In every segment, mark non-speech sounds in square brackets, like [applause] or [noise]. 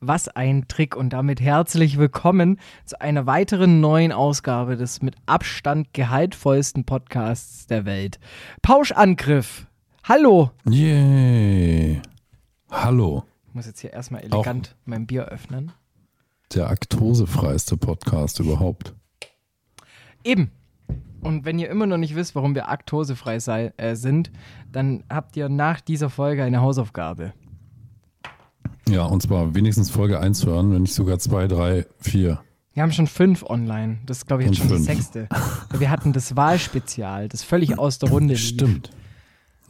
Was ein Trick und damit herzlich willkommen zu einer weiteren neuen Ausgabe des mit Abstand gehaltvollsten Podcasts der Welt. Pauschangriff. Hallo. Yay. Hallo. Ich muss jetzt hier erstmal elegant Auch mein Bier öffnen. Der aktosefreiste Podcast überhaupt. Eben. Und wenn ihr immer noch nicht wisst, warum wir aktosefrei sei, äh, sind, dann habt ihr nach dieser Folge eine Hausaufgabe. Ja, und zwar wenigstens Folge 1 hören, wenn nicht sogar 2, 3, 4. Wir haben schon fünf online. Das ist, glaube ich, jetzt und schon fünf. die sechste. Wir hatten das Wahlspezial, das völlig aus der Runde lief. Stimmt.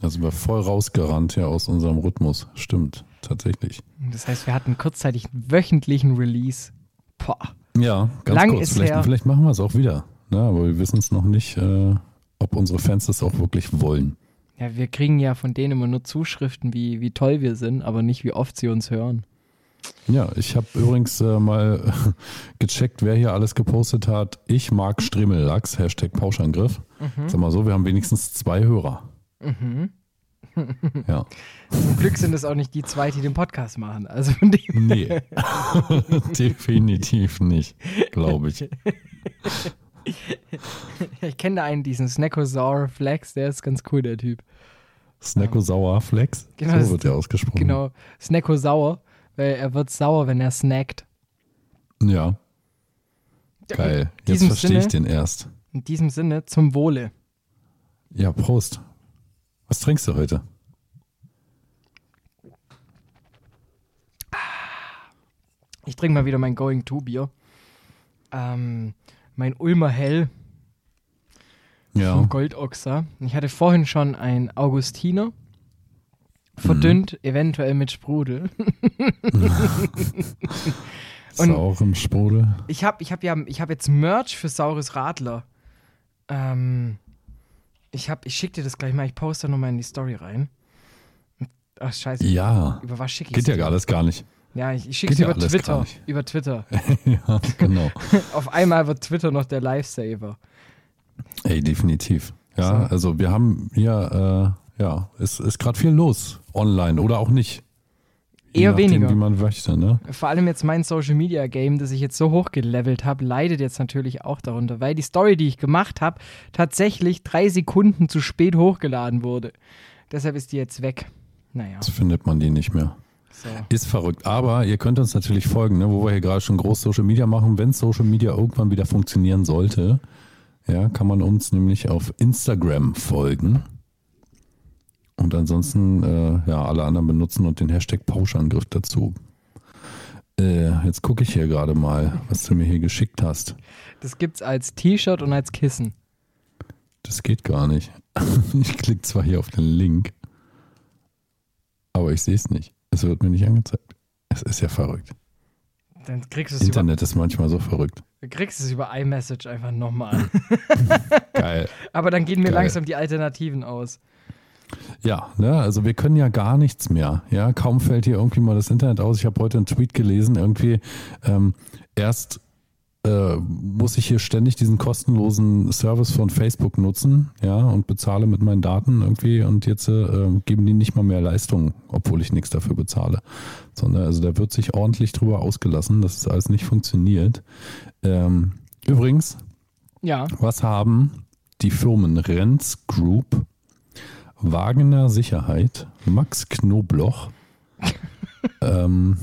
Da sind wir voll rausgerannt ja aus unserem Rhythmus. Stimmt, tatsächlich. Das heißt, wir hatten kurzzeitig einen wöchentlichen Release. Boah. Ja, ganz Lang kurz. Vielleicht, vielleicht, machen wir es auch wieder. Ne? Aber wir wissen es noch nicht, äh, ob unsere Fans das auch wirklich wollen. Ja, wir kriegen ja von denen immer nur Zuschriften, wie, wie toll wir sind, aber nicht, wie oft sie uns hören. Ja, ich habe übrigens äh, mal [laughs] gecheckt, wer hier alles gepostet hat. Ich mag Stremellachs, Hashtag Pauschangriff. Mhm. Sag mal so, wir haben wenigstens zwei Hörer. Mhm. ja. Zum Glück sind es auch nicht die zwei, die den Podcast machen. Also von dem nee, [laughs] definitiv nicht, glaube ich. [laughs] [laughs] ich kenne da einen, diesen Snackosaur Flex, der ist ganz cool, der Typ. Snackosaur Flex? Genau, so wird der ausgesprochen. Genau, Snackosaur, weil er wird sauer, wenn er snackt. Ja. Geil. Jetzt verstehe ich den erst. In diesem Sinne, zum Wohle. Ja, Prost. Was trinkst du heute? Ich trinke mal wieder mein Going To Bier. Ähm, mein Ulmer Hell ja. vom Goldochser. Ich hatte vorhin schon ein Augustiner. Verdünnt, mhm. eventuell mit Sprudel. [laughs] Und auch im Sprudel. Ich habe ich hab ja, ich hab jetzt Merch für Saures Radler. Ähm, ich hab, ich schick dir das gleich mal, ich poste nochmal in die Story rein. Ach, scheiße. Ja. Über was schicke ich Geht ja alles gar nicht. Ja, ich, ich schicke es über Twitter. Über [laughs] Twitter. ja, genau. [laughs] Auf einmal wird Twitter noch der Lifesaver. Ey, definitiv. Ja, so. also wir haben hier, äh, ja, es ist gerade viel los online oder auch nicht. Eher nachdem, weniger. Wie man möchte, ne? Vor allem jetzt mein Social Media Game, das ich jetzt so hochgelevelt habe, leidet jetzt natürlich auch darunter, weil die Story, die ich gemacht habe, tatsächlich drei Sekunden zu spät hochgeladen wurde. Deshalb ist die jetzt weg. Naja. Jetzt findet man die nicht mehr. So. Ist verrückt. Aber ihr könnt uns natürlich folgen, ne, wo wir hier gerade schon groß Social Media machen. Wenn Social Media irgendwann wieder funktionieren sollte, ja, kann man uns nämlich auf Instagram folgen. Und ansonsten äh, ja, alle anderen benutzen und den Hashtag Pauschangriff dazu. Äh, jetzt gucke ich hier gerade mal, was du mir hier geschickt hast. Das gibt's als T-Shirt und als Kissen. Das geht gar nicht. [laughs] Ich klicke zwar hier auf den Link, aber ich sehe es nicht. Es wird mir nicht angezeigt. Es ist ja verrückt. Dann kriegst du Internet ist manchmal so verrückt. Du kriegst es über iMessage einfach nochmal. [laughs] Geil. Aber dann gehen mir Geil. langsam die Alternativen aus. Ja, ne, also wir können ja gar nichts mehr. Ja, kaum fällt hier irgendwie mal das Internet aus. Ich habe heute einen Tweet gelesen, irgendwie ähm, erst äh, muss ich hier ständig diesen kostenlosen Service von Facebook nutzen, ja, und bezahle mit meinen Daten irgendwie und jetzt äh, geben die nicht mal mehr Leistung, obwohl ich nichts dafür bezahle. Sondern also da wird sich ordentlich drüber ausgelassen, dass es alles nicht funktioniert. Ähm, übrigens, ja. was haben die Firmen Renz Group, Wagener Sicherheit, Max Knobloch, [laughs] ähm,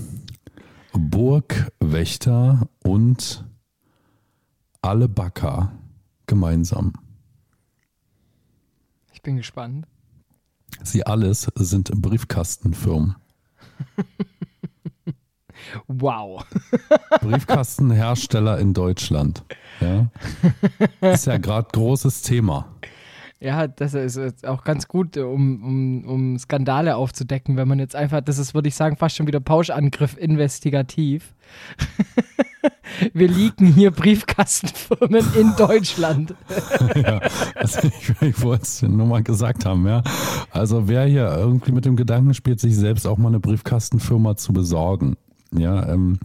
Burgwächter und alle Backer gemeinsam. Ich bin gespannt. Sie alles sind Briefkastenfirmen. [laughs] wow. [laughs] Briefkastenhersteller in Deutschland. Ja. Ist ja gerade großes Thema. Ja, das ist auch ganz gut, um, um, um Skandale aufzudecken, wenn man jetzt einfach, das ist, würde ich sagen, fast schon wieder Pauschangriff investigativ. [laughs] Wir liegen hier Briefkastenfirmen in Deutschland. [laughs] ja, also ich, ich wollte es nur mal gesagt haben, ja. Also wer hier irgendwie mit dem Gedanken spielt, sich selbst auch mal eine Briefkastenfirma zu besorgen, ja, ähm,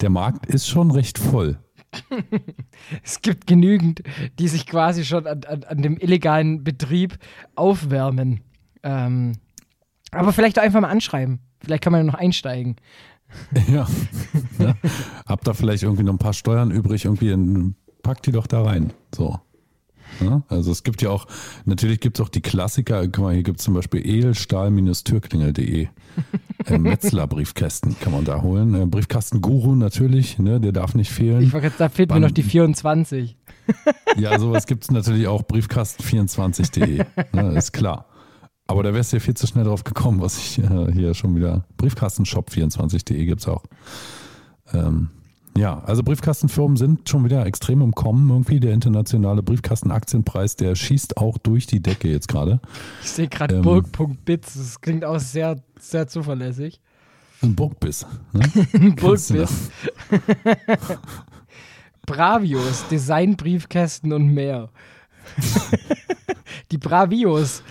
der Markt ist schon recht voll. [laughs] es gibt genügend, die sich quasi schon an, an, an dem illegalen Betrieb aufwärmen. Ähm, aber vielleicht einfach mal anschreiben. Vielleicht kann man ja noch einsteigen. Ja. [laughs] ja. Habt da vielleicht irgendwie noch ein paar Steuern übrig, irgendwie packt die doch da rein. So. Ja, also es gibt ja auch, natürlich gibt es auch die Klassiker, guck mal, hier gibt es zum Beispiel edelstahl-türklingel.de. [laughs] äh, Metzler-Briefkästen kann man da holen. Äh, Briefkasten-Guru natürlich, ne, der darf nicht fehlen. Ich jetzt, da fehlt Band mir noch die 24. [laughs] ja, sowas gibt es natürlich auch, briefkasten24.de, ne, ist klar. Aber da wärst du ja viel zu schnell drauf gekommen, was ich äh, hier schon wieder, Briefkastenshop24.de gibt es auch. Ähm, ja, also Briefkastenfirmen sind schon wieder extrem im Kommen irgendwie. Der internationale Briefkastenaktienpreis, der schießt auch durch die Decke jetzt gerade. Ich sehe gerade ähm, Burg.bits, das klingt auch sehr, sehr zuverlässig. Ein Burgbiss. Ne? [laughs] ein Burgbiss. [laughs] Bravios, Designbriefkästen und mehr. [laughs] die Bravios.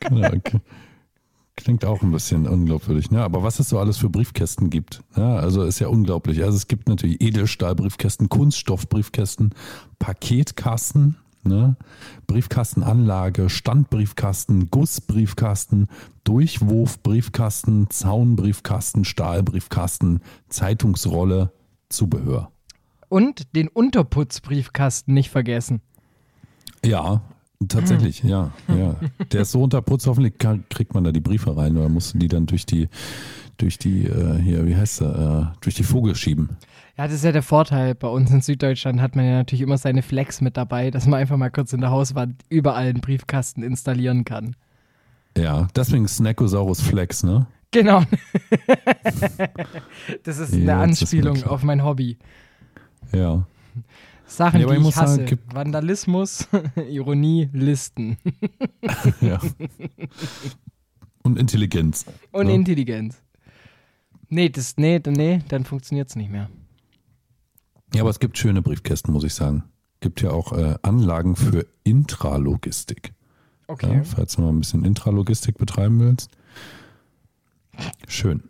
genau, okay. Klingt auch ein bisschen unglaubwürdig, ne? Aber was es so alles für Briefkästen gibt, ja, also ist ja unglaublich. Also es gibt natürlich Edelstahlbriefkästen, Kunststoffbriefkästen, Paketkasten, ne? Briefkastenanlage, Standbriefkasten, Gussbriefkasten, Durchwurfbriefkasten, Zaunbriefkasten, Stahlbriefkasten, Zeitungsrolle, Zubehör. Und den Unterputzbriefkasten nicht vergessen. Ja, Tatsächlich, ja, ja. Der ist so unter Putz, hoffentlich kann, kriegt man da die Briefe rein oder mussten die dann durch die, durch die, äh, hier, wie heißt er, äh, durch die Fuge schieben. Ja, das ist ja der Vorteil. Bei uns in Süddeutschland hat man ja natürlich immer seine Flex mit dabei, dass man einfach mal kurz in der Hauswand überall einen Briefkasten installieren kann. Ja, deswegen Snackosaurus Flex, ne? Genau. [laughs] das ist eine Anspielung auf mein Hobby. Ja. Sachen, ja, die ich, ich hasse. Sagen, Vandalismus, [laughs] Ironie, Listen. [laughs] ja. Und Intelligenz. Und ja. Intelligenz. Nee, das, nee, nee, dann funktioniert es nicht mehr. Ja, aber es gibt schöne Briefkästen, muss ich sagen. Gibt ja auch äh, Anlagen für Intralogistik. Okay. Ja, falls du mal ein bisschen Intralogistik betreiben willst. Schön.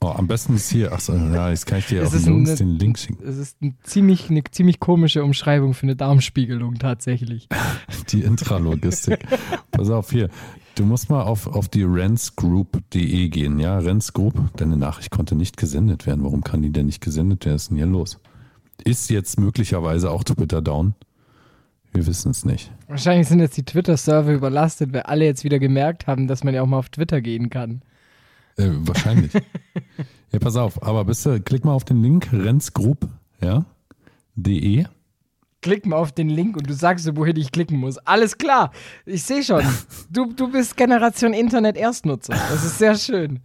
Oh, am besten ist hier, achso, ja, jetzt kann ich dir auch Jungs den Link schicken. Es ist ein ziemlich, eine ziemlich komische Umschreibung für eine Darmspiegelung tatsächlich. [laughs] Die Intralogistik. [laughs] Pass auf, hier. Du musst mal auf, auf die rentsgroup.de gehen, ja, Rents Group. Deine Nachricht konnte nicht gesendet werden. Warum kann die denn nicht gesendet werden? Was ist denn hier los? Ist jetzt möglicherweise auch Twitter down? Wir wissen es nicht. Wahrscheinlich sind jetzt die Twitter-Server überlastet, weil alle jetzt wieder gemerkt haben, dass man ja auch mal auf Twitter gehen kann. Äh, wahrscheinlich. [laughs] ja, pass auf, aber bist du, klick mal auf den Link, rentsgroup, ja, de. Klick mal auf den Link und du sagst dir, wohin ich klicken muss. Alles klar, ich sehe schon. [laughs] Du, du bist Generation Internet Erstnutzer. Das ist sehr schön.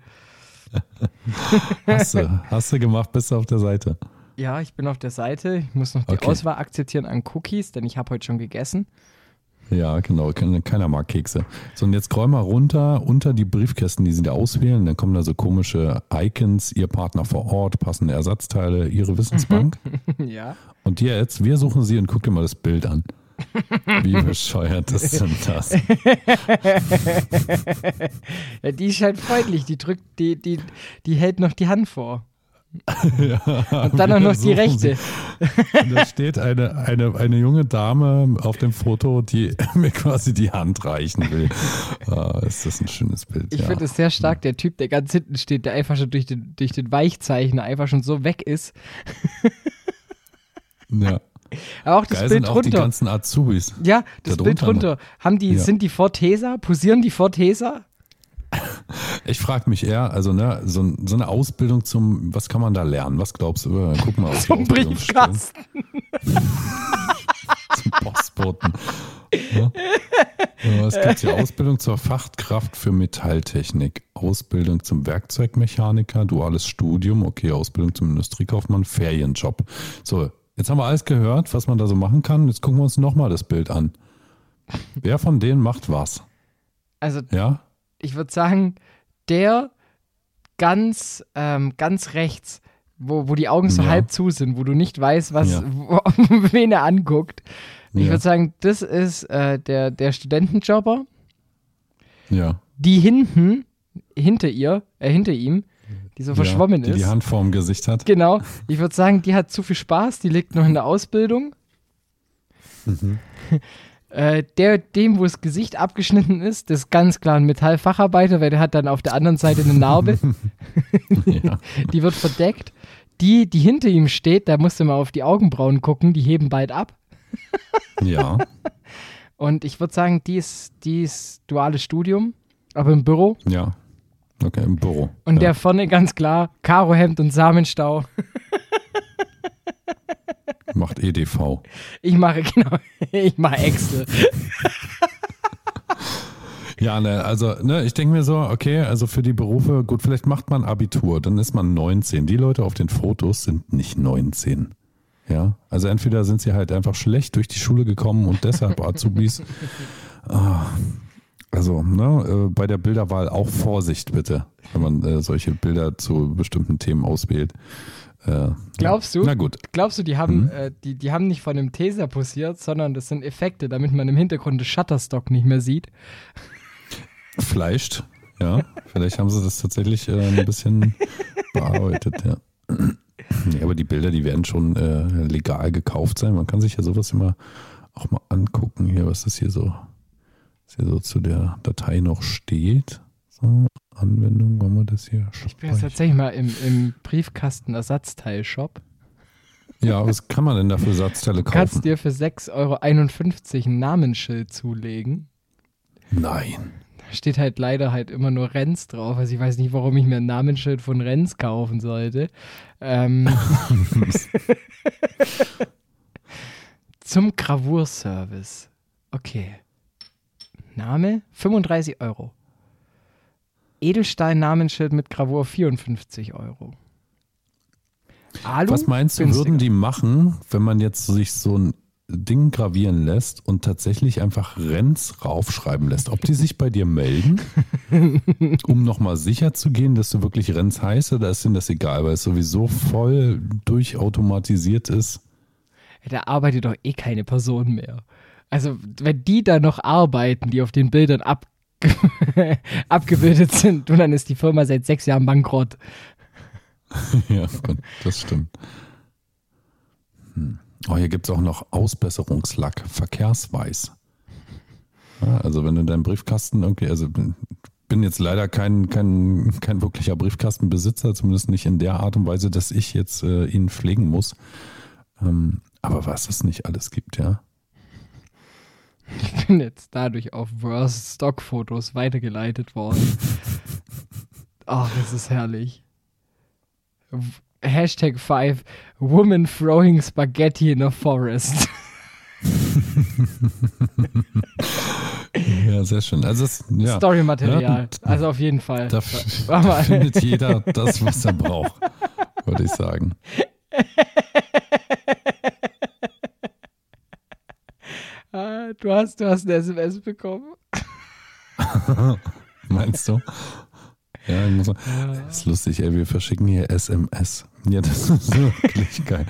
hast, du, hast du gemacht, bist du auf der Seite. Ja, ich bin auf der Seite. Ich muss noch die okay. Auswahl akzeptieren an Cookies, denn ich habe heute schon gegessen. Ja, genau. Keiner mag Kekse. So, und jetzt scroll mal runter unter die Briefkästen, die Sie da auswählen. Dann kommen da so komische Icons, Ihr Partner vor Ort, passende Ersatzteile, Ihre Wissensbank. [laughs] ja. Und jetzt, wir suchen Sie und guck dir mal das Bild an. Wie [laughs] bescheuert ist denn das? [laughs] ja, die ist halt freundlich, die drückt, die, die, die hält noch die Hand vor. [laughs] ja, und dann auch noch die rechte. da steht eine, eine, eine junge Dame auf dem Foto, die [laughs] mir quasi die Hand reichen will. Ah, ist das ein schönes Bild. Ich ja. finde es sehr stark, der Typ, der ganz hinten steht, der einfach schon durch den, durch den Weichzeichner einfach schon so weg ist. ja. Aber auch das Geil Bild sind auch runter. Die ganzen Azubis. Ja, das da Bild runter. Haben die, ja. Sind die Fortesa? Posieren die Fortesa? [laughs] Ich frage mich eher, also ne, so, so, eine Ausbildung zum, was kann man da lernen? Was glaubst du? Guck mal Zum Briefkasten. [laughs] zum Postboten. Ja. Es gibt hier Ausbildung zur Fachkraft für Metalltechnik, Ausbildung zum Werkzeugmechaniker, duales Studium, okay, Ausbildung zum Industriekaufmann, Ferienjob. So, jetzt haben wir alles gehört, was man da so machen kann. Jetzt gucken wir uns nochmal das Bild an. Wer von denen macht was? Also, ja? Ich würde sagen, der ganz, ähm, ganz rechts, wo, wo die Augen so ja. halb zu sind, wo du nicht weißt, was, ja. [laughs] wo, wen er anguckt. Ich würde sagen, das ist äh, der, der Studentenjobber. Ja. Die hinten, hinter ihr, äh, hinter ihm, die so verschwommen die ist. Die Hand vorm Gesicht hat. Genau. Ich würde sagen, die hat zu viel Spaß, die liegt noch in der Ausbildung. Mhm. [laughs] Äh, der, dem, wo das Gesicht abgeschnitten ist, das ist ganz klar ein Metallfacharbeiter, weil der hat dann auf der anderen Seite eine Narbe. [laughs] ja. Die wird verdeckt. Die, die hinter ihm steht, da musst du mal auf die Augenbrauen gucken, die heben bald ab. ja. [laughs] Und ich würde sagen, die ist, die ist duales Studium, aber im Büro. Ja. Okay, im Büro. Und ja. der vorne ganz klar, Karohemd und Samenstau. Macht EDV. Ich mache, [laughs] genau, ich mache Excel. Ja, ne, also ne, ich denke mir so, okay, also für die Berufe, gut, vielleicht macht man Abitur, dann ist man 19. Die Leute auf den Fotos sind nicht 19. Ja, also entweder sind sie halt einfach schlecht durch die Schule gekommen und deshalb [laughs] Azubis. Ah, also, ne, äh, bei der Bilderwahl auch Vorsicht bitte, wenn man äh, solche Bilder zu bestimmten Themen auswählt. Äh, glaubst du? Na gut. Glaubst du, die haben, mhm. äh, die, die haben nicht von einem Taser posiert, sondern das sind Effekte, damit man im Hintergrund das Shutterstock nicht mehr sieht? [laughs] Fleischt, ja. Vielleicht haben sie das tatsächlich äh, ein bisschen [laughs] bearbeitet, ja. Nee, aber die Bilder, die werden schon äh, legal gekauft sein. Man kann sich ja sowas immer auch mal angucken hier, was das hier so, was hier so zu der Datei noch steht. So, Anwendung, wollen wir das hier Ich bin jetzt tatsächlich mal im, im Briefkasten-Ersatzteil-Shop. Ja, was kann man denn da für Ersatzteile kaufen? Du kannst dir für 6,51 Euro ein Namensschild zulegen. Nein. Da steht halt leider halt immer nur Renz drauf. Also ich weiß nicht, warum ich mir ein Namensschild von Renz kaufen sollte. Ähm [laughs] Zum Gravurservice. Okay. Name 35 Euro. Edelstein-Namensschild mit Gravur 54 Euro. Alu, Was meinst du, günstiger. würden die machen, wenn man jetzt sich so ein Ding gravieren lässt und tatsächlich einfach Renz raufschreiben lässt? Ob die sich bei dir melden, [laughs] um nochmal sicher zu gehen, dass du wirklich Renz heißt oder ist denen das egal, weil es sowieso voll durchautomatisiert ist? Da arbeitet doch eh keine Person mehr. Also, wenn die da noch arbeiten, die auf den Bildern ab [laughs] abgebildet sind und dann ist die Firma seit sechs Jahren bankrott. [laughs] ja, das stimmt. Hm. Oh, hier gibt es auch noch Ausbesserungslack, Verkehrsweiß. Ja, also wenn du deinen Briefkasten irgendwie, also bin jetzt leider kein, kein, kein wirklicher Briefkastenbesitzer, zumindest nicht in der Art und Weise, dass ich jetzt äh, ihn pflegen muss. Ähm, aber was es nicht alles gibt, ja. Ich bin jetzt dadurch auf Worst Stock-Fotos weitergeleitet worden. Ach, das ist herrlich. Hashtag 5 Woman throwing spaghetti in a forest. [laughs] ja, sehr schön. Also ja. Story-Material. Ja, also auf jeden Fall. Da findet jeder das, was er braucht, würde ich sagen. [laughs] Ah, du hast, du hast eine SMS bekommen. [laughs] Meinst du? Ja, ich muss mal, das ist lustig, ey, wir verschicken hier SMS. Ja, das ist [laughs] wirklich geil.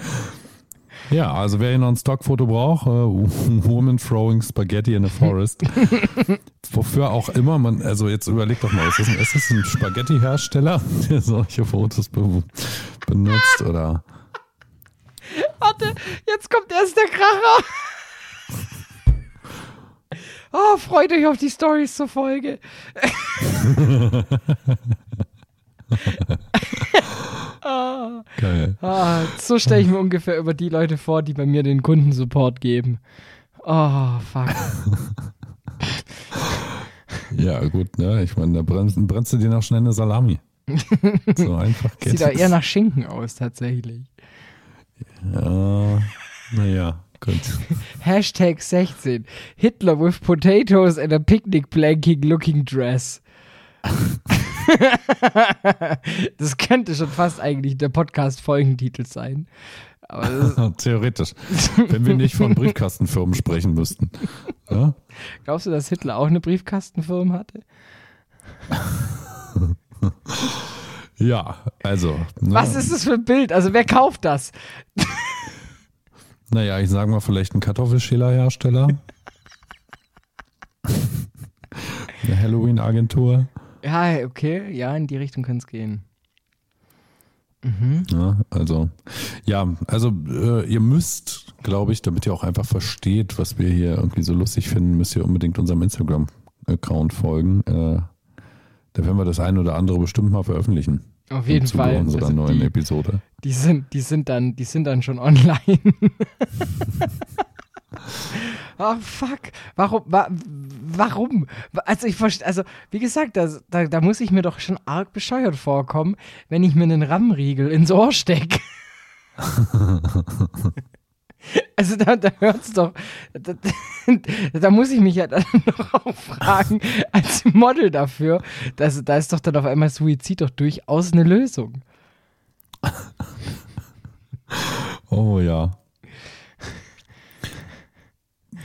Ja, also wer hier noch ein Stockfoto braucht, äh, Woman throwing Spaghetti in a forest. [laughs] Wofür auch immer man, also jetzt überleg doch mal, ist das ein, ist das ein Spaghetti-Hersteller, der solche Fotos be benutzt oder? Warte, jetzt kommt erst der Kracher. Oh, freut euch auf die Stories zur Folge. [laughs] ah, Geil. Ah, so stelle ich mir ungefähr über die Leute vor, die bei mir den Kundensupport geben. Oh, fuck. ja, gut, ne? Ich meine, da brennst, brennst du dir noch schnell eine Salami. [laughs] so einfach geht Sieht da eher nach Schinken aus, tatsächlich. Ja, naja. Gut. [laughs] Hashtag 16. Hitler with potatoes and a picnic blanking looking dress. [laughs] das könnte schon fast eigentlich der Podcast-Folgentitel sein. [laughs] Theoretisch. Wenn wir nicht von Briefkastenfirmen sprechen müssten. Ja? Glaubst du, dass Hitler auch eine Briefkastenfirma hatte? ja, also. Ne? Was ist das für ein Bild? Also, wer kauft das? Naja, ich sage mal vielleicht ein Kartoffelschälerhersteller. [laughs] Eine Halloween-Agentur. Ja, okay, ja, in die Richtung kann es gehen. Mhm. Ja, also, ja, also äh, ihr müsst glaube ich, damit ihr auch einfach versteht, was wir hier irgendwie so lustig finden, müsst ihr unbedingt unserem Instagram-Account folgen. Äh, da werden wir das eine oder andere bestimmt mal veröffentlichen. Auf jeden Fall. unserer also neuen die, Episode. Die sind, die sind dann, die sind dann schon [laughs] online. [laughs] oh fuck. Warum? Wa warum? Also ich verstehe, also wie gesagt, das, da, da muss ich mir doch schon arg bescheuert vorkommen, wenn ich mir einen RAM-Riegel ins Ohr stecke. [laughs] [laughs] Also da, da hört es doch, da, da, muss ich mich ja dann [laughs] noch auch fragen, als Model dafür, dass, da ist doch dann auf einmal Suizid doch durchaus eine Lösung. Oh ja.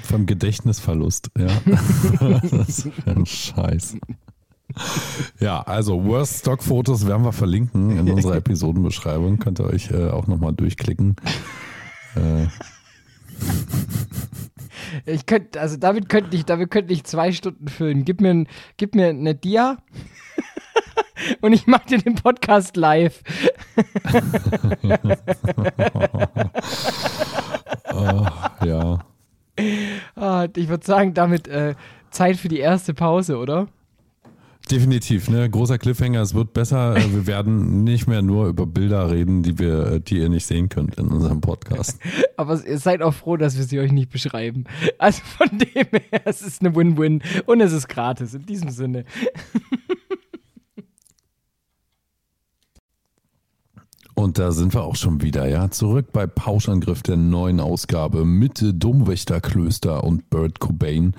Vom Gedächtnisverlust, ja. [laughs] das ist ein Scheiß. Ja, also Worst Stock Fotos werden wir verlinken in unserer Episodenbeschreibung. Könnt ihr euch äh, auch nochmal durchklicken. Äh. Ich könnte, also damit könnte ich, damit könnte ich zwei Stunden füllen. Gib mir, gib mir eine Dia [laughs] und ich mache dir den Podcast live. oh, ja. Oh, ich würde sagen, damit äh, Zeit für die erste Pause, oder? Definitiv, ne? Großer Cliffhanger, es wird besser. Äh, wir werden nicht mehr nur über Bilder reden, die wir, äh, die ihr nicht sehen könnt in unserem Podcast. [laughs] Aber ihr seid auch froh, dass wir sie euch nicht beschreiben. Also von [laughs] dem her, es ist eine Win-Win und es ist gratis. In diesem Sinne. [laughs] Und da sind wir auch schon wieder, ja. Zurück bei Pauschangriff der neuen Ausgabe mit Domwächterklöster und Bert Cobain.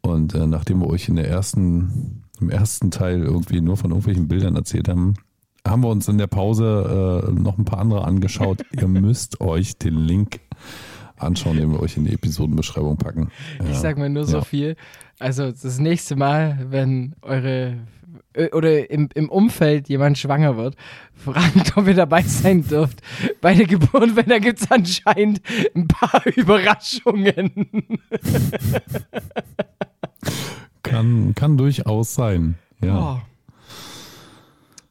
Und äh, nachdem wir euch in der ersten im ersten Teil irgendwie nur von irgendwelchen Bildern erzählt haben, haben wir uns in der Pause äh, noch ein paar andere angeschaut. [laughs] Ihr müsst euch den Link anschauen, den wir euch in die Episodenbeschreibung packen. Ich sag mal nur ja. so viel. Also das nächste Mal, wenn eure äh, oder im, im Umfeld jemand schwanger wird, fragt, ob ihr dabei sein dürft bei der Geburt, weil da gibt es anscheinend ein paar [laughs] Überraschungen. [laughs] Kann, kann durchaus sein. Ja. Oh.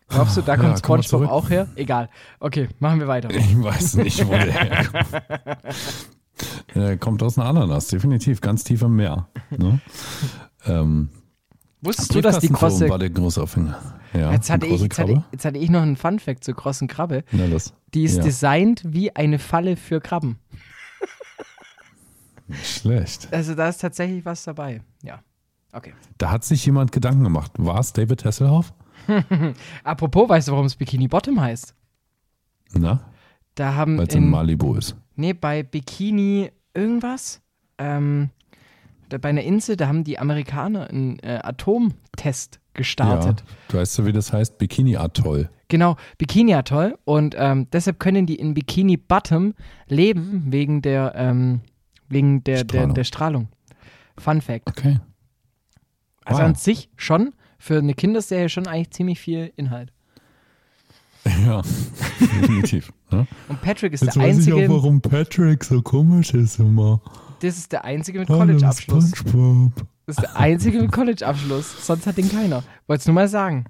Glaubst du, da kommt ja, SpongeBob auch her? Egal. Okay, machen wir weiter. Ich weiß nicht, wo der [laughs] herkommt. Er kommt aus einer Ananas, definitiv, ganz tief im Meer. Ne? Ähm, Wusstest du, dass die krosse... war der große Aufhänger. Ja, jetzt, hatte ich, jetzt, hatte, jetzt hatte ich noch einen Fun-Fact zur krossen Krabbe. Na, das, die ist ja. designt wie eine Falle für Krabben. Schlecht. Also da ist tatsächlich was dabei, ja. Okay. Da hat sich jemand Gedanken gemacht. War es David Hasselhoff? [laughs] Apropos, weißt du, warum es Bikini Bottom heißt? Na? Da haben Weil es in Malibu ist. Nee, bei Bikini irgendwas. Ähm, da, bei einer Insel, da haben die Amerikaner einen äh, Atomtest gestartet. Ja, du weißt ja, wie das heißt? Bikini Atoll. Genau, Bikini Atoll. Und ähm, deshalb können die in Bikini Bottom leben, wegen der, ähm, wegen der, Strahlung. Der, der Strahlung. Fun Fact. Okay. Also wow. an sich schon, für eine Kinderserie schon eigentlich ziemlich viel Inhalt. [laughs] Ja, definitiv. ja. Und Patrick ist Jetzt der weiß einzige. Ich auch, warum Patrick so komisch ist immer. Das ist der einzige mit College-Abschluss. Das ist der einzige mit College-Abschluss. Sonst hat den keiner. Wollt's nur mal sagen.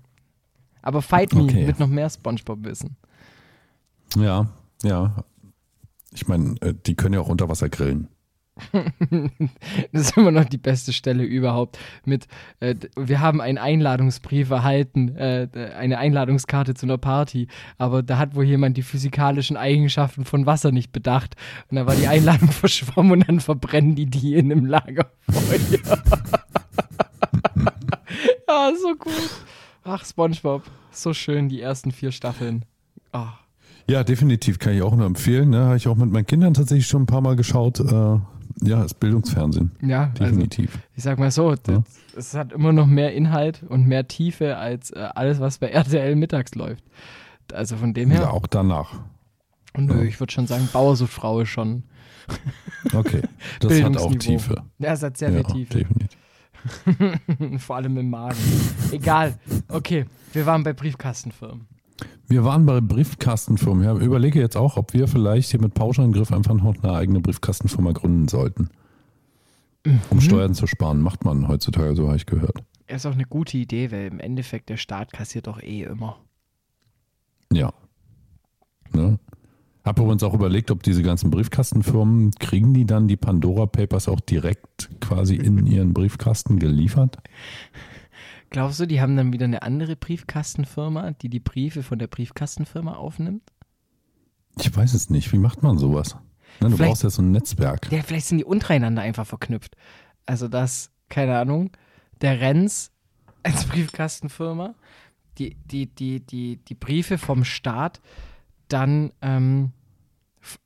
Aber Fight Me okay. wird noch mehr Spongebob wissen. Ja, ja. Ich meine, äh, die können ja auch unter Wasser grillen. [laughs] das ist immer noch die beste Stelle überhaupt. Mit, äh, wir haben einen Einladungsbrief erhalten, äh, eine Einladungskarte zu einer Party, aber da hat wohl jemand die physikalischen Eigenschaften von Wasser nicht bedacht und da war die Einladung [laughs] verschwommen und dann verbrennen die die in einem Lagerfeuer. ja, [laughs] so gut. Ach, SpongeBob, so schön die ersten vier Staffeln. Oh. Ja, definitiv kann ich auch nur empfehlen. Ne? Habe ich auch mit meinen Kindern tatsächlich schon ein paar Mal geschaut. Äh ja, ist Bildungsfernsehen. Ja, also definitiv. Also, ich sag mal so, ja. es hat immer noch mehr Inhalt und mehr Tiefe als äh, alles, was bei [laughs] RTL mittags läuft. Also von dem her. Ja, auch danach. Und ja. ich würde schon sagen, Bauer sucht Frau ist schon. [laughs] Okay, das hat auch Tiefe. Ja, es hat sehr viel Tiefe. Definitiv. [laughs] Vor allem im Magen. Egal. Okay, wir waren bei Briefkastenfirmen. Wir waren bei Briefkastenfirmen. Ja, überlege jetzt auch, ob wir vielleicht hier mit Pauschangriff einfach noch eine eigene Briefkastenfirma gründen sollten. Mhm. Um Steuern zu sparen. Macht man heutzutage, so habe ich gehört. ist auch eine gute Idee, weil im Endeffekt der Staat kassiert doch eh immer. Ja. Ne? Habe übrigens auch überlegt, ob diese ganzen Briefkastenfirmen, kriegen die dann die Pandora Papers auch direkt quasi in ihren Briefkasten geliefert? Glaubst du, die haben dann wieder eine andere Briefkastenfirma, die die Briefe von der Briefkastenfirma aufnimmt? Ich weiß es nicht. Wie macht man sowas? Ne, du brauchst ja so ein Netzwerk. Ja, vielleicht sind die untereinander einfach verknüpft. Also, dass, keine Ahnung, der Renz als Briefkastenfirma die, die, die, die, die Briefe vom Staat dann ähm,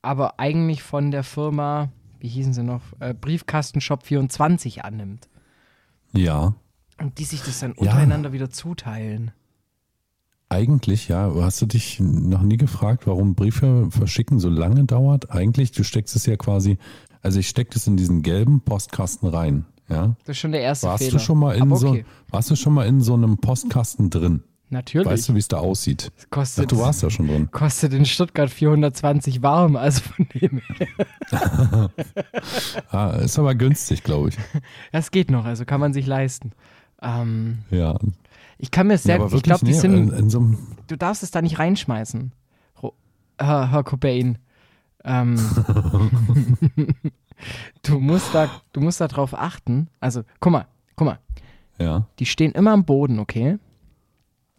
aber eigentlich von der Firma, wie hießen sie noch, äh, Briefkastenshop 24 annimmt. Ja. Und die sich das dann untereinander ja. wieder zuteilen. Eigentlich, ja. Hast du dich noch nie gefragt, warum Briefe verschicken so lange dauert? Eigentlich, du steckst es ja quasi, also ich stecke das in diesen gelben Postkasten rein. Ja? Das ist schon der erste warst Fehler. Du schon mal in okay. so, warst du schon mal in so einem Postkasten drin? Natürlich. Weißt du, wie es da aussieht? Kostet, Ach, du warst ja schon drin. Kostet in Stuttgart 420 warm, also von dem her. [laughs] ah, ist aber günstig, glaube ich. [laughs] Das geht noch, also kann man sich leisten. Ähm, ja. Ich kann mir sehr, ja, ich glaube, die nee, sind, in, in so du darfst es da nicht reinschmeißen, Herr, Herr Cobain. Ähm, [laughs] du musst da, du musst da drauf achten. Also, guck mal, guck mal. Ja. Die stehen immer am Boden, okay?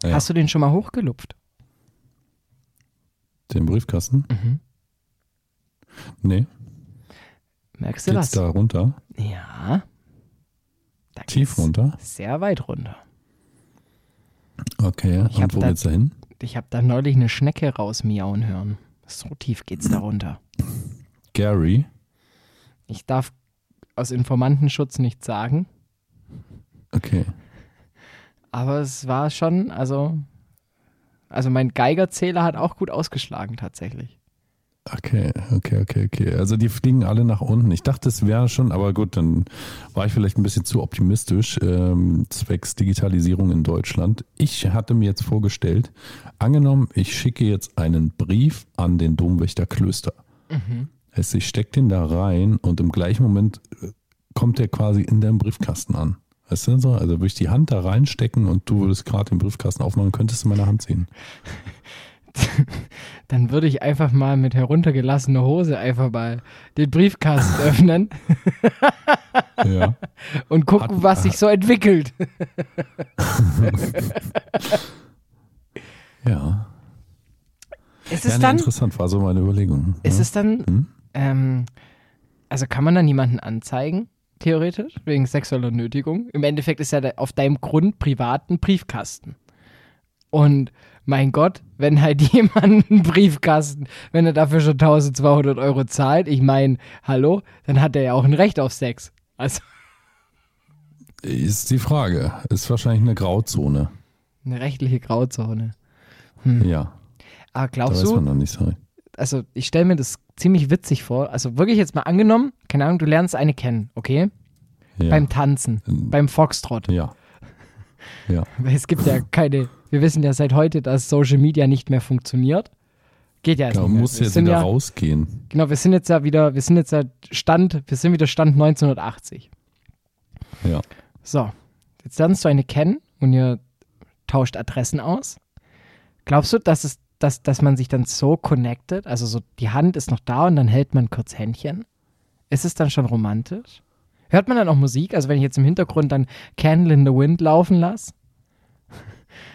Ja. Hast du den schon mal hochgelupft? Den Briefkasten? Mhm. Nee. Merkst du Geht's das? da runter? Ja. Da Tief runter? Sehr weit runter. Okay, ich und wo da, geht's da hin? Ich habe da neulich eine Schnecke rausmiauen hören. So tief geht's da runter. Gary? Ich darf aus Informantenschutz nichts sagen. Okay. Aber es war schon, also, also mein Geigerzähler hat auch gut ausgeschlagen tatsächlich. Okay, okay, okay, okay. Also die fliegen alle nach unten. Ich dachte, es wäre schon, aber gut, dann war ich vielleicht ein bisschen zu optimistisch ähm, zwecks Digitalisierung in Deutschland. Ich hatte mir jetzt vorgestellt, angenommen, ich schicke jetzt einen Brief an den Domwächter Klöster. Mhm. Also ich stecke den da rein und im gleichen Moment äh, kommt der quasi in deinem Briefkasten an. Weißt du so? Also würde ich die Hand da reinstecken und du würdest gerade den Briefkasten aufmachen, könntest du meine Hand sehen. [laughs] [laughs] Dann würde ich einfach mal mit heruntergelassener Hose einfach mal den Briefkasten [laughs] öffnen. ja. Und gucken, Hat, was sich so entwickelt. [laughs] ja. Ist es ja, dann, interessant, war so meine Überlegung. Ist ja. es dann, hm? ähm, also kann man dann jemanden anzeigen? theoretisch, wegen sexueller Nötigung. Im Endeffekt ist ja auf deinem Grund privaten Briefkasten. Und mein Gott, wenn halt [laughs] jemand einen Briefkasten, wenn er dafür schon 1200 Euro zahlt, ich meine, hallo, dann hat er ja auch ein Recht auf Sex. Also. [laughs] Ist die Frage. Ist wahrscheinlich eine Grauzone. Eine rechtliche Grauzone. Hm. Ja. Aber glaubst da weiß man noch nicht so. Also, ich stelle mir das ziemlich witzig vor. Also wirklich jetzt mal angenommen, keine Ahnung, du lernst eine kennen, okay? Ja. Beim Tanzen, ähm, beim Foxtrot. Ja. Ja. Es gibt ja keine, wir wissen ja seit heute, dass Social Media nicht mehr funktioniert. Geht ja jetzt genau, nicht muss jetzt wieder ja, rausgehen. Genau, wir sind jetzt ja wieder, wir sind jetzt ja Stand, wir sind wieder Stand 1980. Ja. So, jetzt lernst du eine kennen und ihr tauscht Adressen aus. Glaubst du, dass es dass, dass man sich dann so connected, also so die Hand ist noch da und dann hält man kurz Händchen. Ist es dann schon romantisch? Hört man dann auch Musik? Also wenn ich jetzt im Hintergrund dann Candle in the Wind laufen lasse,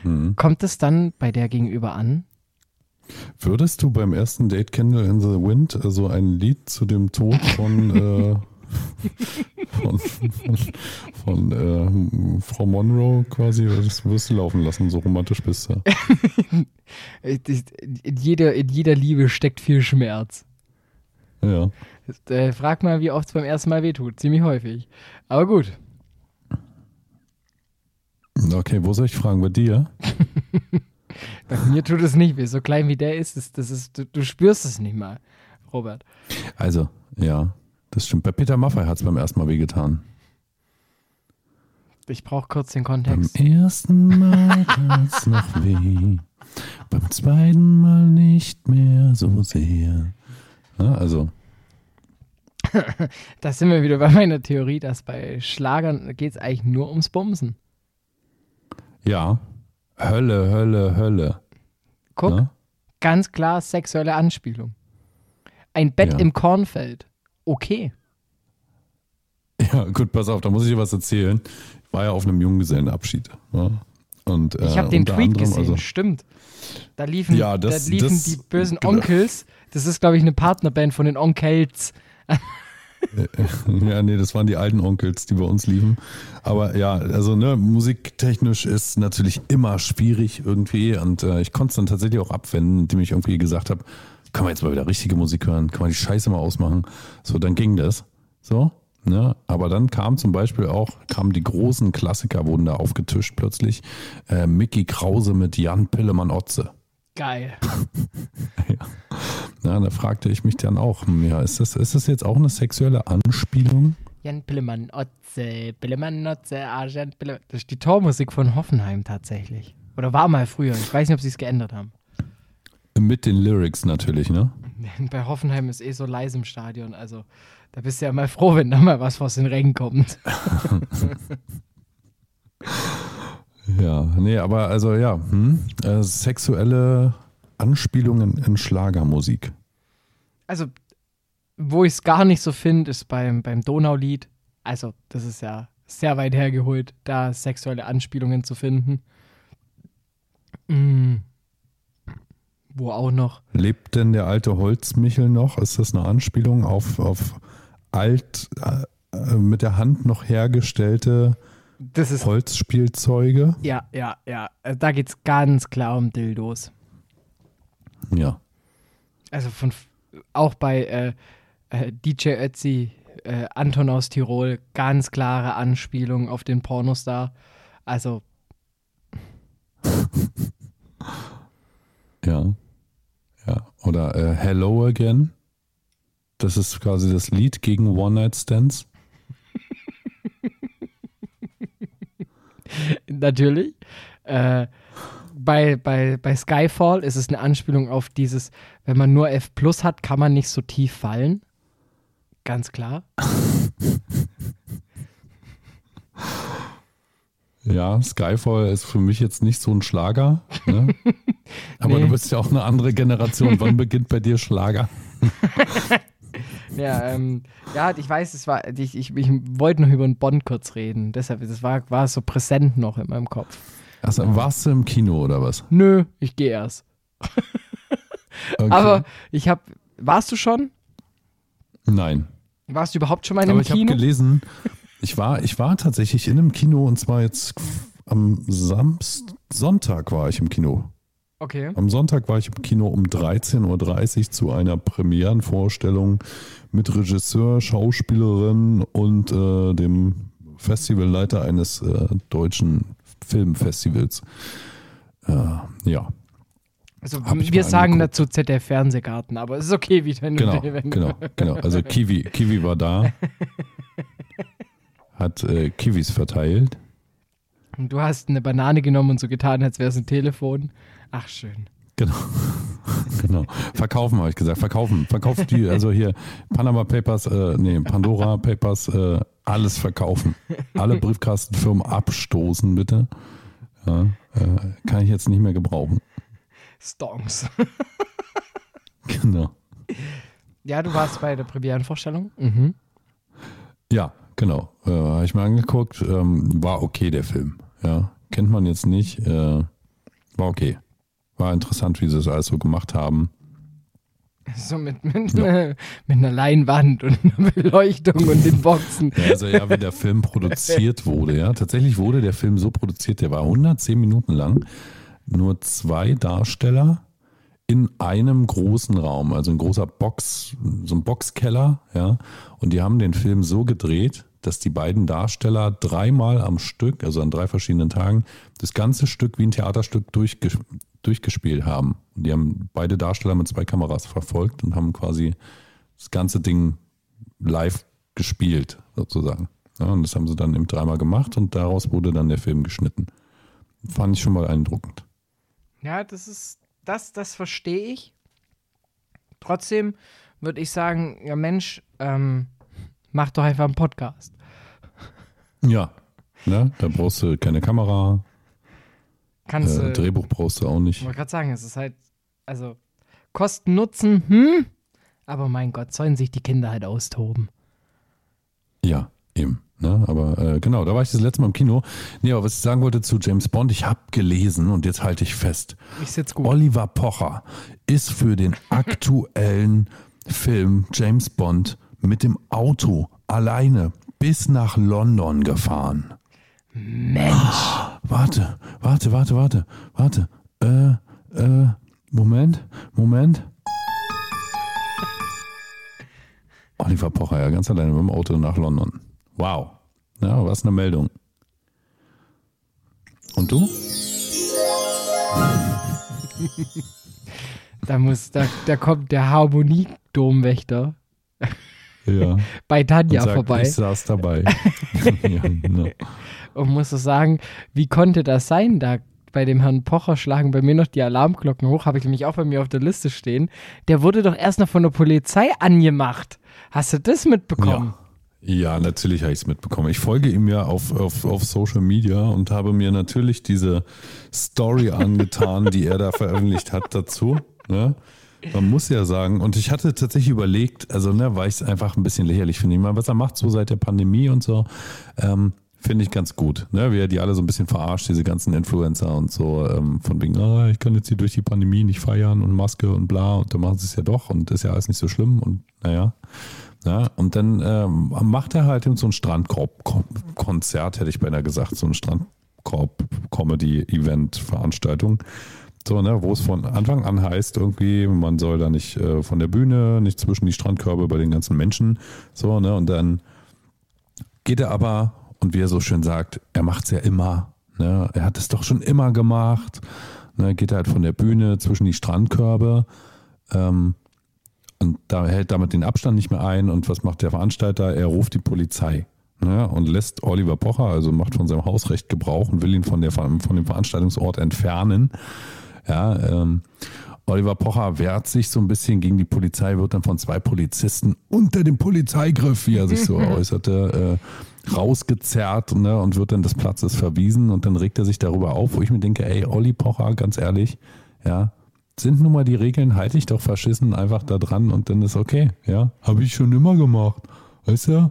mhm. kommt es dann bei der Gegenüber an? Würdest du beim ersten Date Candle in the Wind so also ein Lied zu dem Tod von äh, [laughs] von, von, von äh, Frau Monroe quasi, das wirst du laufen lassen, so romantisch bist du. [laughs] in, jeder, in jeder Liebe steckt viel Schmerz. Ja. Äh, frag mal, wie oft es beim ersten Mal wehtut. Ziemlich häufig. Aber gut. Okay, wo soll ich fragen? Bei dir? [laughs] Bei mir tut es nicht weh. So klein wie der ist, das, das ist du, du spürst es nicht mal, Robert. Also, ja. Das stimmt. Bei Peter Maffay hat es beim ersten Mal wehgetan. Ich brauche kurz den Kontext. Beim ersten Mal tat es [laughs] noch weh. Beim zweiten Mal nicht mehr so sehr. Ja, also. [laughs] da sind wir wieder bei meiner Theorie, dass bei Schlagern geht es eigentlich nur ums Bumsen. Ja. Hölle, Hölle, Hölle. Guck, ja? ganz klar sexuelle Anspielung. Ein Bett ja. im Kornfeld. Okay. [laughs] Ja, gut, pass auf, da muss ich dir was erzählen. Ich war ja auf einem Junggesellenabschied. Ja? Und, äh, ich habe den Tweet anderem, gesehen, also, stimmt. Da liefen, ja, das, da liefen das, die bösen genau. Onkels. Das ist, glaube ich, eine Partnerband von den Onkels. [laughs] ja, nee, das waren die alten Onkels, die bei uns liefen. Aber ja, also ne, musiktechnisch ist natürlich immer schwierig irgendwie und äh, ich konnte es dann tatsächlich auch abwenden, indem ich irgendwie gesagt habe, kann man jetzt mal wieder richtige Musik hören, kann man die Scheiße mal ausmachen. So, dann ging das. So, ne? Aber dann kam zum Beispiel auch, kamen die großen Klassiker, wurden da aufgetischt plötzlich. Äh, Mickey Krause mit Jan Pillemann-Otze. Geil. ja. [laughs] Na, da fragte ich mich dann auch, ja, ist das, ist das jetzt auch eine sexuelle Anspielung? Jan Pillemann, Otze, Pillemann, Otze, Argent, Pillemann. Das ist die Tormusik von Hoffenheim tatsächlich. Oder war mal früher. Ich weiß nicht, ob sie es geändert haben. Mit den Lyrics natürlich, ne? [laughs] Bei Hoffenheim ist eh so leise im Stadion. Also da bist du ja mal froh, wenn da mal was vor den Rängen kommt. [laughs] Ja, nee, aber also ja, hm, äh, sexuelle Anspielungen in Schlagermusik. Also, wo ich es gar nicht so finde, ist beim, beim Donaulied. Also, das ist ja sehr weit hergeholt, da sexuelle Anspielungen zu finden. Mm. Wo auch noch. Lebt denn der alte Holzmichel noch? Ist das eine Anspielung auf, auf alt, äh, mit der Hand noch hergestellte das ist, Holzspielzeuge. Ja, ja, ja. Äh, da geht es ganz klar um Dildos. Ja. Also von auch bei äh, äh, DJ Ötzi, äh, Anton aus Tirol, ganz klare Anspielung auf den Pornostar. Also. [laughs] ja. Ja. Oder äh, Hello Again. Das ist quasi das Lied gegen One-Night-Stands. [laughs] Natürlich. Äh, bei, bei, bei Skyfall ist es eine Anspielung auf dieses, wenn man nur F Plus hat, kann man nicht so tief fallen. Ganz klar. [laughs] Ja, Skyfall ist für mich jetzt nicht so ein Schlager. Ne? [laughs] Aber nee. du bist ja auch eine andere Generation. Wann beginnt bei dir Schlager? Ja, ähm, ja, ich weiß, es war, ich, ich, ich wollte noch über den Bond kurz reden. Deshalb, das war, war so präsent noch in meinem Kopf. Also, warst du im Kino oder was? Nö, ich gehe erst. [laughs] okay. Aber ich habe, warst du schon? Nein. Warst du überhaupt schon mal in einem Aber Kino? ich habe gelesen, ich war, ich war tatsächlich in einem Kino und zwar jetzt am Samstag, Sonntag war ich im Kino. Okay. Am Sonntag war ich im Kino um 13.30 Uhr zu einer Premierenvorstellung mit Regisseur, Schauspielerin und äh, dem Festivalleiter eines äh, deutschen Filmfestivals. Äh, ja. Also wir sagen dazu ZDF Fernsehgarten, aber es ist okay, wie wenn genau, genau, genau. Also Kiwi, Kiwi war da, [laughs] hat äh, Kiwis verteilt. Und du hast eine Banane genommen und so getan, als wäre es ein Telefon. Ach, schön. Genau. [laughs] genau. Verkaufen, habe ich gesagt. Verkaufen. Verkauft die, also hier Panama Papers, äh, nee, Pandora Papers, äh, alles verkaufen. Alle Briefkastenfirmen abstoßen, bitte. Ja, äh, kann ich jetzt nicht mehr gebrauchen. Stonks. [laughs] genau. Ja, du warst bei der Premierenvorstellung. Mhm. Ja, genau. Äh, habe ich mir angeguckt. Ähm, war okay, der Film. Ja, kennt man jetzt nicht. Äh, war okay. War interessant, wie sie das alles so gemacht haben. So mit, mit, ja. ne, mit einer Leinwand und [laughs] einer Beleuchtung und den Boxen. Ja, also ja, wie der Film produziert [laughs] wurde, ja. Tatsächlich wurde der Film so produziert, der war 110 Minuten lang. Nur zwei Darsteller in einem großen Raum, also ein großer Box, so ein Boxkeller, ja. Und die haben den Film so gedreht, dass die beiden Darsteller dreimal am Stück, also an drei verschiedenen Tagen, das ganze Stück wie ein Theaterstück durchges durchgespielt haben. Und die haben beide Darsteller mit zwei Kameras verfolgt und haben quasi das ganze Ding live gespielt, sozusagen. Ja, und das haben sie dann eben dreimal gemacht und daraus wurde dann der Film geschnitten. Fand ich schon mal beeindruckend. Ja, das ist, das, das verstehe ich. Trotzdem würde ich sagen, ja Mensch, ähm, mach doch einfach einen Podcast. Ja, ne? da brauchst du keine Kamera, Kannst, äh, Drehbuch brauchst du auch nicht. Ich wollte gerade sagen, es ist halt, also Kosten Nutzen, hm, Aber mein Gott, sollen sich die Kinder halt austoben. Ja, eben. Ne? Aber äh, genau, da war ich das letzte Mal im Kino. Nee, aber was ich sagen wollte zu James Bond, ich habe gelesen und jetzt halte ich fest. Ich sitze gut. Oliver Pocher ist für den [laughs] aktuellen Film James Bond mit dem Auto alleine bis nach London gefahren. Mensch. Oh, warte, warte, warte, warte, warte. Äh, äh, Moment, Moment. Oliver Pocher, ja, ganz alleine mit dem Auto nach London. Wow. Ja, was eine Meldung. Und du? da muss, da, da kommt der Harmonie-Domwächter. Ja. [laughs] Bei Tanja sagt, vorbei. Ich saß dabei. [laughs] ja, genau. Und muss so sagen, wie konnte das sein? Da bei dem Herrn Pocher schlagen bei mir noch die Alarmglocken hoch, habe ich nämlich auch bei mir auf der Liste stehen. Der wurde doch erst noch von der Polizei angemacht. Hast du das mitbekommen? Ja, ja natürlich habe ich es mitbekommen. Ich folge ihm ja auf, auf, auf Social Media und habe mir natürlich diese Story angetan, die er da veröffentlicht hat dazu. Ne? Man muss ja sagen, und ich hatte tatsächlich überlegt, also ne, weil ich es einfach ein bisschen lächerlich finde, ich meine, was er macht so seit der Pandemie und so, ähm, finde ich ganz gut. Ne? Wie er die alle so ein bisschen verarscht, diese ganzen Influencer und so, ähm, von wegen, ah, ich kann jetzt hier durch die Pandemie nicht feiern und Maske und bla, und dann machen sie es ja doch und ist ja alles nicht so schlimm und naja. Ja, und dann ähm, macht er halt so ein Strandkorb-Konzert, hätte ich beinahe gesagt, so ein Strandkorb-Comedy-Event-Veranstaltung. So, ne, wo es von Anfang an heißt, irgendwie, man soll da nicht äh, von der Bühne, nicht zwischen die Strandkörbe bei den ganzen Menschen. So, ne, und dann geht er aber, und wie er so schön sagt, er macht es ja immer. Ne, er hat es doch schon immer gemacht. Ne, geht er halt von der Bühne zwischen die Strandkörbe. Ähm, und da hält damit den Abstand nicht mehr ein. Und was macht der Veranstalter? Er ruft die Polizei ne, und lässt Oliver Pocher, also macht von seinem Hausrecht Gebrauch und will ihn von, der, von dem Veranstaltungsort entfernen. Ja, ähm, Oliver Pocher wehrt sich so ein bisschen gegen die Polizei, wird dann von zwei Polizisten unter dem Polizeigriff, wie er sich so [laughs] äußerte, äh, rausgezerrt ne, und wird dann des Platzes verwiesen und dann regt er sich darüber auf, wo ich mir denke, ey, Olli Pocher, ganz ehrlich, ja, sind nun mal die Regeln, halte ich doch verschissen einfach da dran und dann ist okay, ja. Habe ich schon immer gemacht, weißt du?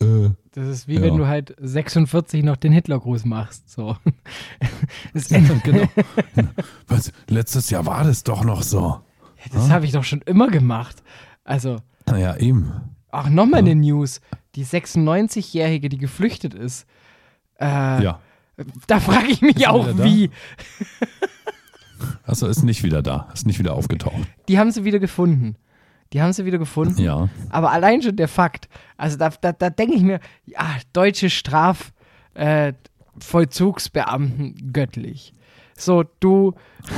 Äh, das ist wie ja. wenn du halt 46 noch den Hitlergruß machst. So. [laughs] genau. [laughs] Was, letztes Jahr war das doch noch so. Ja, das ja? habe ich doch schon immer gemacht. Also. Naja, eben. Ach, nochmal eine News. Die 96-Jährige, die geflüchtet ist. Äh, ja. Da frage ich mich auch, wie. Achso, ist nicht wieder da. Ist nicht wieder aufgetaucht. Die haben sie wieder gefunden. Die haben sie wieder gefunden. Ja. Aber allein schon der Fakt, also da, da, da denke ich mir, ja, deutsche Strafvollzugsbeamten äh, göttlich. So, du,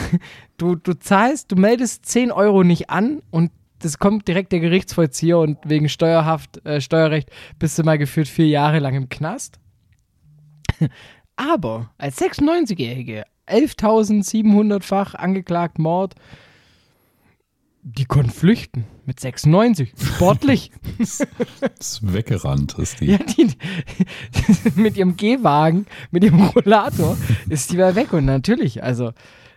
[laughs] du, du zahlst, du meldest 10 Euro nicht an und das kommt direkt der Gerichtsvollzieher und wegen Steuerhaft, äh, Steuerrecht bist du mal geführt vier Jahre lang im Knast. [laughs] Aber als 96-Jährige, 11.700-fach angeklagt Mord, die konnten flüchten mit 96. Sportlich. [laughs] das ist weggerannt, ist die. Ja, die, [laughs] mit ihrem Gehwagen, mit ihrem Rollator ist die mal weg. Und natürlich, also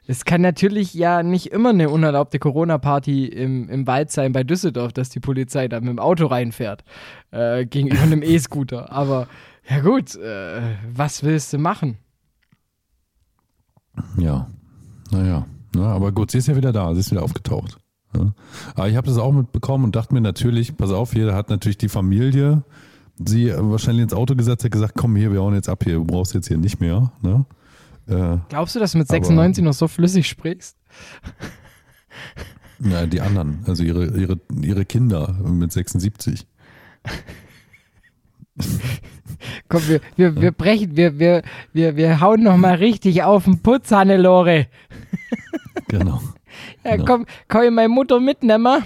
es kann natürlich ja nicht immer eine unerlaubte Corona-Party im, im Wald sein bei Düsseldorf, dass die Polizei da mit dem Auto reinfährt äh, gegenüber einem [laughs] E-Scooter. Aber ja gut, äh, was willst du machen? Ja, naja. Na, aber gut, sie ist ja wieder da, sie ist wieder aufgetaucht. Ja. Aber ich habe das auch mitbekommen und dachte mir natürlich, pass auf, hier hat natürlich die Familie sie wahrscheinlich ins Auto gesetzt, hat gesagt, komm hier, wir hauen jetzt ab hier, du brauchst jetzt hier nicht mehr. Ne? Äh, Glaubst du, dass du mit 96 aber, noch so flüssig sprichst? Ja, die anderen, also ihre, ihre, ihre Kinder mit 76. Komm, wir, wir, wir brechen, wir, wir, wir, wir hauen noch mal richtig auf den Putz, Hannelore. Genau. Ja, genau. komm, kann ich meine Mutter mitnehmen?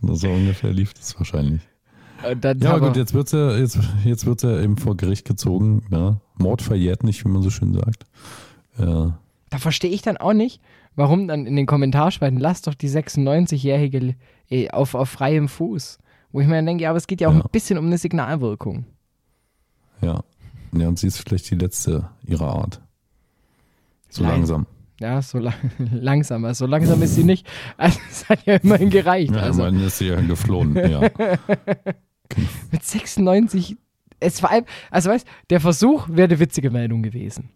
genau so ungefähr lief das wahrscheinlich. ja, aber gut, jetzt wird er jetzt, jetzt wird's ja eben vor Gericht gezogen. Ja. Mord verjährt nicht, wie man so schön sagt. Ja. Da verstehe ich dann auch nicht, warum dann in den Kommentarspalten, lass doch die 96-Jährige eh, auf, auf freiem Fuß. Wo ich mir dann denke, ja, aber es geht ja auch ja. ein bisschen um eine Signalwirkung. Ja. Ja, und sie ist vielleicht die letzte ihrer Art. So Nein. langsam. Ja, so lang, [laughs] langsamer. So langsam ist sie nicht. [laughs] Also es hat ja immerhin gereicht. Ja, also. immerhin ist sie ja geflohen, [laughs] ja. Mit 96, es war, also weißt der Versuch wäre eine witzige Meldung gewesen.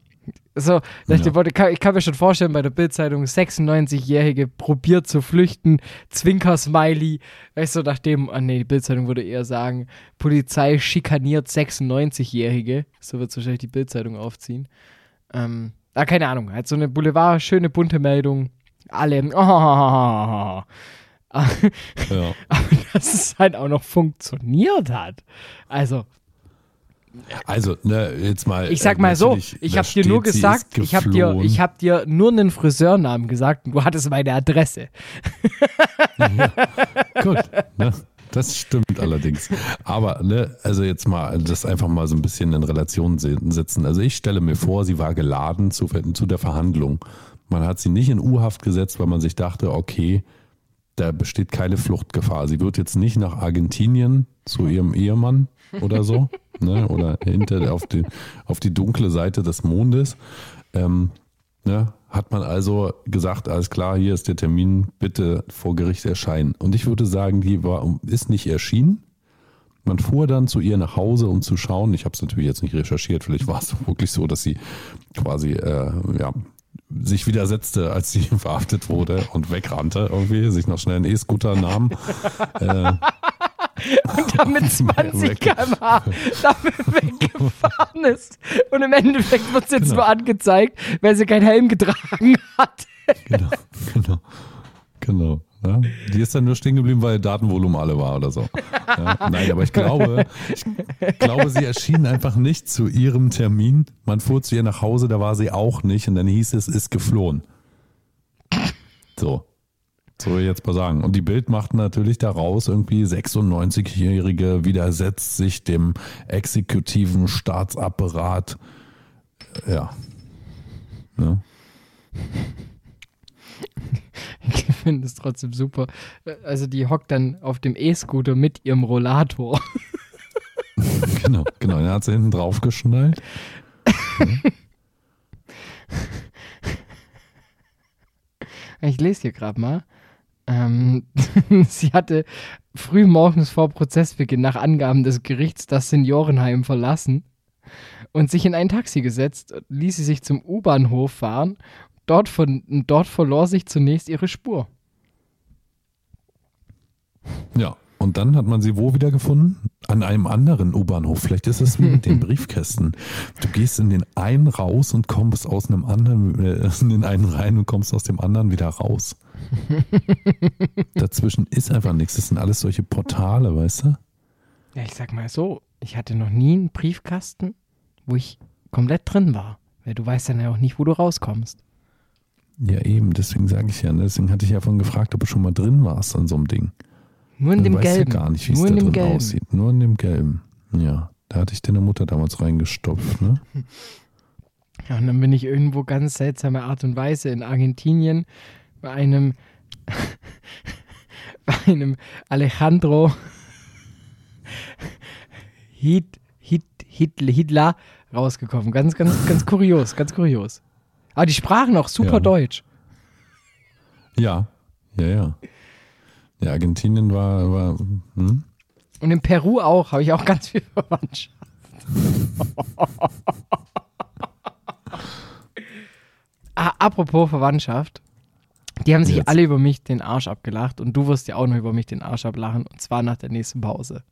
So, ja. ich, kann, ich kann mir schon vorstellen, bei der Bildzeitung 96-Jährige probiert zu flüchten, Zwinker-Smiley, weißt du, nachdem, ah nee, die Bildzeitung würde eher sagen, Polizei schikaniert 96-Jährige, so wird es wahrscheinlich die Bildzeitung aufziehen. Ähm, ah, keine Ahnung, halt so eine Boulevard, schöne bunte Meldung, alle, oh, [laughs] ja. aber dass es halt auch noch funktioniert hat. Also, also, ne, jetzt mal. Ich sag mal so, ich habe dir nur gesagt, ich habe dir, ich hab dir nur einen Friseurnamen gesagt und du hattest meine Adresse. Ja, gut, ne? Das stimmt allerdings. Aber, ne, also jetzt mal das einfach mal so ein bisschen in Relation setzen. Also ich stelle mir vor, sie war geladen zu, zu der Verhandlung. Man hat sie nicht in U-Haft gesetzt, weil man sich dachte, okay, da besteht keine Fluchtgefahr. Sie wird jetzt nicht nach Argentinien zu ihrem Ehemann oder so, ne? oder hinter auf die, auf die dunkle Seite des Mondes. Ähm, ne? Hat man also gesagt, alles klar, hier ist der Termin, bitte vor Gericht erscheinen. Und ich würde sagen, die war, ist nicht erschienen. Man fuhr dann zu ihr nach Hause, um zu schauen. Ich habe es natürlich jetzt nicht recherchiert. Vielleicht war es [laughs] wirklich so, dass sie quasi äh, ja, sich widersetzte, als sie [laughs] verhaftet wurde und wegrannte irgendwie, sich noch schnell einen E-Scooter nahm. [laughs] äh, und damit [laughs] 20 km/h damit weggefahren ist. Und im Endeffekt wird es jetzt genau. nur angezeigt, weil sie keinen Helm getragen hat. genau, genau, genau. Ja, die ist dann nur stehen geblieben, weil Datenvolumen alle war oder so. Ja, nein, aber ich glaube, ich glaube, sie erschien einfach nicht zu ihrem Termin. Man fuhr zu ihr nach Hause, da war sie auch nicht und dann hieß es, ist geflohen. So. So jetzt mal sagen. Und die Bild macht natürlich daraus irgendwie 96-Jährige widersetzt sich dem exekutiven Staatsapparat. Ja. ja. [laughs] Ich finde es trotzdem super. Also die hockt dann auf dem E-Scooter mit ihrem Rollator. [laughs] genau, genau. Er hat sie hinten drauf geschnallt. Ja. [laughs] Ich lese hier gerade mal. Ähm, [laughs] sie hatte früh morgens vor Prozessbeginn nach Angaben des Gerichts das Seniorenheim verlassen und sich in ein Taxi gesetzt, ließ sie sich zum U-Bahnhof fahren. Dort, von, dort verlor sich zunächst ihre Spur. Ja, und dann hat man sie wo wieder gefunden? An einem anderen U-Bahnhof. Vielleicht ist es wie mit den [laughs] Briefkästen. Du gehst in den einen raus und kommst aus einem anderen, äh, in den einen rein und kommst aus dem anderen wieder raus. [laughs] Dazwischen ist einfach nichts. Das sind alles solche Portale, weißt du? Ja, ich sag mal so, ich hatte noch nie einen Briefkasten, wo ich komplett drin war. Weil du weißt dann ja auch nicht, wo du rauskommst. Ja, eben, deswegen sage ich ja, ne? deswegen hatte ich ja von gefragt, ob du schon mal drin warst an so einem Ding. Nur in du dem weißt gelben. ja gar nicht, wie es da drin gelben. aussieht. Nur in dem gelben. Ja, da hatte ich deine Mutter damals reingestopft, ne? [laughs] Ja, und dann bin ich irgendwo ganz seltsame Art und Weise in Argentinien bei einem, [laughs] bei einem Alejandro Hit, Hit, Hitler, Hitler rausgekommen. Ganz, ganz, ganz kurios, ganz kurios. Aber die sprachen auch super ja. Deutsch. Ja, ja, ja. Ja, Argentinien war, war hm? Und in Peru auch, habe ich auch ganz viel Verwandtschaft. [laughs] ah, apropos Verwandtschaft. Die haben sich Jetzt. alle über mich den Arsch abgelacht und du wirst ja auch noch über mich den Arsch ablachen und zwar nach der nächsten Pause.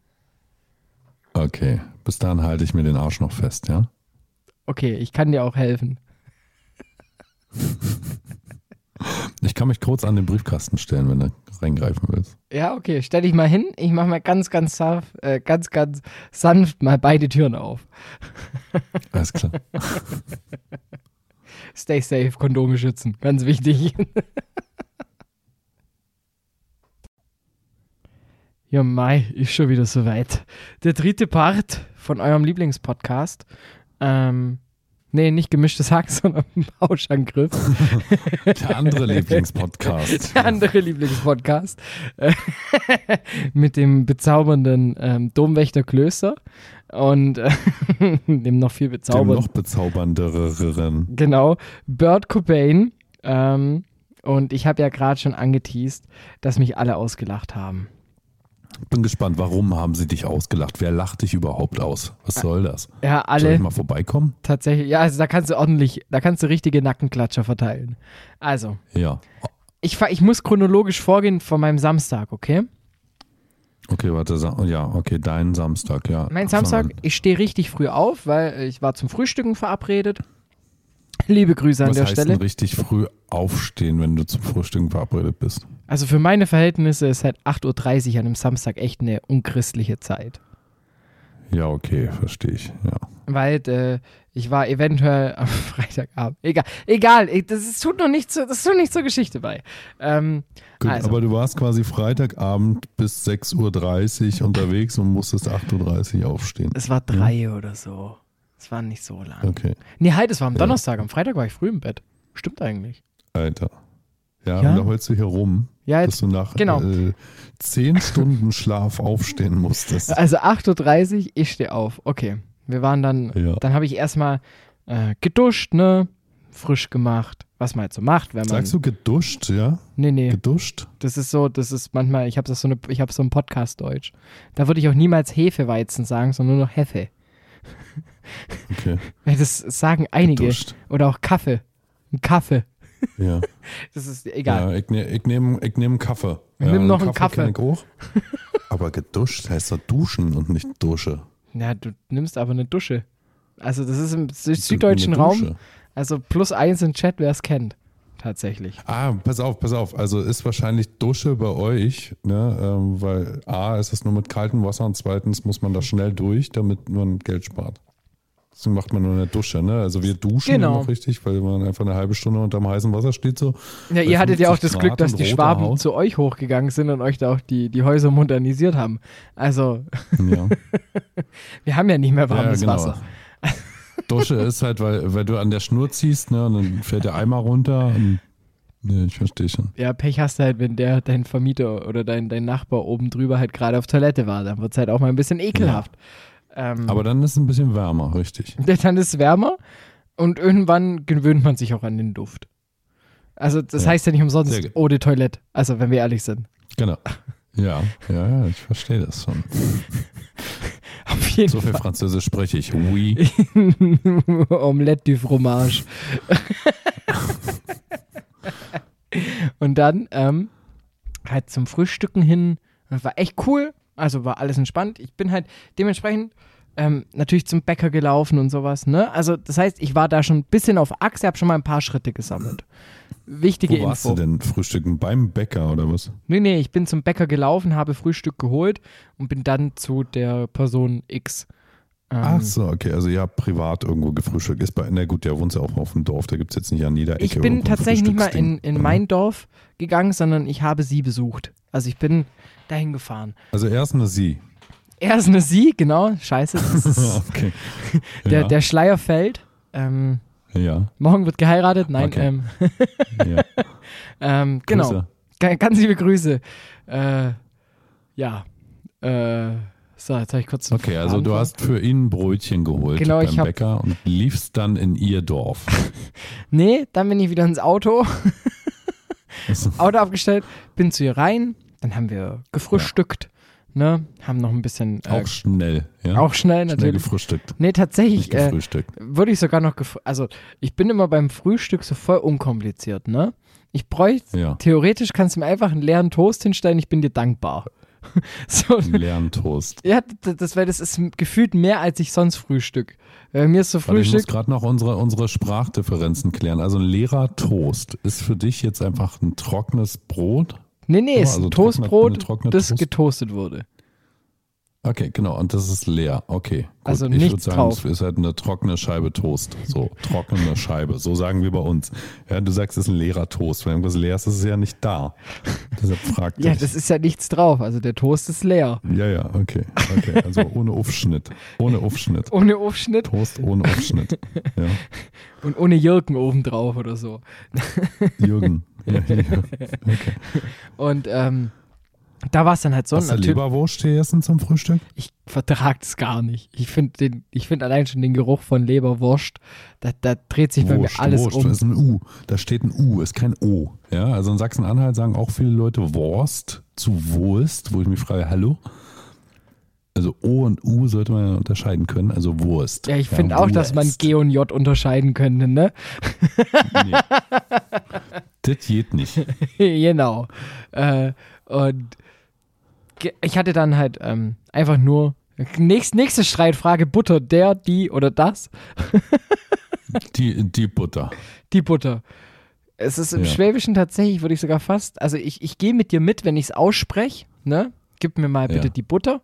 Okay, bis dahin halte ich mir den Arsch noch fest, ja? Okay, ich kann dir auch helfen. Ich kann mich kurz an den Briefkasten stellen, wenn du reingreifen willst. Ja, okay, stell dich mal hin. Ich mache mal ganz, ganz, sanft, äh, ganz, ganz sanft mal beide Türen auf. Alles klar. [laughs] Stay safe, Kondome schützen, ganz wichtig. [laughs] ja, Mai, ist schon wieder soweit. Der dritte Part von eurem Lieblingspodcast. Ähm, Nee, nicht gemischtes Hack, [laughs] sondern Pauschangriff. [laughs] Der andere Lieblingspodcast. [laughs] Der andere Lieblingspodcast. Mit dem bezaubernden ähm, Domwächter Klöster und äh, dem noch viel bezaubernden. Dem noch bezaubernderen. Genau. Bert Cobain Ähm, und ich habe ja gerade schon angeteased, dass mich alle ausgelacht haben. Bin gespannt, warum haben sie dich ausgelacht? Wer lacht dich überhaupt aus? Was soll das? Ja, alle. Soll ich mal vorbeikommen? Tatsächlich, ja, also da kannst du ordentlich, da kannst du richtige Nackenklatscher verteilen. Also. Ja. Ich, ich muss chronologisch vorgehen von meinem Samstag, okay? Okay, warte, ja, okay, dein Samstag, ja. Mein Samstag, ich stehe richtig früh auf, weil ich war zum Frühstücken verabredet. [laughs] Liebe Grüße an Was der heißt Stelle. Denn richtig früh aufstehen, wenn du zum Frühstücken verabredet bist? Also für meine Verhältnisse ist halt 8.30 Uhr an einem Samstag echt eine unchristliche Zeit. Ja, okay, verstehe ich, ja. Weil äh, ich war eventuell [laughs] am Freitagabend. Egal, egal, das ist, tut noch nicht so, das tut nicht zur Geschichte bei. Ähm, Gut, also. aber du warst quasi Freitagabend bis 6.30 Uhr unterwegs und musstest 8.30 Uhr aufstehen. Es war drei oder so. Es war nicht so lang. Okay. Nee, halt, es war am Ja. Donnerstag. Am Freitag war ich früh im Bett. Stimmt eigentlich. Alter. Ja, Ja? und da holst du hier rum, Ja, dass du nach genau. äh, 10 Stunden Schlaf aufstehen musstest. [laughs] Also 8.30 Uhr, ich stehe auf. Okay. Wir waren dann, Ja. dann habe ich erstmal äh, geduscht, ne? Frisch gemacht. Was man halt so macht, wenn man. Sagst du geduscht, ja? Nee, nee. Geduscht? Das ist so, das ist manchmal, ich habe das so eine, ich habe so ein Podcast-Deutsch. Da würde ich auch niemals Hefeweizen sagen, sondern nur noch Hefe. [laughs] Okay. [laughs] Das sagen einige. Geduscht. Oder auch Kaffee. Ein Kaffee. Ja. [laughs] Das ist egal. ja ich ne, ich nehme ich nehm einen Kaffee. Ich ja, nehm noch einen Kaffee. auch. Aber geduscht heißt doch duschen und nicht Dusche. Ja, du nimmst aber eine Dusche. Also das ist im süddeutschen. Raum, also plus eins im Chat, wer es kennt. Tatsächlich. Ah, pass auf, pass auf. Also ist wahrscheinlich Dusche bei euch, ne? Ähm, weil A, ist es nur mit kaltem Wasser und zweitens muss man da schnell durch, damit man Geld spart. Deswegen macht man nur eine Dusche, ne? Also wir duschen Genau. noch richtig, weil man einfach eine halbe Stunde unterm heißen Wasser steht so. Ja, ihr hattet ja auch 50 das Glück, Grad dass und die Schwaben Haut. zu euch hochgegangen sind und euch da auch die, die Häuser modernisiert haben. Also, Ja, [laughs] wir haben ja nicht mehr warmes ja genau. Wasser. Dusche ist halt, weil, weil du an der Schnur ziehst, ne? Und dann fährt der Eimer runter und ne, ich verstehe schon. Ja, Pech hast du halt, wenn der dein Vermieter oder dein, dein Nachbar oben drüber halt gerade auf Toilette war. Dann wird es halt auch mal ein bisschen ekelhaft. Ähm, Aber dann ist es ein bisschen wärmer, richtig. [laughs] dann ist es wärmer und irgendwann gewöhnt man sich auch an den Duft. Also das Ja. heißt ja nicht umsonst de Toilette. Also wenn wir ehrlich sind. Genau. Ja, ja, ja, ich verstehe das schon. [laughs] Auf jeden So viel Fall. Französisch spreche ich. Oui. [laughs] Omelette du Fromage. und dann ähm, halt zum Frühstücken hin. Das war echt cool. Also war alles entspannt. Ich bin halt dementsprechend ähm, natürlich zum Bäcker gelaufen und sowas. Ne? Also das heißt, ich war da schon ein bisschen auf Achse, habe schon mal ein paar Schritte gesammelt. Wichtige Wo warst Info. du denn frühstücken? Beim Bäcker oder was? Nee, nee, ich bin zum Bäcker gelaufen, habe Frühstück geholt und bin dann zu der Person X. Ähm, Ach so, okay. Also ihr habt privat irgendwo gefrühstückt. Ist bei, na gut, der wohnt ja auch auf dem Dorf. Da gibt es jetzt nicht an jeder Ecke Ich bin tatsächlich nicht mal in, in oder? mein Dorf gegangen, sondern ich habe sie besucht. Also ich bin dahin gefahren. Also erst eine Sie. Er ist eine sie, genau. Scheiße, [laughs] okay. der, ja, der Schleier fällt. Ähm, ja, morgen wird geheiratet. Nein, Okay. ähm, [laughs] ja. ähm, genau. Grüße. Ga- Ganz liebe Grüße. Äh, ja. Äh, so, jetzt habe ich kurz. Okay, also Faden du hast für ihn ein Brötchen geholt Genau, beim ich hab- Bäcker und liefst dann in ihr Dorf. [laughs] Nee, dann bin ich wieder ins Auto. Also, Auto abgestellt, bin zu ihr rein. Dann haben wir gefrühstückt. Ne? Haben noch ein bisschen. Äh, auch schnell, ja? auch schnell schnell natürlich. gefrühstückt. Nee, tatsächlich. Äh, gefrühstückt. würde ich sogar noch also ich bin immer beim Frühstück so voll unkompliziert, ne? Ich bräuchte ja, theoretisch kannst du mir einfach einen leeren Toast hinstellen, ich bin dir dankbar. [laughs] so, einen leeren Toast. ja, das, weil das ist gefühlt mehr als ich sonst frühstück. Bei mir ist so Warte, ich muss Frühstück. gerade noch unsere, unsere Sprachdifferenzen klären. Also ein leerer Toast ist für dich jetzt einfach ein trockenes Brot? Nee, nee, Oh, ist also ein trocknet- Toastbrot, das Toast? getoastet wurde. Okay, genau. Und das ist leer. Okay. Gut. Also ich würde sagen, drauf. es ist halt eine trockene Scheibe Toast. So, trockene Scheibe. So sagen wir bei uns. Ja, du sagst, es ist ein leerer Toast. Wenn irgendwas leer ist, ist es ja nicht da. Deshalb fragt Ja, das ist ja nichts drauf. Also der Toast ist leer. Ja, ja, okay. Okay. Also ohne Aufschnitt. Ohne Aufschnitt. [laughs] Ohne Aufschnitt Toast ohne Aufschnitt. Ja. und ohne Jirken obendrauf oder so. Jürgen. Ja, [laughs] ja. Okay. Und ähm, Da war es dann halt so. Hast du Leberwurst gegessen zum Frühstück? Ich vertrage das gar nicht. Ich finde find allein schon den Geruch von Leberwurst, da, da dreht sich Wurst, bei mir alles Wurst, um. Das ist ein U. Da steht ein U, ist kein O. Ja, also in Sachsen-Anhalt sagen auch viele Leute Wurst zu Wurst, wo ich mich frage, hallo? Also O und U sollte man unterscheiden können, also Wurst. Ja, ich ja, finde auch, dass man G und J unterscheiden könnte, ne? Nee. [laughs] das geht nicht. genau. Äh, und ich hatte dann halt ähm, einfach nur nächst, nächste Streitfrage: Butter, der, die oder das? [laughs] die, die Butter. Die Butter. Es ist im ja. Schwäbischen tatsächlich, würde ich sogar fast, also ich, ich gehe mit dir mit, wenn ich es ausspreche, ne? Gib mir mal bitte ja. die Butter.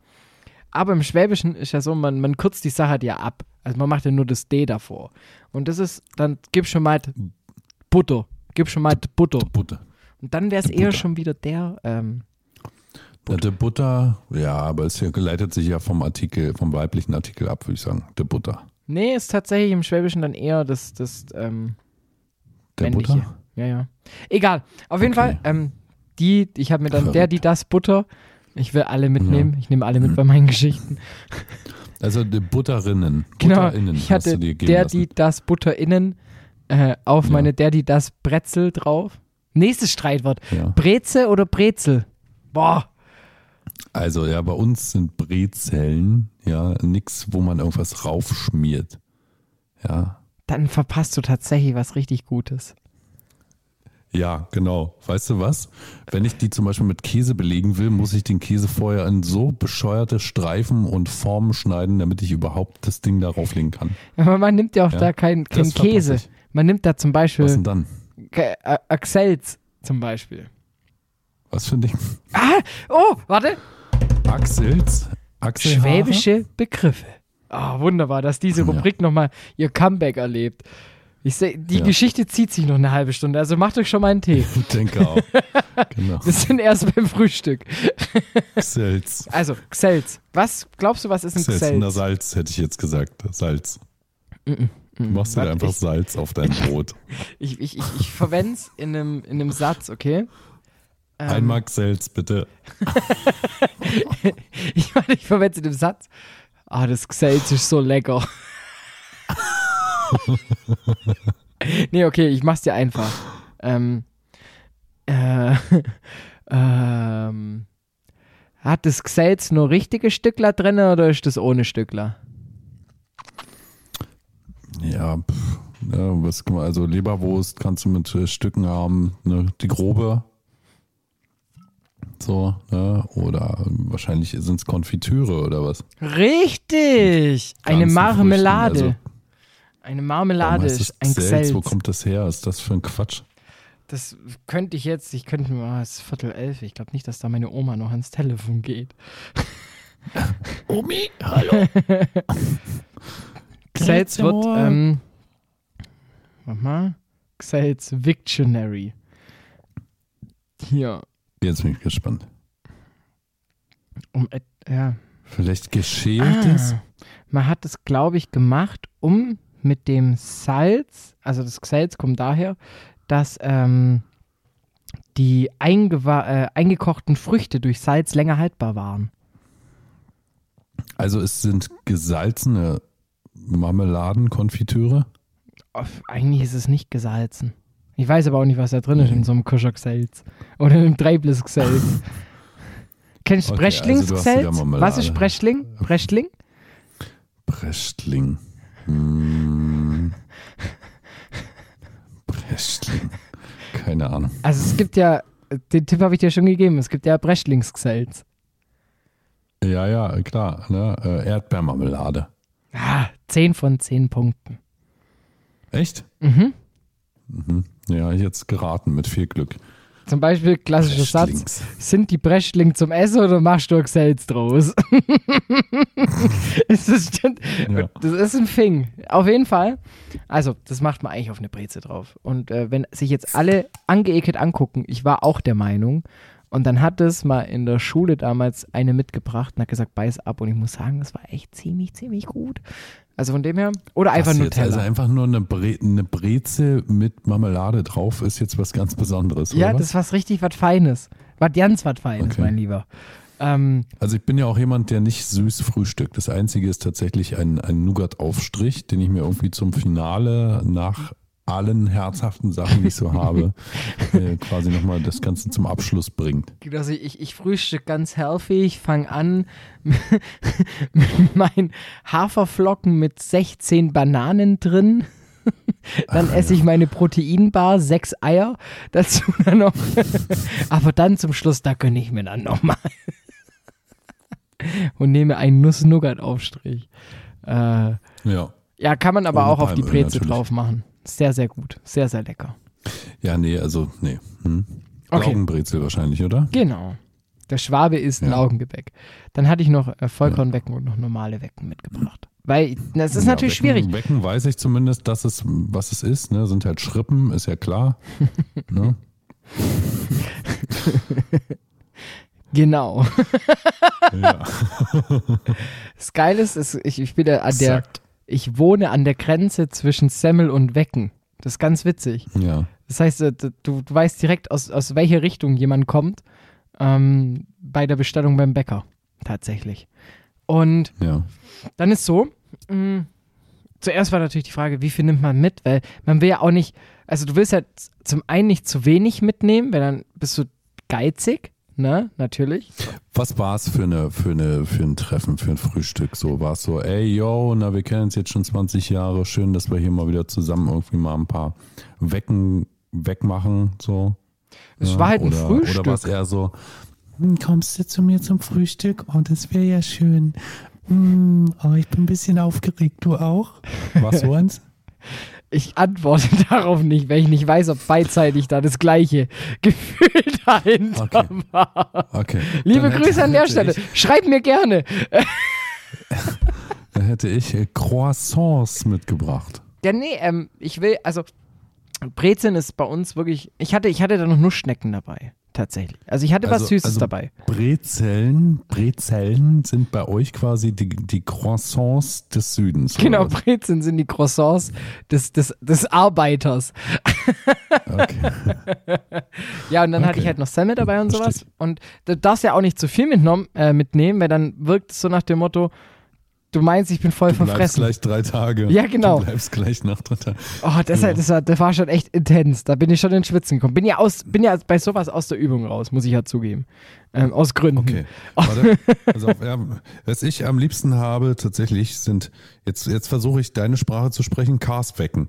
Aber im Schwäbischen ist ja so, man, man kürzt die Sache ja ab. Also man macht ja nur das D davor. Und das ist, dann gib schon mal Butter. Gib schon mal Butter. Butter. Und dann wäre es eher schon wieder der, ähm, Butter. Der Butter, ja, aber es leitet sich ja vom Artikel, vom weiblichen Artikel ab, würde ich sagen. Der Butter. Nee, ist tatsächlich im Schwäbischen dann eher das, das ähm, Der männliche. Butter? Ja, ja. Egal. Auf jeden okay. Fall, ähm, die, ich habe mir dann der, die, das Butter. Ich will alle mitnehmen. Ja. Ich nehme alle mit mhm. bei meinen Geschichten. Also die Butterinnen. [laughs] Genau. Butterinnen ich hatte der, lassen. die, das Butterinnen äh, auf ja. meine der, die, das Brezel drauf. Nächstes Streitwort. Ja. Breze oder Brezel? Boah. Also ja, bei uns sind Brezeln, ja, nichts, wo man irgendwas raufschmiert. Ja. Dann verpasst du tatsächlich was richtig Gutes. Ja, genau. Weißt du was? Wenn ich die zum Beispiel mit Käse belegen will, muss ich den Käse vorher in so bescheuerte Streifen und Formen schneiden, damit ich überhaupt das Ding darauf legen kann. Aber man nimmt ja auch ja, da keinen kein Käse. Man nimmt da zum Beispiel. Was denn dann? Axels zum Beispiel. Was für ein Ding? Ah, oh, warte. Axels? Axelhaare? Schwäbische Begriffe. Ah, oh, wunderbar, dass diese Rubrik ja. nochmal ihr Comeback erlebt. Ich seh, die ja. Geschichte zieht sich noch eine halbe Stunde, also macht euch schon mal einen Tee. Ich [laughs] denke auch. Genau. Wir sind erst beim Frühstück. Xels. Also, Xels. Was glaubst du, was ist ein Xels? Xels? Na, Salz, hätte ich jetzt gesagt. Salz. Mm -mm. Du machst dir einfach ich, Salz auf dein Brot. [laughs] ich ich, ich, ich verwende es in einem, in einem Satz, okay? Ähm, Ein Mark Selz, bitte. [laughs] ich meine, ich in dem Satz. Ah, das Selz ist so lecker. [laughs] nee, okay, ich mach's dir einfach. Ähm, äh, [laughs] ähm, hat das Xels nur richtige Stückler drin oder ist das ohne Stückler? Ja, pff, ja was, also Leberwurst kannst du mit äh, Stücken haben. Ne? Die grobe so, ne? Oder wahrscheinlich sind es Konfitüre oder was? Richtig! Eine Marmelade. Also, eine Marmelade ist ein Xelz. Wo kommt das her? Ist das für ein Quatsch? Das könnte ich jetzt, ich könnte mal, oh, es ist Viertel elf, ich glaube nicht, dass da meine Oma noch ans Telefon geht. [laughs] Omi, hallo. [laughs] Xelz wird, ähm, mach mal, Xelz Victionary. Hier, Jetzt bin ich gespannt. Um, ja. Vielleicht geschältes? Ah, man hat es, glaube ich, gemacht, um mit dem Salz, also das Salz kommt daher, dass ähm, die äh, eingekochten Früchte durch Salz länger haltbar waren. Also es sind gesalzene Marmeladenkonfitüre? Eigentlich ist es nicht gesalzen. Ich weiß aber auch nicht, was da drin ist in so einem Kuschok-Selz. Oder in einem Dreibliss-Selz. [laughs] Kennst du okay? Also was ist Breschling? Breschling? Breschling. Hm. Breschling. Keine Ahnung. Also es gibt ja, den Tipp habe ich dir schon gegeben, es gibt ja Breschlings-Selz. Ja, ja, klar. Ne? Äh, Erdbeermarmelade. Ah, 10 von 10 Punkten. Echt? Mhm. Mhm. Ja, jetzt geraten mit viel Glück. Zum Beispiel klassischer Satz: Sind die Breschling zum Essen oder machst du Salz draus? [laughs] das, ist, ja. das ist ein Fing. Auf jeden Fall. Also, das macht man eigentlich auf eine Breze drauf. Und äh, wenn sich jetzt alle angeekelt angucken, ich war auch der Meinung, und dann hat es mal in der Schule damals eine mitgebracht und hat gesagt, beiß ab. Und ich muss sagen, das war echt ziemlich, ziemlich gut. Also von dem her. Oder einfach nur Also einfach nur eine, Bre eine Breze mit Marmelade drauf ist jetzt was ganz Besonderes. Ja, das ist was richtig was Feines. Was ganz was Feines, okay. mein Lieber. Ähm, also ich bin ja auch jemand, der nicht süß frühstückt. Das Einzige ist tatsächlich ein, ein Nougat-Aufstrich, den ich mir irgendwie zum Finale nach allen herzhaften Sachen, die ich so habe, [laughs] äh, quasi nochmal das Ganze zum Abschluss bringt. Also ich, ich frühstück ganz healthy, ich fange an [laughs] mit meinen Haferflocken mit 16 Bananen drin. dann Ach, esse ich meine Proteinbar, sechs Eier, dazu [laughs] dann noch. Aber dann zum Schluss, da gönne ich mir dann nochmal. Und nehme einen Nuss-Nougat-Aufstrich. Äh, ja. Ja, kann man aber Ohne auch auf die Brezel drauf machen. Sehr, sehr gut. Sehr, sehr lecker. Ja, nee, also, nee. Hm. Okay. Laugenbrezel wahrscheinlich, oder? Genau. Der Schwabe ist ein ja. Laugengebäck. Dann hatte ich noch äh, Vollkornwecken ja. und noch normale Wecken mitgebracht. Weil das ist ja, natürlich Wecken, schwierig. Wecken weiß ich zumindest, dass es, was es ist. Ne? Sind halt Schrippen, ist ja klar. [laughs] ne? genau. ja. [laughs] das Geile ist, ist ich, ich bin ja an der, ich wohne an der Grenze zwischen Semmel und Wecken. Das ist ganz witzig. Ja. Das heißt, äh, du, du weißt direkt, aus, aus welcher Richtung jemand kommt ähm, bei der Bestellung beim Bäcker. Tatsächlich. Und ja. dann ist so, mh, mm, zuerst war natürlich die Frage, wie viel nimmt man mit? Weil man will ja auch nicht, also du willst ja zum einen nicht zu wenig mitnehmen, weil dann bist du geizig ne? Natürlich. Was war es für, eine, für, eine, für ein Treffen, für ein Frühstück? So war es so, ey, yo, na, wir kennen uns jetzt schon 20 Jahre, schön, dass wir hier mal wieder zusammen irgendwie mal ein paar Wecken wegmachen, so. Es ja, war halt ein oder, Frühstück. Oder war es eher so, hm, kommst du zu mir zum Frühstück? Oh, das wäre ja schön. Hm, oh, ich bin ein bisschen aufgeregt, du auch? Was [laughs] so eins? Ich antworte [laughs] darauf nicht, weil ich nicht weiß, ob beidseitig da das gleiche [laughs] Gefühl dahinter okay. war. Okay. Liebe Dann Grüße an der Stelle. Schreib mir gerne. [laughs] Dann hätte ich äh, Croissants mitgebracht. Ja, nee, ähm, ich will, also Brezeln ist bei uns wirklich, ich hatte, ich hatte da noch Nussschnecken dabei tatsächlich. Also ich hatte also, was Süßes also dabei. Brezeln, Brezeln sind bei euch quasi die, die Croissants des Südens. Genau, Brezeln sind die Croissants des, des, des Arbeiters. Okay. [laughs] ja, und dann okay. hatte ich halt noch Semmel dabei und sowas. Und du darfst ja auch nicht zu viel mitnehmen, äh, mitnehmen, weil dann wirkt es so nach dem Motto, Du meinst, ich bin voll du verfressen. Du bleibst gleich drei Tage. Ja, genau. Du bleibst gleich nach drei Tagen. Oh, das, ja. das, war, das war schon echt intens. Da bin ich schon in Schwitzen gekommen. Bin ja, aus, bin ja bei sowas aus der Übung raus, muss ich ja zugeben. Ähm, aus Gründen. Okay. [laughs] Warte, also, ja, was ich am liebsten habe, tatsächlich, sind, jetzt, jetzt versuche ich deine Sprache zu sprechen, Karswecken.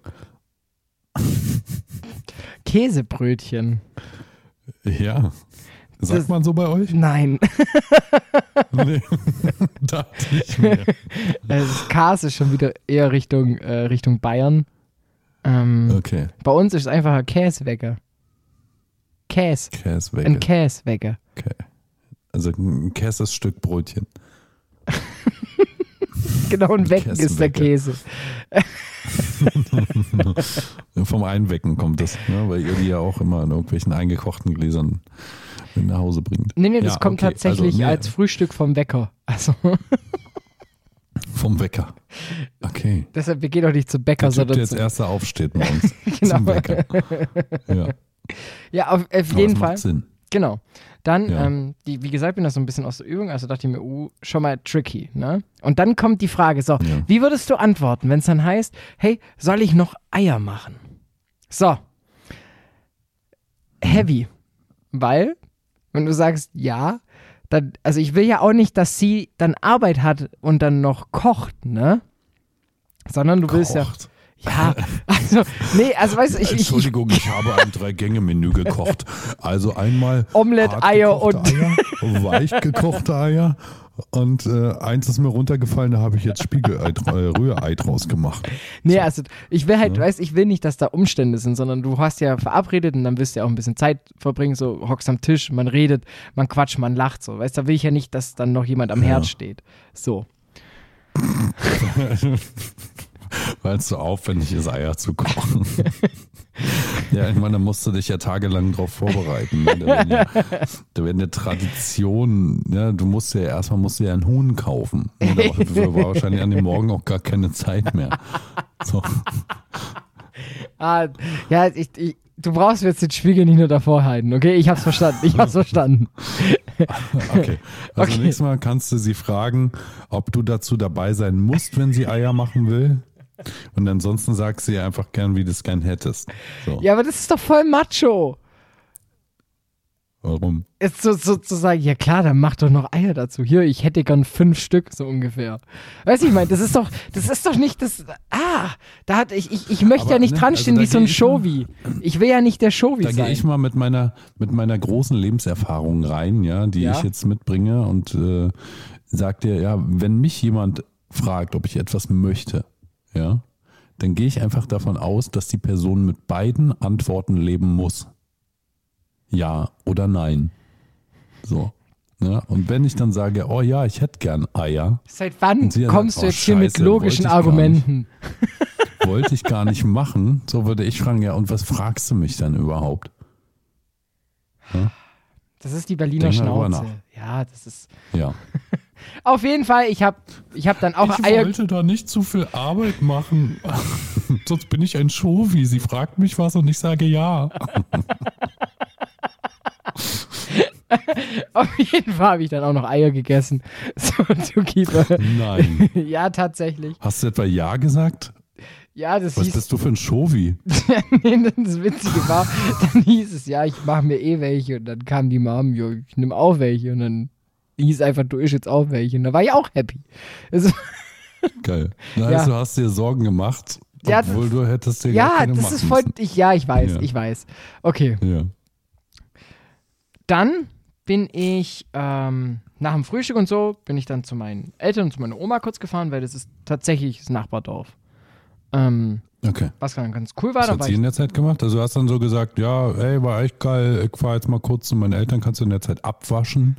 Käsebrötchen. Ja. Sagt das, man so bei euch? Nein. [laughs] nee, [laughs] dachte ich mir. Das Kas ist schon wieder eher Richtung, äh, Richtung Bayern. Ähm, okay. Bei uns ist es einfach ein Käsewecker. Käse. Käsewecker. Ein Käsewecker. Okay. Also ein Käsestück Brötchen. [laughs] genau, ein Wecken ist der Käse. Vom Einwecken kommt das, ne? weil ihr die ja auch immer in irgendwelchen eingekochten Gläsern mit nach Hause bringt. Nee, nee, das ja, kommt okay. tatsächlich also, nee. als Frühstück vom Wecker. Also. Vom Wecker. Okay. Deshalb, wir gehen doch nicht zum Bäcker, der typ, sondern. Der jetzt erster aufsteht morgens. [laughs] genau. Zum Wecker. Ja. Ja, auf, auf jeden Fall. Sinn. Genau. Dann, ja. ähm, die, wie gesagt, bin das so ein bisschen aus der Übung, also dachte ich mir, uh, schon mal tricky, ne? Und dann kommt die Frage, so, ja. wie würdest du antworten, wenn es dann heißt, hey, soll ich noch Eier machen? So. Heavy. Weil, wenn du sagst ja, dann, also ich will ja auch nicht, dass sie dann Arbeit hat und dann noch kocht, ne? Sondern du kocht. willst ja. Ja, also, nee, also weißt du, ich. Entschuldigung, ich, ich, ich habe ein Drei-Gänge-Menü gekocht. Also einmal. Omelette, Eier und. Eier, weich gekochte Eier und äh, eins ist mir runtergefallen, da habe ich jetzt Spiegelei, äh, Rührei draus gemacht. Nee, so. also ich will halt, ja. weißt ich will nicht, dass da Umstände sind, sondern du hast ja verabredet und dann wirst du ja auch ein bisschen Zeit verbringen, so hockst am Tisch, man redet, man quatscht, man lacht, so. Weißt du, da will ich ja nicht, dass dann noch jemand am ja. Herd steht. So. [laughs] Weil es so aufwendig ist, Eier zu kochen. [laughs] ja, ich meine, da musst du dich ja tagelang drauf vorbereiten. Ne? Da, werden ja, da werden ja Traditionen, ja, du musst ja erstmal musst du ja einen Huhn kaufen. Und da war wahrscheinlich an dem Morgen auch gar keine Zeit mehr. So. [laughs] Ah, ja, ich, ich, Du brauchst jetzt den Spiegel nicht nur davor halten, okay? Ich hab's verstanden. Ich hab's verstanden. [laughs] okay. Also okay. nächstes Mal kannst du sie fragen, ob du dazu dabei sein musst, wenn sie Eier machen will. Und ansonsten sagst du ihr einfach gern, wie du es gern hättest. So. Ja, aber das ist doch voll macho. Warum? Jetzt so, so zu sagen, ja klar, dann mach doch noch Eier dazu. Hier, ich hätte gern fünf Stück, so ungefähr. Weißt du, ich meine, das ist doch, das ist doch nicht das. Ah, da hat ich, ich, ich möchte Aber, ja nicht ne, dranstehen also wie so ein Showy. Ich will ja nicht der Showy sein. Da gehe ich mal mit meiner, mit meiner großen Lebenserfahrung rein, ja, die ja? ich jetzt mitbringe und äh, sag dir, ja, wenn mich jemand fragt, ob ich etwas möchte, ja, dann gehe ich einfach davon aus, dass die Person mit beiden Antworten leben muss. Ja oder nein. So. Ja, und wenn ich dann sage, oh ja, ich hätte gern Eier. Seit wann kommst sagt, du jetzt oh, hier mit logischen Argumenten? [laughs] wollte ich gar nicht machen. So würde ich fragen, ja, und was fragst du mich dann überhaupt? Ja? Das ist die Berliner Schnauze. Ja, das ist. Ja. [laughs] Auf jeden Fall, ich habe ich hab dann auch ich Eier. Ich wollte da nicht zu viel Arbeit machen. [laughs] Sonst bin ich ein Shovi. Sie fragt mich was und ich sage ja. [laughs] Auf jeden Fall habe ich dann auch noch Eier gegessen. [laughs] So, Zookeeper. Nein. ja, tatsächlich. Hast du etwa Ja gesagt? Ja, das Was hieß, bist du für ein Shovi? nee, das Witzige war, dann hieß es, ja, ich mache mir eh welche. Und dann kam die Mom, jo, ich nehme auch welche. Und dann hieß einfach, du isst jetzt auch welche. Und da war ich auch happy. Also, [laughs] Geil. Na, ja. Also hast dir Sorgen gemacht, ja, obwohl das, du hättest dir Ja, das ist voll, ich, ja, ich weiß, ja. ich weiß. Okay. Ja. Dann bin ich ähm, nach dem Frühstück und so, bin ich dann zu meinen Eltern und zu meiner Oma kurz gefahren, weil das ist tatsächlich das Nachbardorf. Ähm, okay. Was dann ganz cool war. Was hat sie in der Zeit gemacht? Also du hast dann so gesagt, ja, ey, war echt geil, ich fahre jetzt mal kurz zu meinen Eltern, kannst du in der Zeit abwaschen?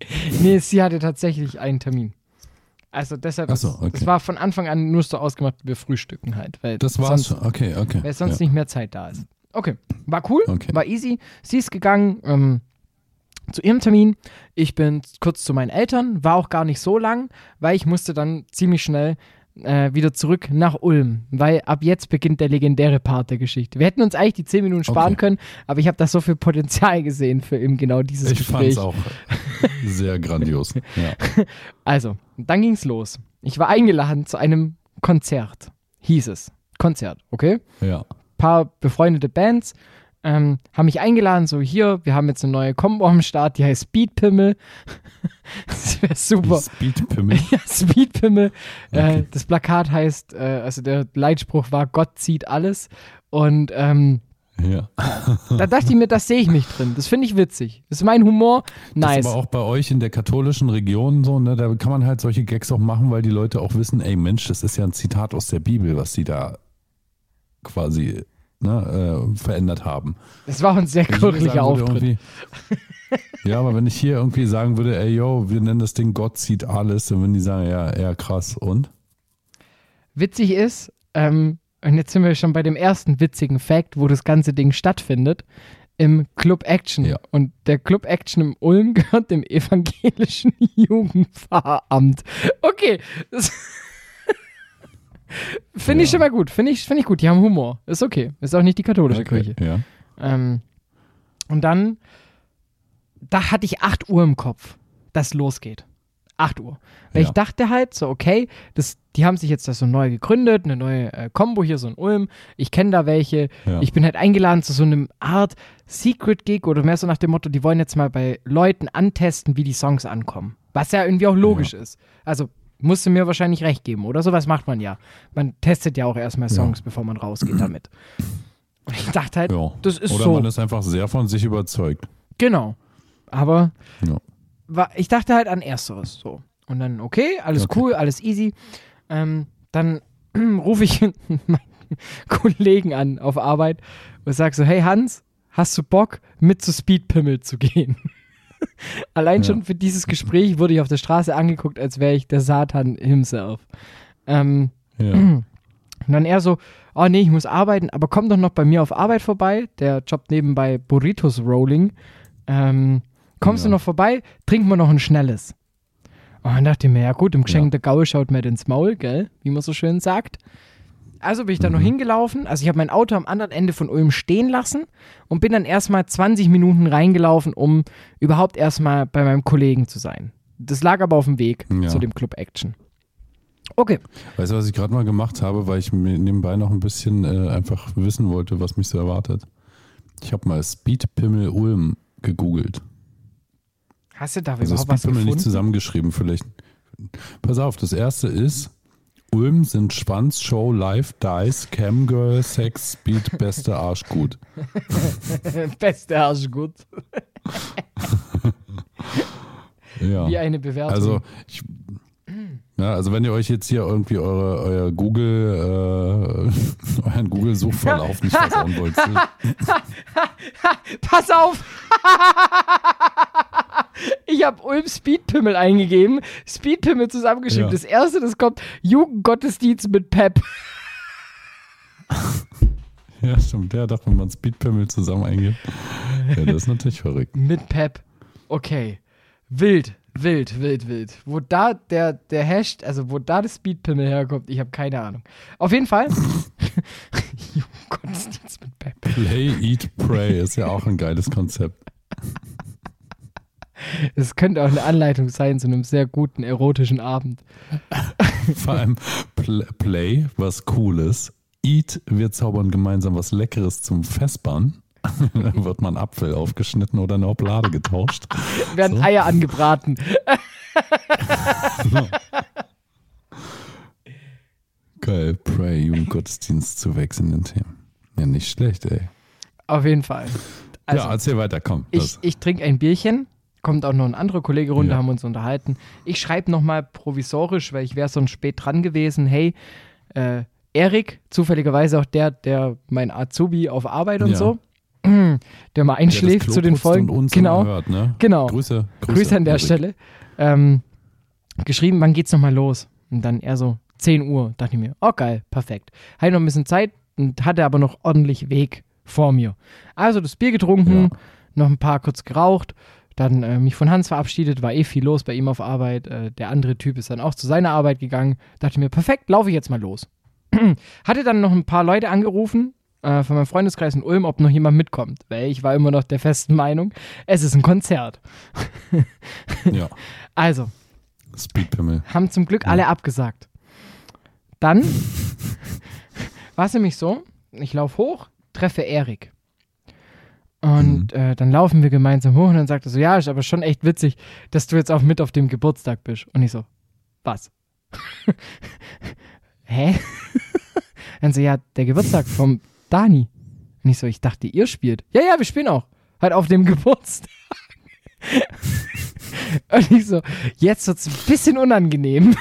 [laughs] nee, sie hatte tatsächlich einen Termin. Also deshalb, so, okay. das war von Anfang an nur so ausgemacht, wir frühstücken halt. Weil das war's, sonst, okay, okay. Weil sonst ja. nicht mehr Zeit da ist. Okay, war cool, okay. war easy. Sie ist gegangen ähm, zu ihrem Termin. Ich bin kurz zu meinen Eltern, war auch gar nicht so lang, weil ich musste dann ziemlich schnell äh, wieder zurück nach Ulm, weil ab jetzt beginnt der legendäre Part der Geschichte. Wir hätten uns eigentlich die 10 Minuten sparen okay. können, aber ich habe da so viel Potenzial gesehen für eben genau dieses ich Gespräch. Ich fand es auch sehr grandios. [laughs] Ja. Also, dann ging es los. Ich war eingeladen zu einem Konzert, hieß es. Konzert, okay? Ja paar befreundete Bands ähm, haben mich eingeladen, so hier, wir haben jetzt eine neue Combo am Start, die heißt Speedpimmel. [laughs] das wäre super. Speedpimmel? [laughs] ja, Speedpimmel. Äh, okay. Äh, das Plakat heißt, äh, also der Leitspruch war, Gott zieht alles. Und ähm, ja. da dachte ich mir, das sehe ich mich drin. Das finde ich witzig. Das ist mein Humor. Nice. Das ist aber auch bei euch in der katholischen Region so, ne? Da kann man halt solche Gags auch machen, weil die Leute auch wissen, ey Mensch, das ist ja ein Zitat aus der Bibel, was sie da quasi ne, äh, verändert haben. Das war ein sehr glücklicher Auftritt. [laughs] ja, aber wenn ich hier irgendwie sagen würde, ey yo, wir nennen das Ding Gott sieht alles, dann würden die sagen, ja, ja, krass. Und? Witzig ist, ähm, und jetzt sind wir schon bei dem ersten witzigen Fact, wo das ganze Ding stattfindet, im Club Action. Ja. Und der Club Action im Ulm [laughs] gehört dem evangelischen [laughs] Jugendpfarramt. Okay. [laughs] Finde ja. ich schon mal gut. Finde ich, find ich gut. Die haben Humor. Ist okay. Ist auch nicht die katholische okay. Kirche. Ja. Ähm, und dann, da hatte ich 8 Uhr im Kopf, dass losgeht. 8 Uhr. Weil ja. ich dachte halt so, okay, das, die haben sich jetzt das so neu gegründet, eine neue äh, Combo hier, so in Ulm. Ich kenne da welche. Ja. Ich bin halt eingeladen zu so einem Art Secret Gig oder mehr so nach dem Motto, die wollen jetzt mal bei Leuten antesten, wie die Songs ankommen. Was ja irgendwie auch logisch ja. ist. Also musst du mir wahrscheinlich recht geben, oder? Sowas macht man ja. Man testet ja auch erstmal Songs, bevor man rausgeht damit. Ich dachte halt, das ist oder so. Oder man ist einfach sehr von sich überzeugt. Genau. Aber ja. War, ich dachte halt an Ersteres. So. Und dann, okay, alles okay. cool, alles easy. Ähm, dann [clears throat] rufe ich [laughs] meinen Kollegen an auf Arbeit und sage so: Hey Hans, hast du Bock, mit zu Speedpimmel zu gehen? [laughs] Allein ja. schon für dieses Gespräch wurde ich auf der Straße angeguckt, als wäre ich der Satan himself. Ähm, ja. [clears throat] Und dann eher so, oh nee, ich muss arbeiten, aber komm doch noch bei mir auf Arbeit vorbei. Der jobbt nebenbei Burritos Rolling. Ähm, kommst ja. du noch vorbei? Trinken wir noch ein schnelles. Und dann dachte ich mir, ja gut, im geschenkten ja. Gaul schaut mir ins Maul, gell? Wie man so schön sagt. Also bin ich da mhm. noch hingelaufen. Also ich habe mein Auto am anderen Ende von Ulm stehen lassen und bin dann erstmal 20 Minuten reingelaufen, um überhaupt erstmal bei meinem Kollegen zu sein. Das lag aber auf dem Weg ja. zu dem Club Action. Okay. Weißt du, was ich gerade mal gemacht habe, weil ich mir nebenbei noch ein bisschen äh, einfach wissen wollte, was mich so erwartet? Ich habe mal Speedpimmel Ulm gegoogelt. Hast du da also überhaupt was gefunden? nicht zusammengeschrieben, vielleicht. Pass auf, das erste ist Ulm sind Schwanz, Show, Live, Dice, Camgirl, Sex, Speed, beste Arschgut. [laughs] beste Arschgut. [laughs] ja. Wie eine Bewertung. Also ich, ja, also wenn ihr euch jetzt hier irgendwie eure, euer Google, äh, [laughs] euren Google-Suchverlauf nicht versauen wollt. [laughs] Pass auf! [laughs] ich habe Ulm Speedpimmel eingegeben, Speedpimmel zusammengeschrieben. Ja. Das erste, das kommt, Jugendgottesdienst mit Pep. Ja, stimmt. Der doch, wenn man Speedpimmel zusammen eingibt. Ja, das ist natürlich verrückt. Mit Pep. Okay. Wild. Wild, wild, wild. Wo da der, der Hash, also wo da das Speedpimmel herkommt, ich habe keine Ahnung. Auf jeden Fall. [laughs] Gottesdienst mit Pep. Play, Eat, Pray ist ja auch ein geiles Konzept. Es könnte auch eine Anleitung sein zu einem sehr guten erotischen Abend. [laughs] Vor allem Play, was Cooles. Eat, wir zaubern gemeinsam was Leckeres zum Festbahn. Dann [laughs] wird man Apfel aufgeschnitten oder eine Oblade getauscht. Werden so. Eier angebraten. [laughs] Geil, Pray, Jugendgottesdienst zu wechselnden Themen. Ja, nicht schlecht, ey. Auf jeden Fall. Also, ja, erzähl weiter, komm. Ich, ich trinke ein Bierchen, kommt auch noch ein anderer Kollege runter, ja. haben uns unterhalten. Ich schreibe nochmal provisorisch, weil ich wäre so spät dran gewesen, hey, äh, Erik, zufälligerweise auch der, der mein Azubi auf Arbeit und ja. so, der mal einschläft der zu den Folgen. Uns genau, hört, ne? genau. Grüße, Grüße, Grüße an der Erik. Stelle. Ähm, geschrieben, wann geht's nochmal los? Und dann er so, 10 Uhr. Dachte ich mir, oh geil, perfekt. Hatte noch ein bisschen Zeit und hatte aber noch ordentlich Weg vor mir. Also das Bier getrunken, ja. noch ein paar kurz geraucht, dann äh, mich von Hans verabschiedet, war eh viel los bei ihm auf Arbeit. Äh, der andere Typ ist dann auch zu seiner Arbeit gegangen. Dachte mir, perfekt, laufe ich jetzt mal los. [clears throat] Hatte dann noch ein paar Leute angerufen äh, von meinem Freundeskreis in Ulm, ob noch jemand mitkommt. Weil ich war immer noch der festen Meinung, es ist ein Konzert. ja. [laughs] Also. Speedpimmel. Haben zum Glück ja. alle abgesagt. Dann [laughs] war es nämlich so, ich laufe hoch, treffe Erik. Und mhm. äh, dann laufen wir gemeinsam hoch und dann sagt er so, ja, ist aber schon echt witzig, dass du jetzt auch mit auf dem Geburtstag bist. Und ich so, was? [laughs] Hä? dann so, ja, der Geburtstag vom Dani. Und ich so, ich dachte, ihr spielt. Ja, ja, wir spielen auch. Halt auf dem [laughs] Geburtstag. und ich so, jetzt wird es ein bisschen unangenehm.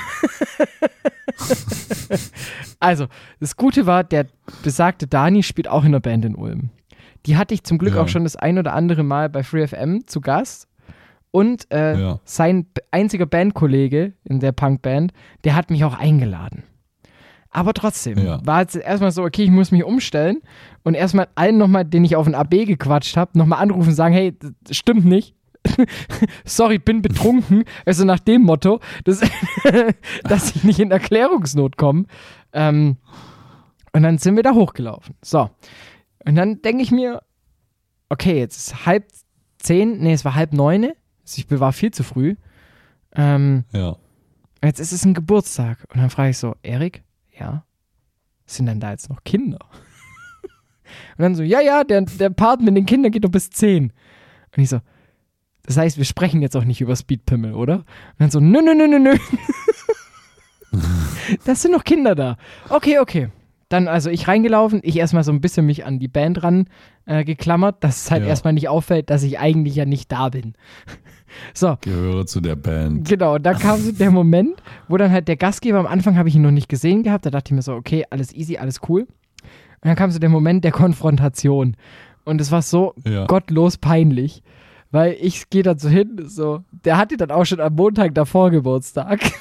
[laughs] also, das Gute war, der besagte Dani spielt auch in der Band in Ulm. Die hatte ich zum Glück ja. auch schon das ein oder andere Mal bei FreeFM zu Gast. Und äh, ja. sein einziger Bandkollege in der Punkband, der hat mich auch eingeladen. Aber trotzdem ja. war es erstmal so, okay, ich muss mich umstellen und erstmal allen nochmal, den ich auf ein AB gequatscht habe, nochmal anrufen und sagen, hey, das stimmt nicht. [laughs] Sorry, bin betrunken. Also nach dem Motto, dass, [laughs] dass ich nicht in Erklärungsnot komme. Ähm, und dann sind wir da hochgelaufen. So. Und dann denke ich mir, okay, jetzt ist halb zehn, nee, es war halb neun. Also ich war viel zu früh. Ähm, ja. Jetzt ist es ein Geburtstag. Und dann frage ich so, Erik, ja, sind denn da jetzt noch Kinder? Und dann so, ja, ja, der, der Part mit den Kindern geht doch bis zehn. Und ich so, das heißt, wir sprechen jetzt auch nicht über Speedpimmel, oder? Und dann so, nö, nö, nö, nö, nö. [laughs] das sind noch Kinder da. Okay, okay dann also ich reingelaufen, ich erstmal so ein bisschen mich an die Band ran äh, geklammert, dass es halt ja. erstmal nicht auffällt, dass ich eigentlich ja nicht da bin. [laughs] so. Gehöre zu der Band. Genau, da kam so der Moment, wo dann halt der Gastgeber, am Anfang habe ich ihn noch nicht gesehen gehabt, da dachte ich mir so, okay, alles easy, alles cool. Und dann kam so der Moment der Konfrontation. Und es war so ja. gottlos peinlich, weil ich gehe dann so hin, so, der hatte dann auch schon am Montag davor Geburtstag. [laughs]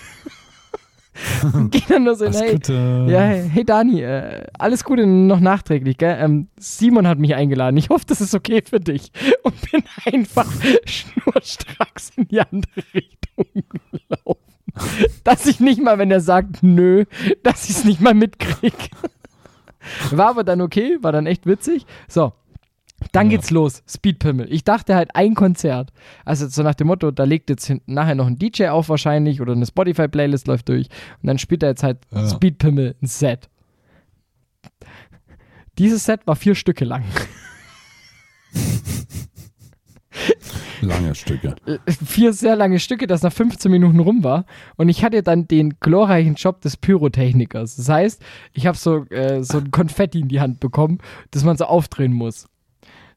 [laughs] Geht dann nur so, hey, ja, hey Dani, äh, alles Gute noch nachträglich, gell? Ähm, Simon hat mich eingeladen. Ich hoffe, das ist okay für dich. [laughs] Und bin einfach [laughs] schnurstracks in die andere Richtung gelaufen. dass ich nicht mal, wenn er sagt nö, dass ich es nicht mal mitkriege. War aber dann okay, war dann echt witzig. So, dann ja. geht's los, Speedpimmel. Ich dachte halt ein Konzert. Also so nach dem Motto, da legt jetzt nachher noch ein DJ auf wahrscheinlich oder eine Spotify-Playlist läuft durch und dann spielt er jetzt halt ja. Speedpimmel ein Set. Dieses Set war vier Stücke lang. [laughs] Lange Stücke. Vier sehr lange Stücke, das nach 15 Minuten rum war. Und ich hatte dann den glorreichen Job des Pyrotechnikers. Das heißt, ich habe so, äh, so ein Konfetti in die Hand bekommen, das man so aufdrehen muss.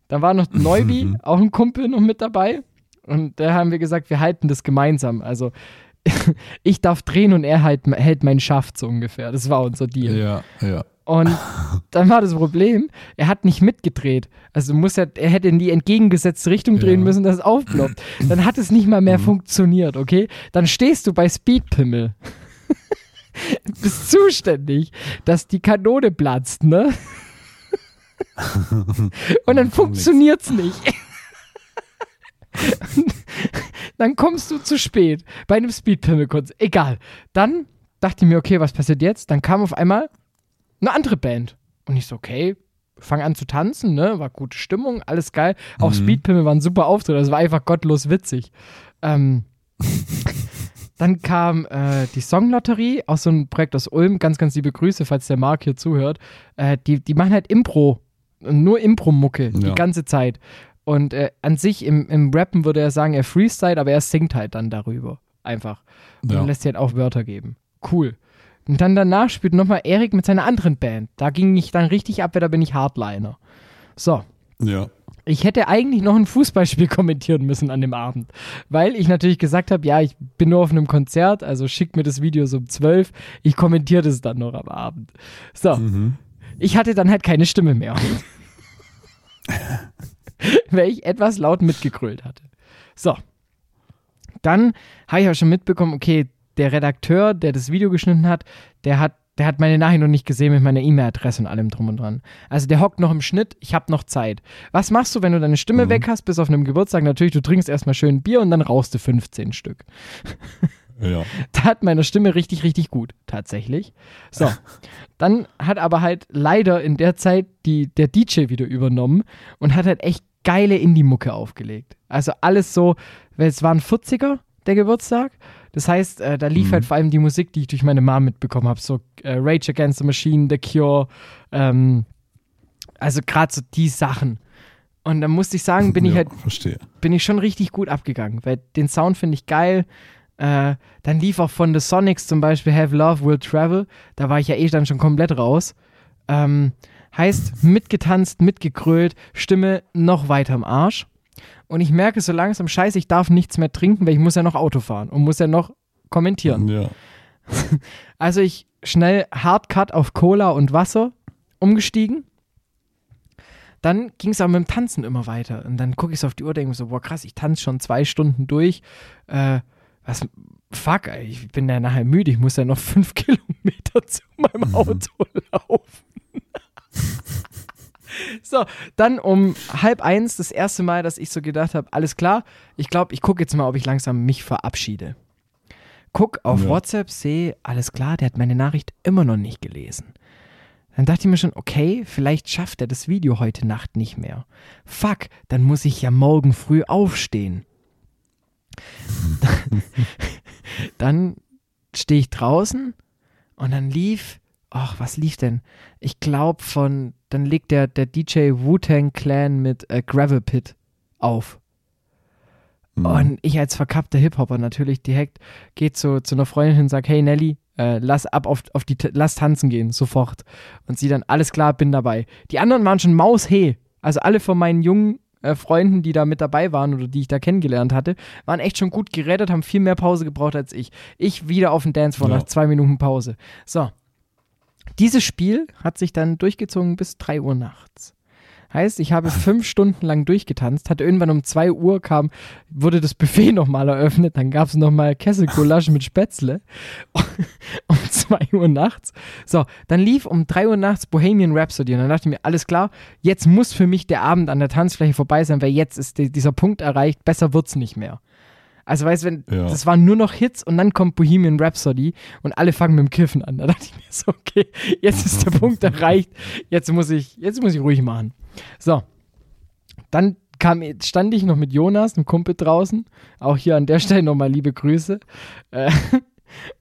Dann war noch Neubi, [laughs] auch ein Kumpel, noch mit dabei. Und da haben wir gesagt, wir halten das gemeinsam. Also [laughs] ich darf drehen und er halt, hält meinen Schaft so ungefähr. Das war unser Deal. Ja, ja. Und [laughs] dann war das Problem, er hat nicht mitgedreht. Also muss er, er hätte in die entgegengesetzte Richtung drehen ja. müssen, dass es aufploppt. [clears throat] Dann hat es nicht mal mehr mhm. funktioniert, okay? Dann stehst du bei Speedpimmel. bist zuständig, dass die Kanone platzt, ne? [laughs] Und dann funktioniert es nicht. [laughs] dann kommst du zu spät bei einem Speedpimmel-Konzert. Egal. Dann dachte ich mir, okay, was passiert jetzt? Dann kam auf einmal eine andere Band. Und ich so, okay, fang an zu tanzen, ne? War gute Stimmung, alles geil. Auch mhm. Speedpimmel war ein super Auftritt, das war einfach gottlos witzig. Ähm, [laughs] dann kam äh, die Songlotterie, auch so ein Projekt aus Ulm. Ganz, ganz liebe Grüße, falls der Marc hier zuhört. Äh, die, die machen halt Impro, nur Impro-Mucke ja. die ganze Zeit. Und äh, an sich im, im Rappen würde er sagen, er freestyle, aber er singt halt dann darüber. Einfach. Und ja. lässt sich halt auch Wörter geben. Cool. Und dann danach spielt nochmal Erik mit seiner anderen Band. Da ging ich dann richtig ab, weil da bin ich Hardliner. So. Ja. Ich hätte eigentlich noch ein Fußballspiel [laughs] kommentieren müssen an dem Abend, weil ich natürlich gesagt habe, ja, ich bin nur auf einem Konzert, also schickt mir das Video so um 12, ich kommentiere das dann noch am Abend. So, mhm. Ich hatte dann halt keine Stimme mehr, [laughs] weil ich etwas laut mitgegrölt hatte. So, dann habe ich auch schon mitbekommen, okay, der Redakteur, der das Video geschnitten hat, der hat, der hat meine Nachricht noch nicht gesehen mit meiner E-Mail-Adresse und allem drum und dran. Also der hockt noch im Schnitt, ich habe noch Zeit. Was machst du, wenn du deine Stimme mhm. weg hast, bis auf einem Geburtstag? Natürlich, du trinkst erstmal schön Bier und dann rauchst du 15 Stück. [laughs] Ja. [laughs] Da hat meine Stimme richtig, richtig gut, tatsächlich. So, [laughs] dann hat aber halt leider in der Zeit die, der DJ wieder übernommen und hat halt echt geile Indie-Mucke aufgelegt. Also alles so, weil es waren 40er, der Geburtstag. Das heißt, äh, da lief mhm. halt vor allem die Musik, die ich durch meine Mom mitbekommen habe. So äh, Rage Against the Machine, The Cure, ähm, also gerade so die Sachen. Und da musste ich sagen, bin ja, ich halt, verstehe. bin ich schon richtig gut abgegangen, weil den Sound finde ich geil. Äh, dann lief auch von The Sonics zum Beispiel Have Love Will Travel. Da war ich ja eh dann schon komplett raus. Ähm, heißt, mitgetanzt, mitgekrölt, Stimme noch weiter im Arsch. Und ich merke so langsam, scheiße, ich darf nichts mehr trinken, weil ich muss ja noch Auto fahren und muss ja noch kommentieren. Ja. [laughs] Also ich schnell Hardcut auf Cola und Wasser umgestiegen. Dann ging es aber mit dem Tanzen immer weiter. Und dann gucke ich so auf die Uhr, denke mir so, boah krass, ich tanze schon zwei Stunden durch. Äh, was, fuck, ey, ich bin ja nachher müde, ich muss ja noch fünf [laughs] Kilometer zu meinem mhm. Auto laufen. [laughs] So, dann um halb eins das erste Mal, dass ich so gedacht habe, alles klar, ich glaube, ich gucke jetzt mal, ob ich langsam mich verabschiede. Guck auf ja. WhatsApp, sehe, alles klar, der hat meine Nachricht immer noch nicht gelesen. Dann dachte ich mir schon, okay, vielleicht schafft er das Video heute Nacht nicht mehr. Fuck, dann muss ich ja morgen früh aufstehen. [laughs] dann stehe ich draußen und dann lief, ach, was lief denn? Ich glaube von dann legt der, der DJ Wu-Tang Clan mit äh, Gravel Pit auf. Mhm. Und ich als verkappter Hip-Hopper natürlich direkt geht zu, zu einer Freundin und sage, hey Nelly, äh, lass ab auf, auf die, lass tanzen gehen, sofort. Und sie dann, alles klar, bin dabei. Die anderen waren schon maushe. Also alle von meinen jungen äh, Freunden, die da mit dabei waren oder die ich da kennengelernt hatte, waren echt schon gut gerettet, haben viel mehr Pause gebraucht als ich. Ich wieder auf den Dance vor ja. nach zwei Minuten Pause. So, dieses Spiel hat sich dann durchgezogen bis 3 Uhr nachts. Heißt, ich habe fünf Stunden lang durchgetanzt, hatte irgendwann um 2 Uhr kam, wurde das Buffet [laughs] nochmal eröffnet, dann gab es nochmal Kesselgulasch mit Spätzle [laughs] um 2 Uhr nachts. So, dann lief um 3 Uhr nachts Bohemian Rhapsody und dann dachte ich mir, alles klar, jetzt muss für mich der Abend an der Tanzfläche vorbei sein, weil jetzt ist dieser Punkt erreicht, besser wird's nicht mehr. Also weißt du, ja. das waren nur noch Hits und dann kommt Bohemian Rhapsody und alle fangen mit dem Kiffen an. Da dachte ich mir so, okay, jetzt ist der Punkt erreicht, jetzt muss ich, jetzt muss ich ruhig machen. So. Dann kam, stand ich noch mit Jonas, einem Kumpel draußen. Auch hier an der [laughs] Stelle nochmal liebe Grüße. Äh, [laughs] und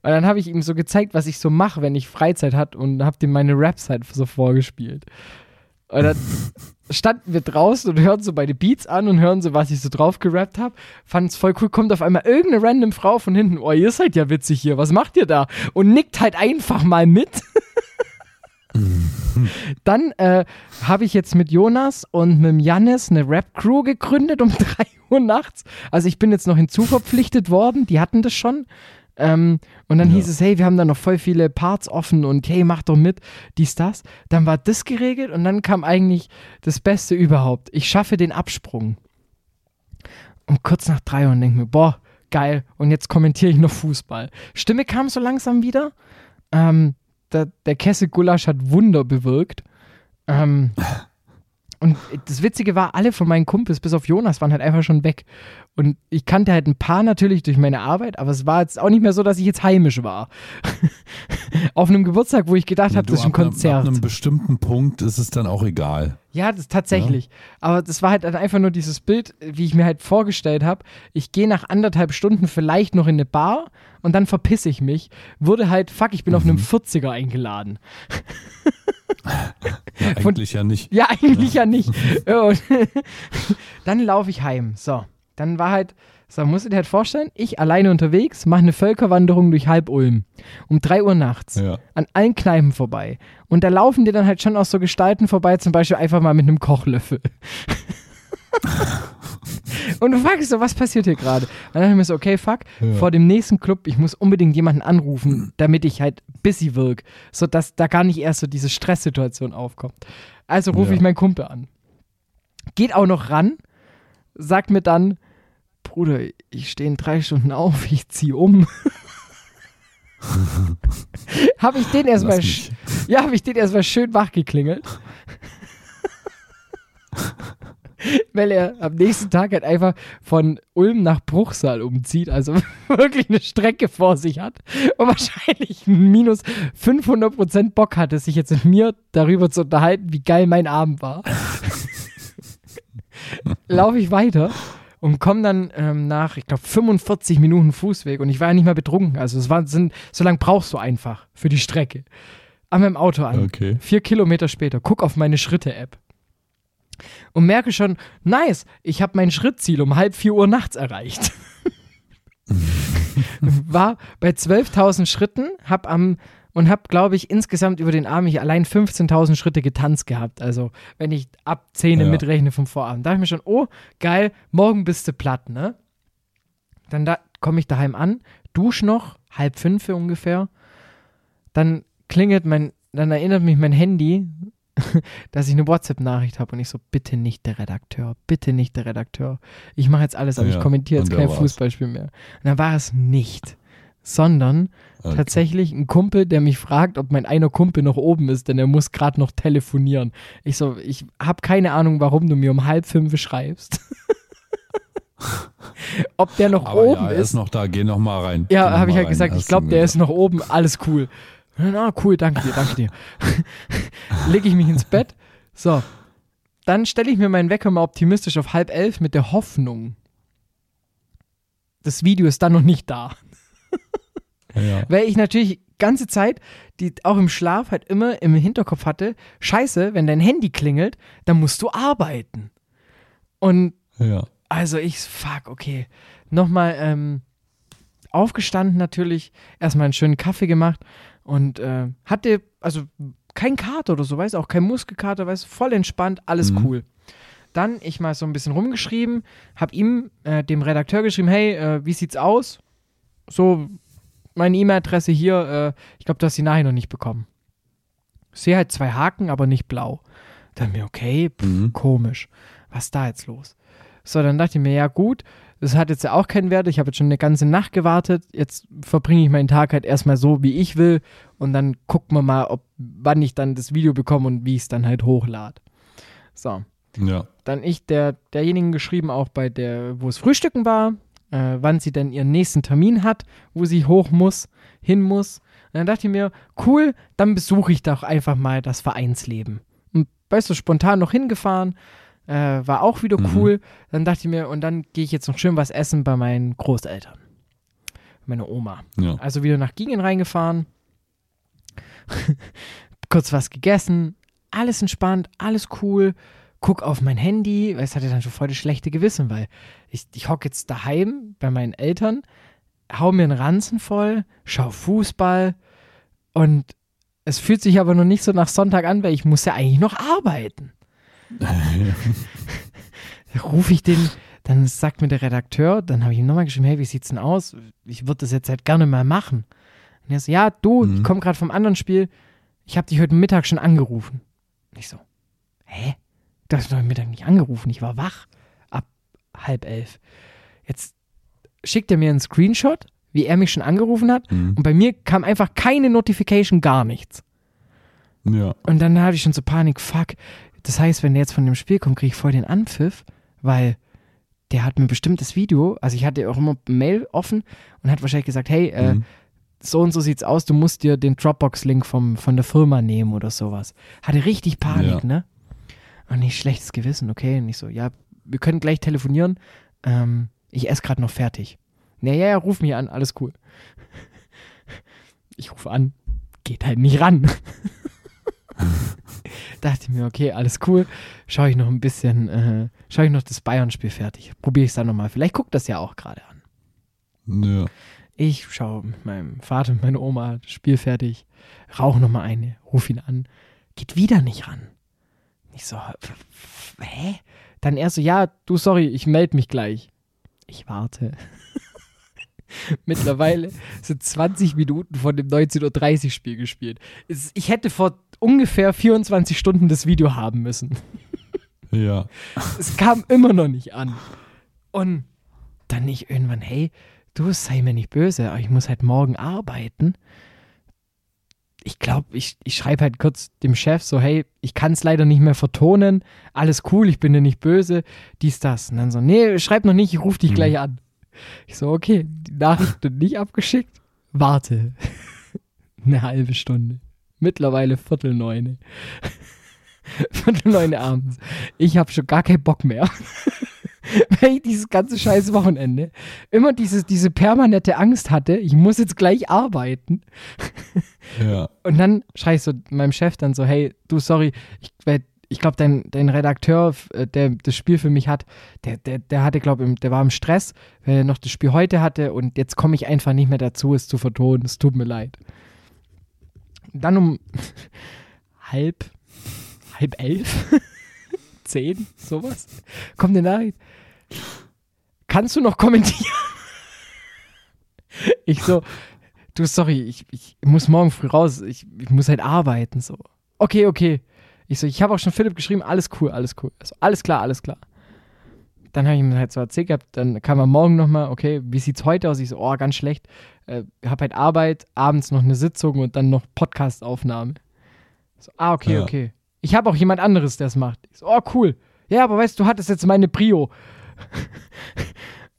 dann habe ich ihm so gezeigt, was ich so mache, wenn ich Freizeit hatte und habe ihm meine Raps halt so vorgespielt. Und dann [laughs] standen wir draußen und hören so meine Beats an und hören so, was ich so drauf gerappt habe. Fanden es voll cool. Kommt auf einmal irgendeine random Frau von hinten. Oh, ihr seid ja witzig hier. Was macht ihr da? Und nickt halt einfach mal mit. [laughs] Dann äh, habe ich jetzt mit Jonas und mit Jannis eine Rap-Crew gegründet um [laughs] 3 Uhr nachts. Also ich bin jetzt noch hinzuverpflichtet worden. Die hatten das schon. Ähm, und dann ja. hieß es, hey, wir haben da noch voll viele Parts offen und hey, mach doch mit, dies, das. Dann war das geregelt und dann kam eigentlich das Beste überhaupt. Ich schaffe den Absprung. Und kurz nach drei und denke mir, boah, geil. Und jetzt kommentiere ich noch Fußball. Stimme kam so langsam wieder. Ähm, der, der Kessel Gulasch hat Wunder bewirkt. Ähm, und das Witzige war, alle von meinen Kumpels, bis auf Jonas, waren halt einfach schon weg. Und ich kannte halt ein paar natürlich durch meine Arbeit, aber es war jetzt auch nicht mehr so, dass ich jetzt heimisch war. [laughs] Auf einem Geburtstag, wo ich gedacht habe, das ist ein Konzert. Ab einem bestimmten Punkt ist es dann auch egal. Ja, das tatsächlich. Ja. Aber das war halt einfach nur dieses Bild, wie ich mir halt vorgestellt habe. Ich gehe nach anderthalb Stunden vielleicht noch in eine Bar und dann verpisse ich mich. Wurde halt, fuck, ich bin mhm. auf einem 40er eingeladen. [laughs] Ja, eigentlich Von, ja nicht. Ja, eigentlich ja, ja nicht. Und [laughs] dann laufe ich heim. So. Dann war halt, so musst du dir halt vorstellen, ich alleine unterwegs, mache eine Völkerwanderung durch halb Ulm. Um 3 Uhr nachts. Ja. An allen Kneipen vorbei. Und da laufen dir dann halt schon auch so Gestalten vorbei, zum Beispiel einfach mal mit einem Kochlöffel. [laughs] [laughs] und du fragst so, was passiert hier gerade? Dann dachte ich mir so, okay, fuck, ja. vor dem nächsten Club, ich muss unbedingt jemanden anrufen, [clears throat] damit ich halt busy wirke, sodass da gar nicht erst so diese Stresssituation aufkommt. Also rufe ja. ich meinen Kumpel an. Geht auch noch ran, sagt mir dann, Bruder, ich stehe in drei Stunden auf, ich ziehe um. [laughs] habe ich den erstmal, ja, habe ich den erstmal schön wach geklingelt. [laughs] Weil er am nächsten Tag halt einfach von Ulm nach Bruchsal umzieht, also [laughs] wirklich eine Strecke vor sich hat und wahrscheinlich minus 500% Bock hatte, sich jetzt mit mir darüber zu unterhalten, wie geil mein Abend war. [laughs] Laufe ich weiter und komme dann ähm, nach, ich glaube, 45 Minuten Fußweg und ich war ja nicht mehr betrunken. Also es war, sind, so lange brauchst du einfach für die Strecke. An meinem Auto an. Okay. Vier Kilometer später, guck auf meine Schritte-App. Und merke schon, nice, ich habe mein Schrittziel um halb vier Uhr nachts erreicht. [laughs] war bei 12.000 Schritten, hab am und habe, glaube ich, insgesamt über den Abend allein 15.000 Schritte getanzt gehabt. Also, wenn ich ab 10 ja. mitrechne vom Vorabend. Da dachte ich mir schon, oh, geil, morgen bist du platt, ne? Dann da, komme ich daheim an, dusch noch, halb fünf ungefähr. Dann klingelt mein, dann erinnert mich mein Handy, [laughs] dass ich eine WhatsApp-Nachricht habe und ich so, bitte nicht der Redakteur, bitte nicht der Redakteur. Ich mache jetzt alles, aber ja, ich kommentiere jetzt kein Fußballspiel mehr. Und dann war es nicht sondern okay. tatsächlich ein Kumpel, der mich fragt, ob mein einer Kumpel noch oben ist, denn er muss gerade noch telefonieren. Ich so, ich habe keine Ahnung, warum du mir um halb fünf schreibst. [laughs] ob der noch Aber oben ja, er ist. noch da, geh noch mal rein. Ja, habe ich halt rein. gesagt, ich glaube, der ist noch oben, alles cool. Na, cool, danke dir, danke dir. [laughs] Lege ich mich ins Bett. So, dann stelle ich mir meinen Wecker mal optimistisch auf halb elf mit der Hoffnung, das Video ist dann noch nicht da. Ja. Weil ich natürlich ganze Zeit, die auch im Schlaf halt immer im Hinterkopf hatte, scheiße, wenn dein Handy klingelt, dann musst du arbeiten. Und ja. also ich, fuck, okay. Nochmal ähm, aufgestanden natürlich, erstmal einen schönen Kaffee gemacht und äh, hatte, also kein Kater oder so, weißt du, auch kein Muskelkater, weißt du, voll entspannt, alles mhm. cool. Dann ich mal so ein bisschen rumgeschrieben, hab ihm, äh, dem Redakteur geschrieben, hey, äh, wie sieht's aus? So, meine E-Mail-Adresse hier, äh, ich glaube, du hast sie nachher noch nicht bekommen. Ich sehe halt zwei Haken, aber nicht blau. Dann mir, okay, pff, mhm. komisch. Was ist da jetzt los? So, dann dachte ich mir, ja gut, das hat jetzt ja auch keinen Wert. Ich habe jetzt schon eine ganze Nacht gewartet. Jetzt verbringe ich meinen Tag halt erstmal so, wie ich will. Und dann gucken wir mal, ob, wann ich dann das Video bekomme und wie ich es dann halt hochlade. So. Ja. Dann ich der, derjenigen geschrieben, auch bei der, wo es Frühstücken war, äh, wann sie denn ihren nächsten Termin hat, wo sie hoch muss, hin muss. Und dann dachte ich mir, cool, dann besuche ich doch einfach mal das Vereinsleben. Und weißt du, spontan noch hingefahren, äh, war auch wieder mhm. cool. Dann dachte ich mir, und dann gehe ich jetzt noch schön was essen bei meinen Großeltern. Meine Oma. Ja. Also wieder nach Gingen reingefahren. [laughs] Kurz was gegessen. Alles entspannt, alles cool guck auf mein Handy, weil es hatte dann schon voll das schlechte Gewissen, weil ich, ich hocke jetzt daheim bei meinen Eltern, hau mir einen Ranzen voll, schau Fußball und es fühlt sich aber noch nicht so nach Sonntag an, weil ich muss ja eigentlich noch arbeiten. [laughs] Rufe ich den, dann sagt mir der Redakteur, dann habe ich ihm nochmal geschrieben, hey, wie sieht's denn aus? Ich würde das jetzt halt gerne mal machen. Und er so, ja, du, mhm. ich komme gerade vom anderen Spiel, ich habe dich heute Mittag schon angerufen. Und ich so, hä? Du hast doch Mittag nicht angerufen, ich war wach. Ab halb elf. Jetzt schickt er mir einen Screenshot, wie er mich schon angerufen hat. Mhm. Und bei mir kam einfach keine Notification, gar nichts. Ja. Und dann hatte ich schon so Panik, fuck. Das heißt, wenn der jetzt von dem Spiel kommt, kriege ich voll den Anpfiff, weil der hat mir bestimmt das Video, also ich hatte auch immer Mail offen und hat wahrscheinlich gesagt, hey, äh, mhm. so und so sieht's aus, du musst dir den Dropbox-Link von der Firma nehmen oder sowas. Hatte richtig Panik, ja. ne? Und nicht schlechtes Gewissen, okay. Und ich so, ja, wir können gleich telefonieren. Ähm, ich esse gerade noch fertig. Naja, ja, ruf mich an, alles cool. [laughs] Ich rufe an, geht halt nicht ran. [laughs] [laughs] Dachte ich mir, okay, alles cool. Schaue ich noch ein bisschen, äh, schaue ich noch das Bayern-Spiel fertig. Probiere ich es dann nochmal. Vielleicht guckt das ja auch gerade an. Ja. Ich schaue mit meinem Vater und meiner Oma das Spiel fertig, rauche nochmal eine, ruf ihn an, geht wieder nicht ran. Ich so, hä? Dann er so, ja, du, sorry, ich melde mich gleich. Ich warte. [laughs] Mittlerweile sind 20 Minuten von dem 19.30 Uhr Spiel gespielt. Ich hätte vor ungefähr 24 Stunden das Video haben müssen. [laughs] Ja. [laughs] Es kam immer noch nicht an. Und dann nicht irgendwann, hey, du sei mir nicht böse, aber ich muss halt morgen arbeiten ich glaube, ich, ich schreibe halt kurz dem Chef so, hey, ich kann es leider nicht mehr vertonen, alles cool, ich bin dir nicht böse, dies, das. Und dann so, nee, schreib noch nicht, ich rufe dich mhm. gleich an. Ich so, okay, die Nachricht wird nicht abgeschickt, warte. [laughs] Eine halbe Stunde. Mittlerweile Viertel neune. [laughs] Viertel neune abends. Ich habe schon gar keinen Bock mehr. [laughs] weil ich dieses ganze scheiß Wochenende immer dieses, diese permanente Angst hatte, ich muss jetzt gleich arbeiten. Ja. Und dann schreie ich so meinem Chef dann so, hey, du, sorry, ich, ich glaube, dein, dein Redakteur, äh, der das Spiel für mich hat, der, der, der hatte, glaube ich, der war im Stress, weil er noch das Spiel heute hatte und jetzt komme ich einfach nicht mehr dazu, es zu vertonen. Es tut mir leid. Dann um [laughs] halb, halb elf, [laughs] zehn, sowas, kommt eine Nachricht. Kannst du noch kommentieren? [laughs] ich so, du, sorry, ich, ich muss morgen früh raus, ich, ich muss halt arbeiten, so. Okay, okay. Ich so, ich habe auch schon Philipp geschrieben, alles cool, alles cool. Also, alles klar, alles klar. Dann habe ich ihm halt so erzählt gehabt, dann kam er morgen nochmal, okay, wie sieht's heute aus? Ich so, oh, ganz schlecht. Äh, hab halt Arbeit, abends noch eine Sitzung und dann noch Podcastaufnahme. So, ah, okay, ja. okay. Ich habe auch jemand anderes, der es macht. Ich so, oh, cool. Ja, aber weißt du, du hattest jetzt meine Prio.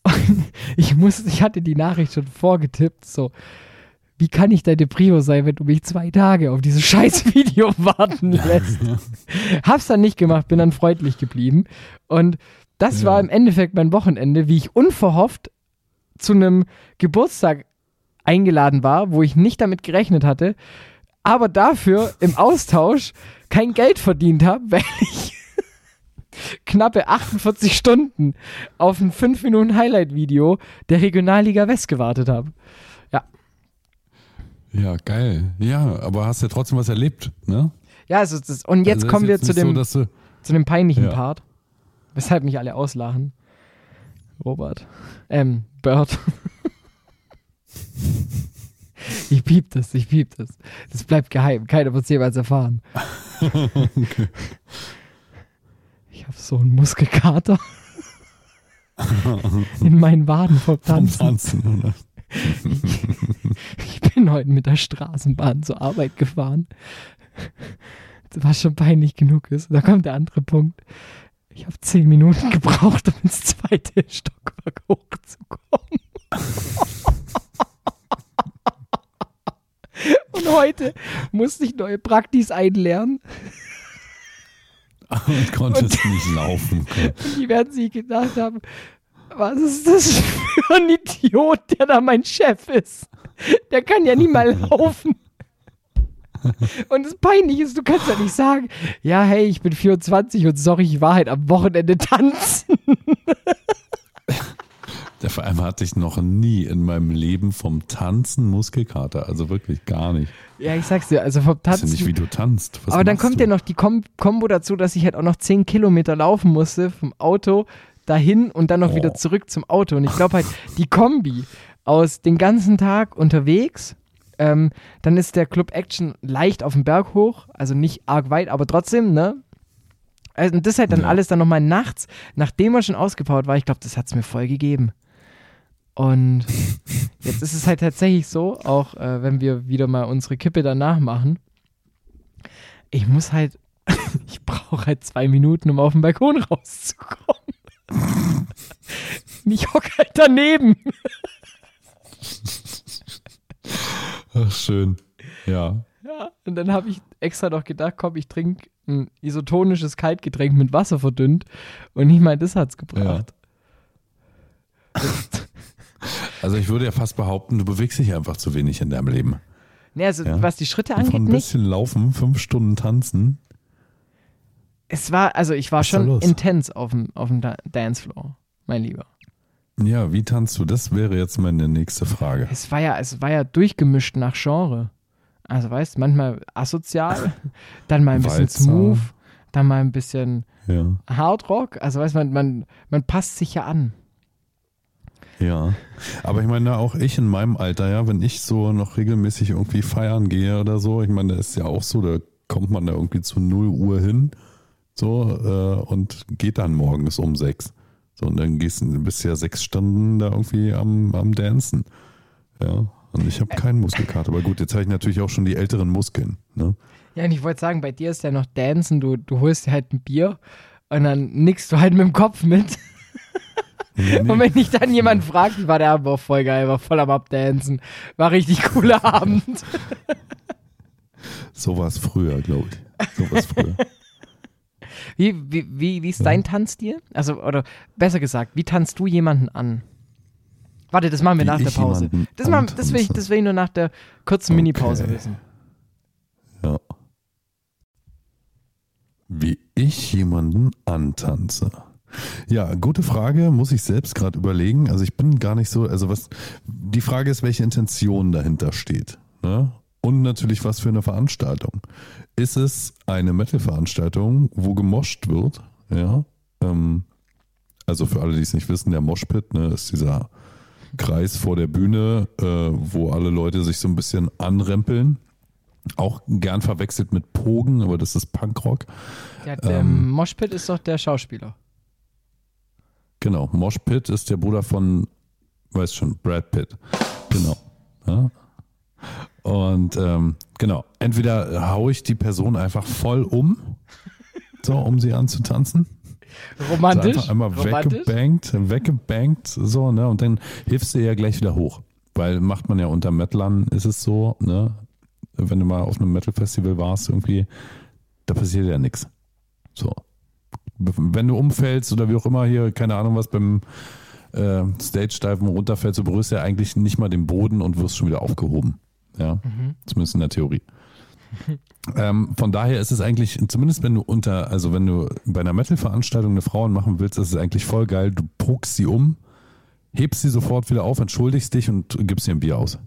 [laughs] ich muss, ich hatte die Nachricht schon vorgetippt, so. Wie kann ich deine Prio sein, wenn du mich zwei Tage auf dieses [laughs] scheiß Video warten lässt? Hab's dann nicht gemacht, bin dann freundlich geblieben. Und das ja. war im Endeffekt mein Wochenende, wie ich unverhofft zu einem Geburtstag eingeladen war, wo ich nicht damit gerechnet hatte, aber dafür im Austausch kein Geld verdient habe, [laughs] weil ich knappe 48 Stunden auf ein 5 Minuten Highlight-Video der Regionalliga West gewartet habe. Ja. Geil. Ja, aber hast ja trotzdem was erlebt, ne? Ja, also das, und jetzt also kommen wir zu dem, so, zu dem peinlichen ja. Part, weshalb mich alle auslachen. Robert. Ähm, Bird. [laughs] ich piep das, ich piep das. Das bleibt geheim. Keiner wird es jemals erfahren. [laughs] okay. [laughs] Ich habe so einen Muskelkater in meinen Waden vom Tanzen. Tanzen [laughs] ich bin heute mit der Straßenbahn zur Arbeit gefahren. Was schon peinlich genug ist. Da kommt der andere Punkt. Ich habe zehn Minuten gebraucht, um ins zweite Stockwerk hochzukommen. [laughs] Und heute musste ich neue Praktis einlernen. [laughs] Und konntest und, nicht laufen. Und die werden sich gedacht haben, was ist das für ein Idiot, der da mein Chef ist? Der kann ja nie mal laufen. Und das Peinliche ist, du kannst ja nicht sagen, ja, hey, ich bin 24 und sorry, ich war halt am Wochenende tanzen. Der vor allem hatte ich noch nie in meinem Leben vom Tanzen Muskelkater. Also wirklich gar nicht. Ja, ich sag's dir, also vom Tanzen. Ich weiß ja nicht, wie du tanzt. Was aber dann kommt du? ja noch die Kom Kombo dazu, dass ich halt auch noch 10 Kilometer laufen musste vom Auto dahin und dann noch oh. wieder zurück zum Auto. Und ich glaube halt, die Kombi aus den ganzen Tag unterwegs, ähm, dann ist der Club Action leicht auf dem Berg hoch, also nicht arg weit, aber trotzdem, ne? Also, und das halt dann ja. alles dann nochmal nachts, nachdem man schon ausgepowert war, ich glaube, das hat es mir voll gegeben. Und [laughs] jetzt ist es halt tatsächlich so, auch äh, wenn wir wieder mal unsere Kippe danach machen, ich muss halt, [laughs] ich brauche halt zwei Minuten, um auf den Balkon rauszukommen. Ich hocke halt daneben. Ach, schön. Ja. Ja, und dann habe ich extra noch gedacht, komm, ich trinke ein isotonisches Kaltgetränk mit Wasser verdünnt. Und ich meine, das hat's gebracht. Ja. Also ich würde ja fast behaupten, du bewegst dich einfach zu wenig in deinem Leben. Nee, also ja? was die Schritte angeht, Von ein bisschen nicht. laufen, fünf Stunden tanzen. Es war, also ich war schon intens auf dem, auf dem Dancefloor, mein Lieber. Ja, wie tanzt du? Das wäre jetzt meine nächste Frage. Es war ja, es war ja durchgemischt nach Genre. Also weißt, du, manchmal asozial, [laughs] dann mal ein bisschen Walzer. smooth, dann mal ein bisschen ja. Hardrock. Also weißt man, man, man passt sich ja an. Ja, aber ich meine, auch ich in meinem Alter, ja, wenn ich so noch regelmäßig irgendwie feiern gehe oder so, ich meine, das ist ja auch so, da kommt man da irgendwie zu 0 Uhr hin, so, äh, und geht dann morgens um sechs. So, und dann gehst du bis ja sechs Stunden da irgendwie am, am Dancen. Ja, und ich habe keinen Muskelkater. Aber gut, jetzt habe ich natürlich auch schon die älteren Muskeln. Ne? Ja, und ich wollte sagen, bei dir ist ja noch Dancen, du, du holst dir halt ein Bier und dann nickst du halt mit dem Kopf mit. Nee, nee. Und wenn dich dann jemand fragt, war der Abend auch voll geil, war voll am Abdancen. War richtig cooler Abend. so war es früher, glaube ich. So war es früher. Wie, wie, wie, wie ist dein Tanzstil? Also, oder besser gesagt, wie tanzt du jemanden an? Warte, das machen wir nach der Pause. Das, machen, das, will ich, das will ich nur nach der kurzen okay. Mini-Pause wissen. Ja. Wie ich jemanden antanze. Ja, gute Frage, muss ich selbst gerade überlegen. Also ich bin gar nicht so, also was, die Frage ist, welche Intention dahinter steht. Ne? Und natürlich, was für eine Veranstaltung. Ist es eine Metal-Veranstaltung, wo gemoscht wird? Ja. Ähm, also für alle, die es nicht wissen, der Moshpit ne, ist dieser Kreis vor der Bühne, äh, wo alle Leute sich so ein bisschen anrempeln. Auch gern verwechselt mit Pogen, aber das ist Punkrock. Ja, der ähm, Moshpit ist doch der Schauspieler. Genau, Mosh Pitt ist der Bruder von, weiß schon, Brad Pitt. Genau. Ja. Und ähm, genau, entweder haue ich die Person einfach voll um, so, um sie anzutanzen. Romantisch. So einfach einmal Romantisch. weggebankt, weggebankt, so, ne? Und dann hilfst du ja gleich wieder hoch. Weil macht man ja unter Metlern, ist es so, ne? Wenn du mal auf einem Metal-Festival warst, irgendwie, da passiert ja nichts. So wenn du umfällst oder wie auch immer hier, keine Ahnung was, beim äh, Stage-Diven runterfällst, du berührst ja eigentlich nicht mal den Boden und wirst schon wieder aufgehoben. Ja, mhm. zumindest in der Theorie. [laughs] ähm, von daher ist es eigentlich, zumindest wenn du unter, also wenn du bei einer Metal-Veranstaltung eine Frau machen willst, ist es eigentlich voll geil. Du pruckst sie um, hebst sie sofort wieder auf, entschuldigst dich und gibst ihr ein Bier aus.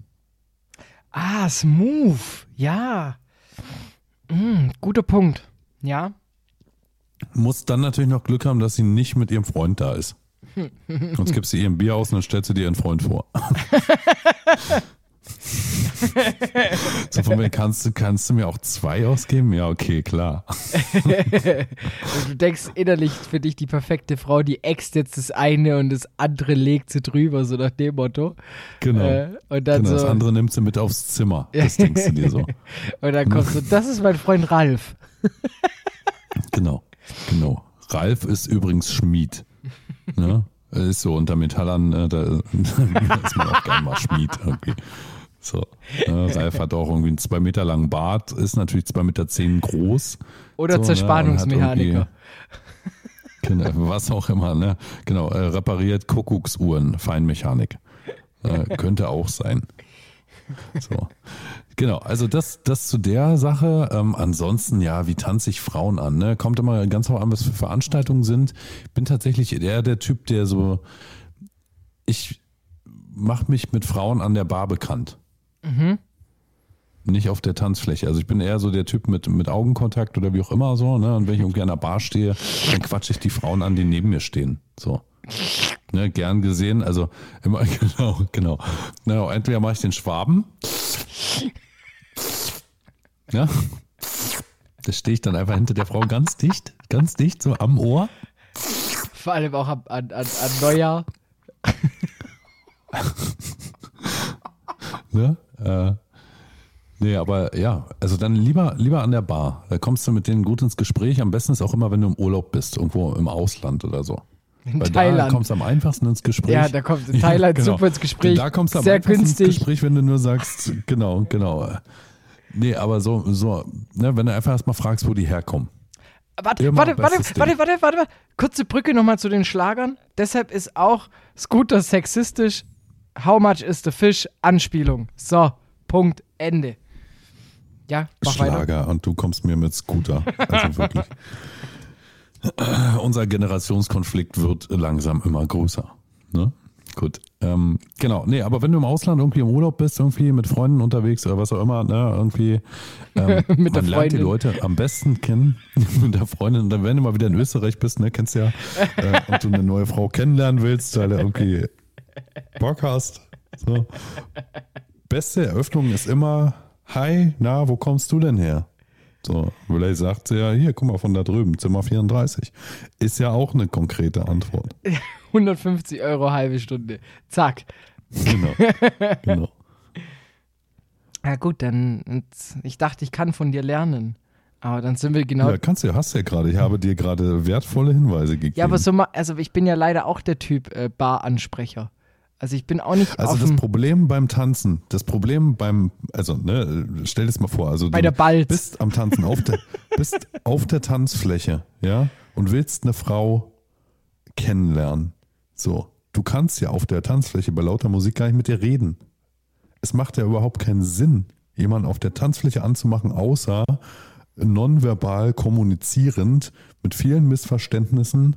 Ah, smooth. Ja. Mm, guter Punkt. Ja. Muss dann natürlich noch Glück haben, dass sie nicht mit ihrem Freund da ist. [laughs] Sonst gibst du ihr ein Bier aus und dann stellst du dir ihren Freund vor. [laughs] so von mir kannst du, kannst du mir auch zwei ausgeben? Ja, okay, klar. [laughs] du denkst innerlich für dich die perfekte Frau, die äxt jetzt das eine und das andere legt sie drüber, so nach dem Motto. Genau. Äh, und dann genau, so, das andere nimmt sie mit aufs Zimmer. [laughs] Das denkst du dir so. [laughs] und dann kommst du, das ist mein Freund Ralf. genau. Genau. Ralf ist übrigens Schmied. Ne? ist so, unter Metallern, äh, da, ist man auch gerne mal Schmied irgendwie. So. Ne? Ralf hat auch irgendwie einen zwei Meter langen Bart, ist natürlich zwei Meter zehn groß. Oder so, Zerspannungsmechaniker. Ne, [laughs] was auch immer, ne? Genau, äh, repariert Kuckucksuhren, Feinmechanik. Äh, könnte auch sein. So. Genau, also das, das zu der Sache. Ähm, ansonsten, ja, wie tanze ich Frauen an? Ne? Kommt immer ganz drauf an, was für Veranstaltungen sind. Bin tatsächlich eher der Typ, der so, ich mache mich mit Frauen an der Bar bekannt. Mhm. Nicht auf der Tanzfläche. Also ich bin eher so der Typ mit, mit Augenkontakt oder wie auch immer so. Ne? Und wenn ich irgendwie an der Bar stehe, dann quatsche ich die Frauen an, die neben mir stehen. So. Ne, gern gesehen. Also immer, [laughs] genau, genau. Na, entweder mache ich den Schwaben. Ja. Da stehe ich dann einfach hinter der Frau ganz dicht, ganz dicht, so am Ohr. Vor allem auch an, an, an Neujahr. [laughs] ne? Äh, nee, aber ja, also dann lieber, lieber an der Bar. Da kommst du mit denen gut ins Gespräch. Am besten ist auch immer, wenn du im Urlaub bist, irgendwo im Ausland oder so. In Weil Thailand. Da kommst du am einfachsten ins Gespräch. Ja, da kommst du in Thailand ja, [laughs] genau. super ins Gespräch. Da kommst du am Sehr einfachsten günstig. ins Gespräch, wenn du nur sagst, genau, genau. Nee, aber so, so ne, wenn du einfach erstmal fragst, wo die herkommen. Warte, warte, warte, warte, warte, warte, warte. Kurze Brücke nochmal zu den Schlagern. Deshalb ist auch Scooter sexistisch. How much is the fish? Anspielung. So, Punkt, Ende. Ja, mach Schlager weiter. und du kommst mir mit Scooter. Also [laughs] wirklich. Unser Generationskonflikt wird langsam immer größer. Ne? Gut. Ähm, genau, nee, aber wenn du im Ausland irgendwie im Urlaub bist, irgendwie mit Freunden unterwegs oder was auch immer, ne, irgendwie ähm, [laughs] mit man lernt die Leute am besten kennen [laughs] mit der Freundin. Und dann, wenn du mal wieder in Österreich bist, ne, kennst ja, äh, und du eine neue Frau kennenlernen willst, weil irgendwie Bock hast. So. Beste Eröffnung ist immer, hi, na, wo kommst du denn her? So, vielleicht sagt sie ja, hier, guck mal von da drüben, Zimmer 34. Ist ja auch eine konkrete Antwort. [laughs] 150 Euro halbe Stunde. Zack. Genau. genau. [laughs] Ja, gut, dann, ich dachte, ich kann von dir lernen. Aber dann sind wir genau. Ja, kannst du, hast du ja gerade. Ich habe dir gerade wertvolle Hinweise gegeben. Ja, aber so mal, also ich bin ja leider auch der Typ äh, Baransprecher. Also ich bin auch nicht. Also das Problem beim Tanzen, das Problem beim, also ne, stell dir das mal vor, also bei du der Balz. bist am Tanzen auf der, [laughs] bist auf der Tanzfläche, ja, und willst eine Frau kennenlernen. So, du kannst ja auf der Tanzfläche bei lauter Musik gar nicht mit dir reden. Es macht ja überhaupt keinen Sinn, jemanden auf der Tanzfläche anzumachen, außer nonverbal kommunizierend mit vielen Missverständnissen.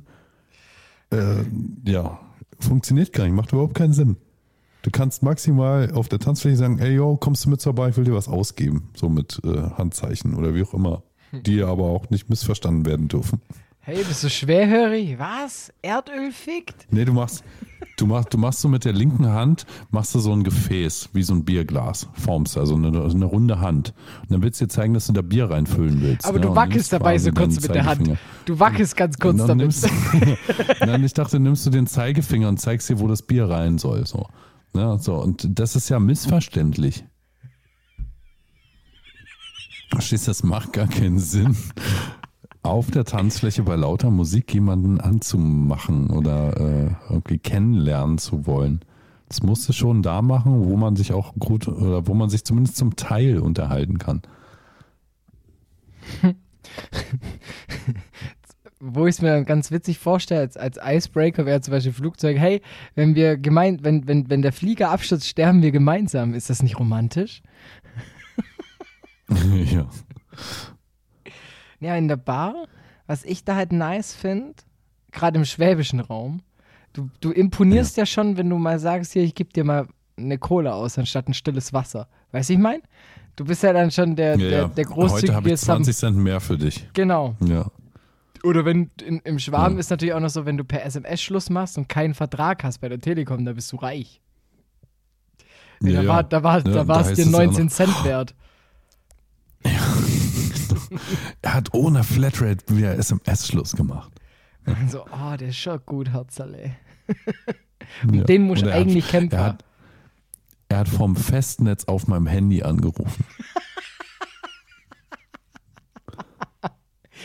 Äh, ja, funktioniert gar nicht, macht überhaupt keinen Sinn. Du kannst maximal auf der Tanzfläche sagen, ey yo, kommst du mit vorbei, ich will dir was ausgeben. So mit äh, Handzeichen oder wie auch immer. Die aber auch nicht missverstanden werden dürfen. Hey, bist du schwerhörig? Was? Erdöl fickt? Nee, du machst, du machst, du machst so mit der linken Hand, machst du so ein Gefäß, wie so ein Bierglas, formst also eine, eine runde Hand. Und dann willst du dir zeigen, dass du da Bier reinfüllen willst. Aber ja, du wackelst dabei so kurz mit der Hand. Du wackelst ganz kurz damit. Nimmst, [laughs] dann, ich dachte, nimmst du den Zeigefinger und zeigst dir, wo das Bier rein soll. So. Ja, so. Und das ist ja missverständlich. Verstehst du, das macht gar keinen Sinn auf der Tanzfläche bei lauter Musik jemanden anzumachen oder äh, irgendwie kennenlernen zu wollen. Das musst du schon da machen, wo man sich auch gut oder wo man sich zumindest zum Teil unterhalten kann. [laughs] wo ich es mir ganz witzig vorstelle, als, als Icebreaker wäre zum Beispiel Flugzeug, hey, wenn wir gemein, wenn, wenn, wenn der Flieger abstürzt, sterben wir gemeinsam. Ist das nicht romantisch? [laughs] ja. Ja, in der Bar, was ich da halt nice finde, gerade im schwäbischen Raum, du, du imponierst ja. ja. schon, wenn du mal sagst, hier, ich gebe dir mal eine Kohle aus, anstatt ein stilles Wasser. Weißt du, ich meine? Du bist ja dann schon der, ja, der, der großzügige Heute habe ich 20 Cent mehr für dich. Genau. Ja. Oder wenn in, im Schwarm ja. ist natürlich auch noch so, wenn du per SMS Schluss machst und keinen Vertrag hast bei der Telekom, da bist du reich. Da war, da war, da war es dir 19 Cent wert. Er hat ohne Flatrate wieder SMS-Schluss gemacht. So, oh, der ist schon gut, Herzerle. [laughs] um ja. den muss ich eigentlich kämpfen. Er hat, er hat vom Festnetz auf meinem Handy angerufen. [laughs]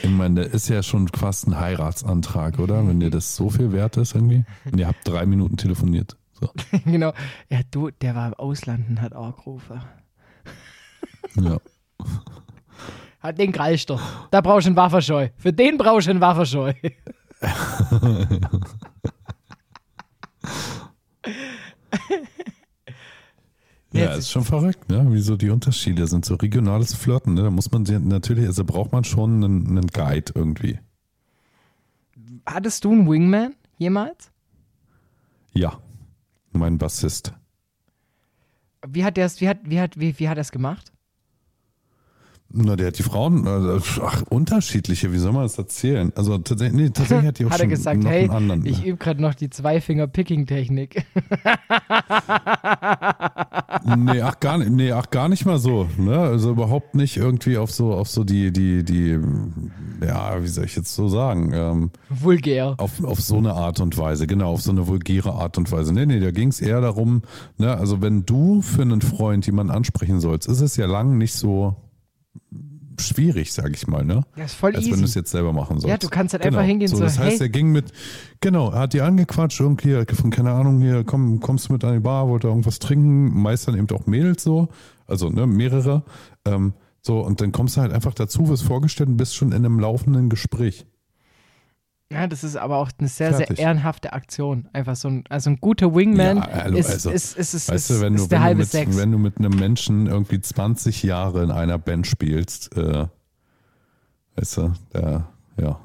Im meine, das ist ja schon fast ein Heiratsantrag, oder? Wenn dir das so viel wert ist irgendwie. Und ihr habt drei Minuten telefoniert. So. [laughs] genau. Ja, du, der war im Ausland und hat auch gerufen. Ja. Hat den Krallster. Da brauchst du einen Waffenscheu. Für den brauchst du einen Waffenscheu. [laughs] Ja, ist schon verrückt, ne? Wieso die Unterschiede sind so regionales Flirten, ne? Da muss man natürlich, also braucht man schon einen, einen Guide irgendwie. Hattest du einen Wingman jemals? Ja, mein Bassist. Wie hat der es, wie hat, wie hat, wie, wie hat er es gemacht? Na, der hat die Frauen, äh, ach, unterschiedliche, wie soll man das erzählen? Also tatsächlich, nee, tatsächlich hat die auch hat er schon gesagt, noch hey, einen anderen. ich übe gerade noch die Zweifinger-Picking-Technik. [laughs] nee, ach gar nicht, nee, ach gar nicht mal so, ne? Also überhaupt nicht irgendwie auf so, auf so die, die, die, ja, wie soll ich jetzt so sagen? Ähm, Vulgär. auf, auf so eine Art und Weise, genau, auf so eine vulgäre Art und Weise. Nee, nee, da ging es eher darum, ne, also wenn du für einen Freund jemanden ansprechen sollst, ist es ja lang nicht so schwierig, sag ich mal, ne? Ja, ist voll Als easy. wenn du es jetzt selber machen sollst. Ja, du kannst halt genau. einfach hingehen so, so, das heißt, hey, er ging mit, genau, er hat die angequatscht, irgendwie, von, keine Ahnung, hier, komm, kommst du mit an die Bar, wollte irgendwas trinken, meist dann eben auch Mädels so, also ne, mehrere, ähm, so, und dann kommst du halt einfach dazu, wirst vorgestellt und bist schon in einem laufenden Gespräch. Ja, das ist aber auch eine sehr, Fertig. sehr ehrenhafte Aktion. Einfach so ein, also ein guter Wingman Ja, hallo, ist, also, ist, ist, ist, Weißt ist, du, wenn du, ist der wenn, du halbe mit, Sex. wenn du mit einem Menschen irgendwie 20 Jahre in einer Band spielst, äh, weißt du, da, ja,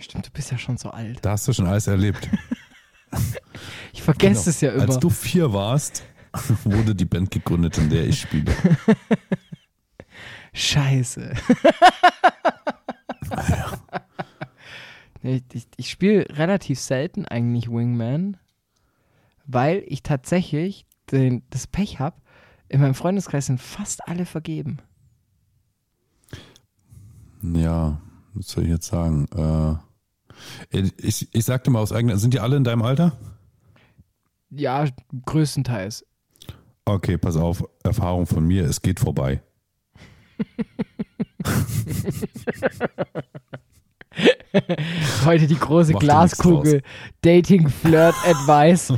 Stimmt, du bist ja schon so alt. da hast du schon alles erlebt. [laughs] Ich vergesse Genau. es ja immer. Als du vier warst, [laughs] wurde die Band gegründet, in der ich spiele. [laughs] Scheiße. Nee, ich ich spiele relativ selten eigentlich Wingman, weil ich tatsächlich den, das Pech habe, in meinem Freundeskreis sind fast alle vergeben. Ja, was soll ich jetzt sagen? Äh, ich, ich sagte mal aus eigener, sind die alle in deinem Alter? Ja, größtenteils. Okay, pass auf, Erfahrung von mir, es geht vorbei. [laughs] [laughs] Heute die große Mach Glaskugel. Dating, Flirt, [laughs] Advice.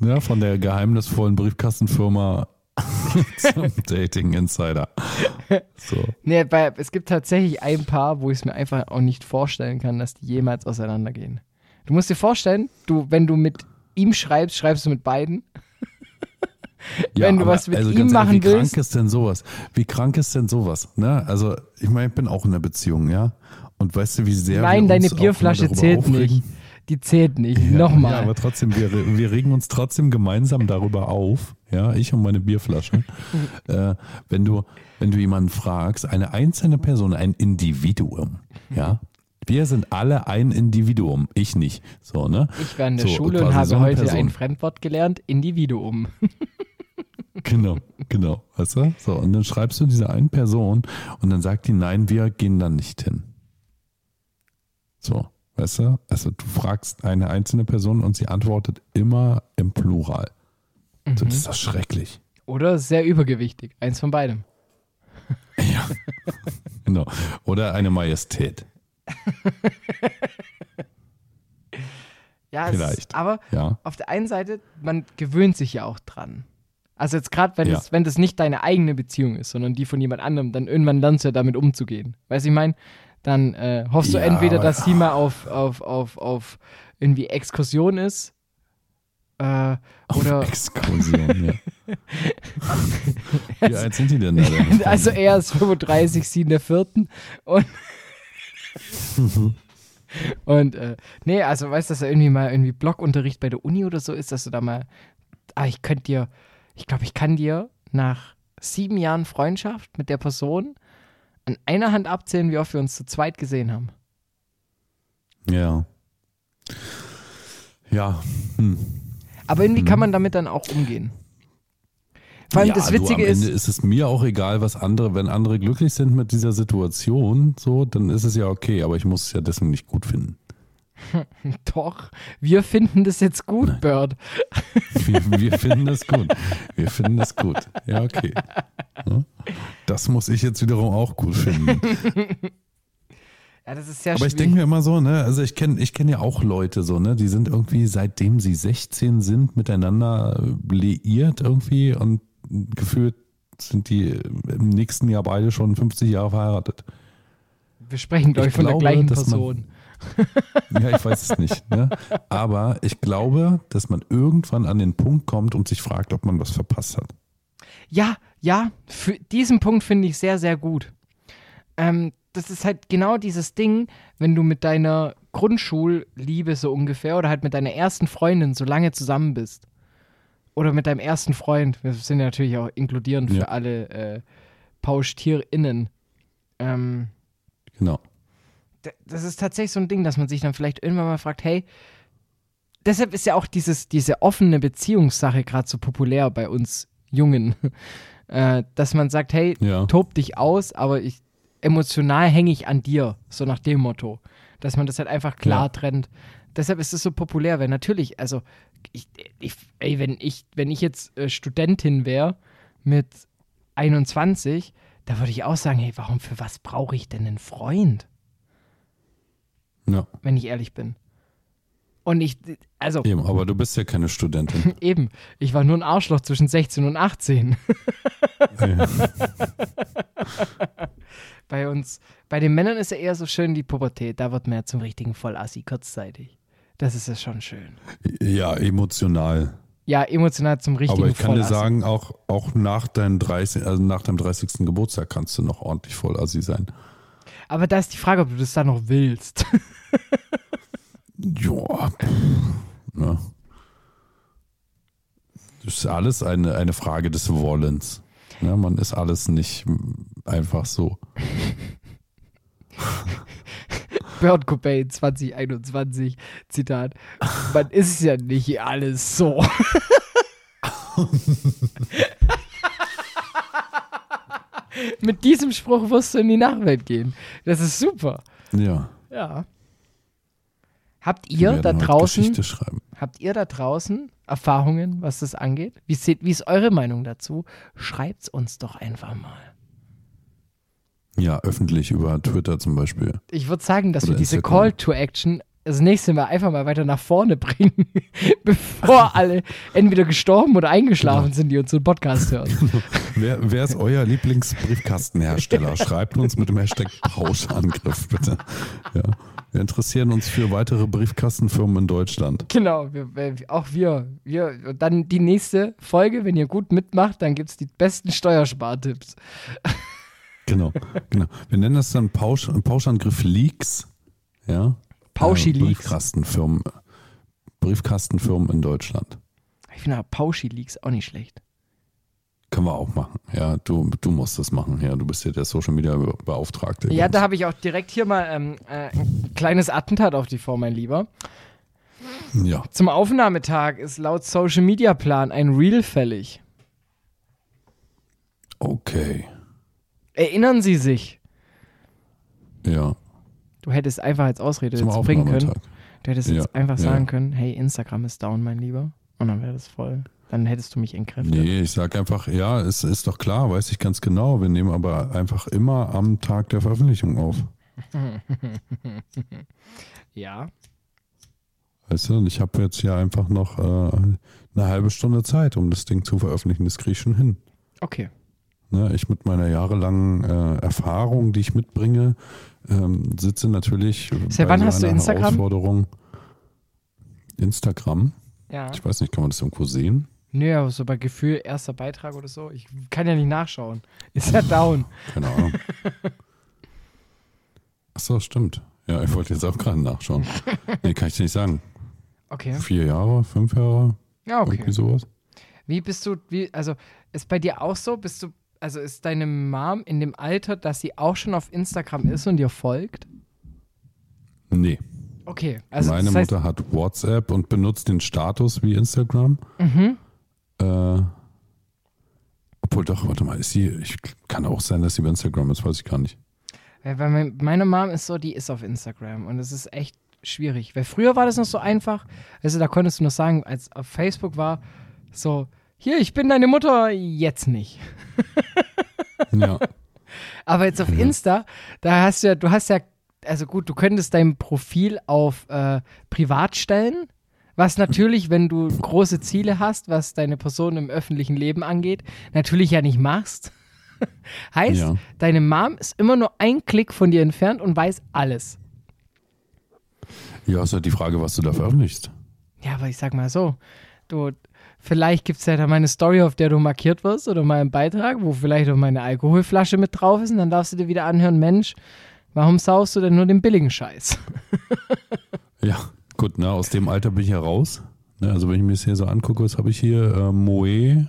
Ja, von der geheimnisvollen Briefkastenfirma [laughs] zum Dating Insider. So. Nee, bei, es gibt tatsächlich ein Paar, wo ich es mir einfach auch nicht vorstellen kann, dass die jemals auseinandergehen. Du musst dir vorstellen, du, wenn du mit ihm schreibst, schreibst du mit beiden. Wenn du was mit also ihm ganz ehrlich, machen wie willst. krank ist denn sowas? Wie krank ist denn sowas? Ne? Also, ich meine, ich bin auch in einer Beziehung, ja. Und weißt du, wie sehr Nein, wir deine Bierflasche zählt aufregen? nicht. Die zählt nicht. Ja, Nochmal. Ja, aber trotzdem, wir, wir regen uns trotzdem gemeinsam darüber auf, ja, ich und meine Bierflasche. [laughs] äh, wenn du, wenn du jemanden fragst, eine einzelne Person, ein Individuum, ja. Wir sind alle ein Individuum, ich nicht. So, ne? ich war in der So, Schule und habe so heute Person. ein Fremdwort gelernt, Individuum. [laughs] Genau, genau. Weißt du? So, und dann schreibst du dieser einen Person und dann sagt die, nein, wir gehen dann nicht hin. So, weißt du? Also du fragst eine einzelne Person und sie antwortet immer im Plural. So, das ist doch schrecklich. Oder sehr übergewichtig. Eins von beidem. [laughs] Ja. genau. Oder eine Majestät. [laughs] Ja, Vielleicht. Ist, aber Ja. auf der einen Seite, man gewöhnt sich ja auch dran. Also jetzt gerade, wenn, Ja. das, wenn das nicht deine eigene Beziehung ist, sondern die von jemand anderem, dann irgendwann lernst du ja damit umzugehen. Weißt du, ich meine, dann äh, hoffst du Ja, entweder, aber- dass sie mal auf, auf, auf, auf irgendwie Exkursion ist äh, oder Exkursion, ja. [laughs] Wie alt sind die denn da? [laughs] also er ist 35, sie in der vierten und [laughs] und äh, nee, also weißt du, dass er irgendwie mal irgendwie Blockunterricht bei der Uni oder so ist, dass du da mal, ah, ich könnte dir, ich glaube, ich kann dir nach sieben Jahren Freundschaft mit der Person an einer Hand abzählen, wie oft wir uns zu zweit gesehen haben. Ja. Ja. Hm. Aber irgendwie kann man damit dann auch umgehen. Vor allem ja, das Witzige du, am ist, Ende ist es mir auch egal, was andere, wenn andere glücklich sind mit dieser Situation, so, dann ist es ja okay, aber ich muss es ja deswegen nicht gut finden. [laughs] doch, wir finden das jetzt gut, Bird. Wir, wir [laughs] finden das gut. Wir finden das gut. Ja, okay. Das muss ich jetzt wiederum auch gut finden. [laughs] Ja, das ist sehr Aber ich denke mir immer so, ne, also ich kenne ich kenn ja auch Leute so, ne, die sind irgendwie seitdem sie 16 sind miteinander liiert irgendwie und gefühlt sind die im nächsten Jahr beide schon 50 Jahre verheiratet. Wir sprechen, glaube ich, von glaube, der gleichen Person. Man, [laughs] ja, ich weiß es nicht. Ne? Aber ich glaube, dass man irgendwann an den Punkt kommt und sich fragt, ob man was verpasst hat. Ja, ja, für diesen Punkt finde ich sehr, sehr gut. Ähm, das ist halt genau dieses Ding, wenn du mit deiner Grundschulliebe so ungefähr oder halt mit deiner ersten Freundin so lange zusammen bist. Oder mit deinem ersten Freund. Wir sind ja natürlich auch inkludierend ja. für alle äh, PauschtierInnen. Ähm, genau. Das ist tatsächlich so ein Ding, dass man sich dann vielleicht irgendwann mal fragt, hey, deshalb ist ja auch dieses, diese offene Beziehungssache gerade so populär bei uns Jungen. [laughs] Äh, dass man sagt, hey, ja. tob dich aus, aber ich, emotional hänge ich an dir, so nach dem Motto. Dass man das halt einfach klar ja. trennt. Deshalb ist es so populär, weil natürlich, also, ich, ich, ey, wenn ich, wenn ich jetzt äh, Studentin wäre mit 21, da würde ich auch sagen, hey, warum, für was brauche ich denn einen Freund? Ja. Wenn ich ehrlich bin. Und ich, also. Eben, aber du bist ja keine Studentin. [laughs] Eben. Ich war nur ein Arschloch zwischen 16 und 18. Ja. [laughs] bei uns, bei den Männern ist ja eher so schön die Pubertät. Da wird man ja zum richtigen Vollassi kurzzeitig. Das ist ja schon schön. Ja, emotional. Ja, emotional zum richtigen Aber ich kann Vollassi. dir sagen, auch, auch nach, deinem 30, also nach deinem 30. Geburtstag kannst du noch ordentlich Vollassi sein. Aber da ist die Frage, ob du das da noch willst. [laughs] ja. Ne? Das ist alles eine, eine Frage des Wollens. Ja, man ist alles nicht einfach so. [laughs] Bird Cobain 2021, Zitat. Man ist ja nicht alles so. [laughs] Mit diesem Spruch wirst du in die Nachwelt gehen. Das ist super. Ja. Ja. Habt ihr da draußen Habt ihr da draußen Erfahrungen, was das angeht? Wie, seht, wie ist eure Meinung dazu? Schreibt es uns doch einfach mal. Ja, öffentlich über Twitter zum Beispiel. Ich würde sagen, dass Oder wir diese Call to Action das nächste Mal einfach mal weiter nach vorne [laughs] bringen, bevor alle entweder gestorben oder eingeschlafen genau. sind, die unseren Podcast hören. [laughs] Genau. Wer, wer, ist euer Lieblingsbriefkastenhersteller? [laughs] Schreibt uns mit dem Hashtag Pauschangriff, bitte. Ja. Wir interessieren uns für weitere Briefkastenfirmen in Deutschland. Genau, wir, auch wir. wir. Dann die nächste Folge, wenn ihr gut mitmacht, dann gibt es die besten Steuerspartipps. Genau, genau. Wir nennen das dann Pausch, Pauschangriff Leaks. Ja. Pauschi Leaks. Briefkastenfirmen, Briefkastenfirmen in Deutschland. Ich finde Pauschi Leaks auch nicht schlecht. Können wir auch machen. Ja, du, du musst das machen. Ja, du bist ja der Social Media Beauftragte. Ja, da habe ich auch direkt hier mal ähm, äh, ein kleines Attentat auf die vor, mein Lieber. Ja. Zum Aufnahmetag ist laut Social Media Plan ein Reel fällig. Okay. Erinnern Sie sich? Ja. Du hättest einfach als Ausrede Zum jetzt bringen können. Du hättest ja. jetzt einfach sagen ja. können, hey, Instagram ist down, mein Lieber. Und dann wäre das voll. Dann hättest du mich entkräftet. Nee, ich sag einfach, ja, es ist doch klar, weiß ich ganz genau. Wir nehmen aber einfach immer am Tag der Veröffentlichung auf. [laughs] ja. Weißt du, und ich habe jetzt hier einfach noch äh, eine halbe Stunde Zeit, um das Ding zu veröffentlichen. Das kriege ich schon hin. Okay. Ne, ich mit meiner jahrelangen äh, Erfahrung, die ich mitbringe, ähm, sitze natürlich Seit wann so hast du Instagram? Herausforderung. Instagram? Ja. Ich weiß nicht, kann man das irgendwo sehen? Nö, aber so bei Gefühl, erster Beitrag oder so. Ich kann ja nicht nachschauen. Ist ja down. Keine Ahnung. Achso, stimmt. Ja, ich wollte jetzt auch gerade nachschauen. Nee, kann ich dir nicht sagen. Okay. Vier Jahre, fünf Jahre? Ja, okay. Irgendwie sowas. Wie bist du, wie, also ist bei dir auch so, bist du also ist deine Mom in dem Alter, dass sie auch schon auf Instagram ist und dir folgt? Nee. Okay. Also Meine das heißt, Mutter hat WhatsApp und benutzt den Status wie Instagram. Mhm. Äh, obwohl doch, warte mal, ist sie, ich, kann auch sein, dass sie bei Instagram ist, weiß ich gar nicht. Weil meine Mom ist so, die ist auf Instagram und es ist echt schwierig. Weil früher war das noch so einfach. Also da konntest du noch sagen, als auf Facebook war, so, hier, ich bin deine Mutter, jetzt nicht. [laughs] Ja. Aber jetzt auf Insta, da hast du ja, du hast ja, also gut, du könntest dein Profil auf äh, privat stellen, was natürlich, wenn du große Ziele hast, was deine Person im öffentlichen Leben angeht, natürlich ja nicht machst. [laughs] heißt, ja. deine Mom ist immer nur ein Klick von dir entfernt und weiß alles. Ja, ist halt die Frage, was du da veröffentlichst. Ja, aber ich sag mal so, du, vielleicht gibt es ja da meine Story, auf der du markiert wirst oder mal einen Beitrag, wo vielleicht auch meine Alkoholflasche mit drauf ist und dann darfst du dir wieder anhören, Mensch, warum saust du denn nur den billigen Scheiß? [laughs] ja, gut, ne, aus dem Alter bin ich ja raus. Ne, also wenn ich mir das hier so angucke, was habe ich hier? Äh, Moe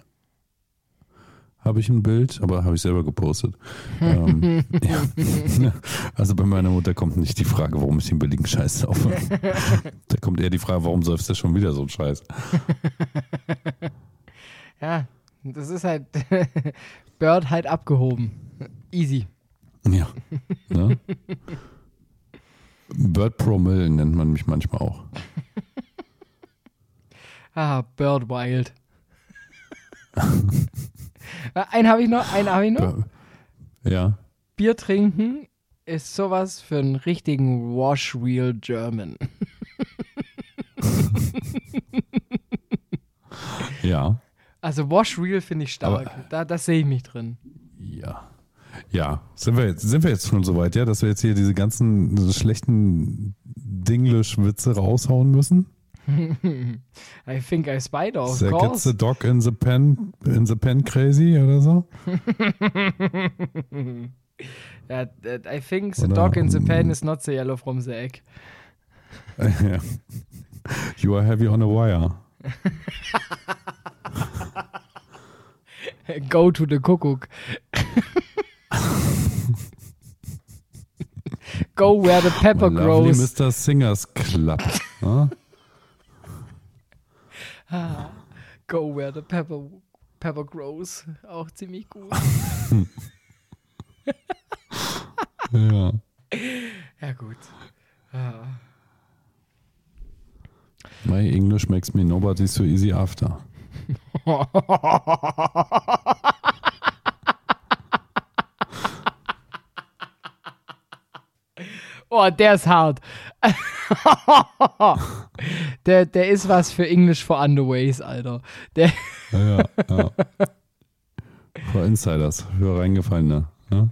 habe ich ein Bild, aber habe ich selber gepostet. ähm, [laughs] ja. Also bei meiner Mutter kommt nicht die Frage, warum ich den billigen Scheiß saufe. da kommt eher die Frage, warum säufst du schon wieder so einen Scheiß? [laughs] ja, das ist halt [laughs] Bird halt abgehoben. Easy. Ja. Ne? Bird Promille nennt man mich manchmal auch. ah, Bird Wild. Einen habe ich noch, einen habe ich noch. Ja. Bier trinken ist sowas für einen richtigen Wash Real German. [laughs] ja. Also Wash Real finde ich stark. Aber, da das sehe ich mich drin. Ja. Ja, sind wir jetzt, sind wir jetzt schon so weit, ja, dass wir jetzt hier diese ganzen schlechten Dinglish-Witze raushauen müssen? [laughs] I think I spied of so. Gets the dog in the pen, in the pen crazy oder so? [laughs] yeah, I think the oder, dog in the pen is not the yellow from the egg. [laughs] you are heavy on a wire. Go to the Kuckuck. Go where the pepper My grows. Mr. Singers Club. Huh? Go where the pepper, pepper grows. Auch ziemlich gut. ja. Ja, gut. Ja. My English makes me nobody so easy after. [laughs] oh, der ist hart. [laughs] der, der ist was für English for Underways, Alter. Der ja, ja. Für Insiders, für Reingefallene. Ne?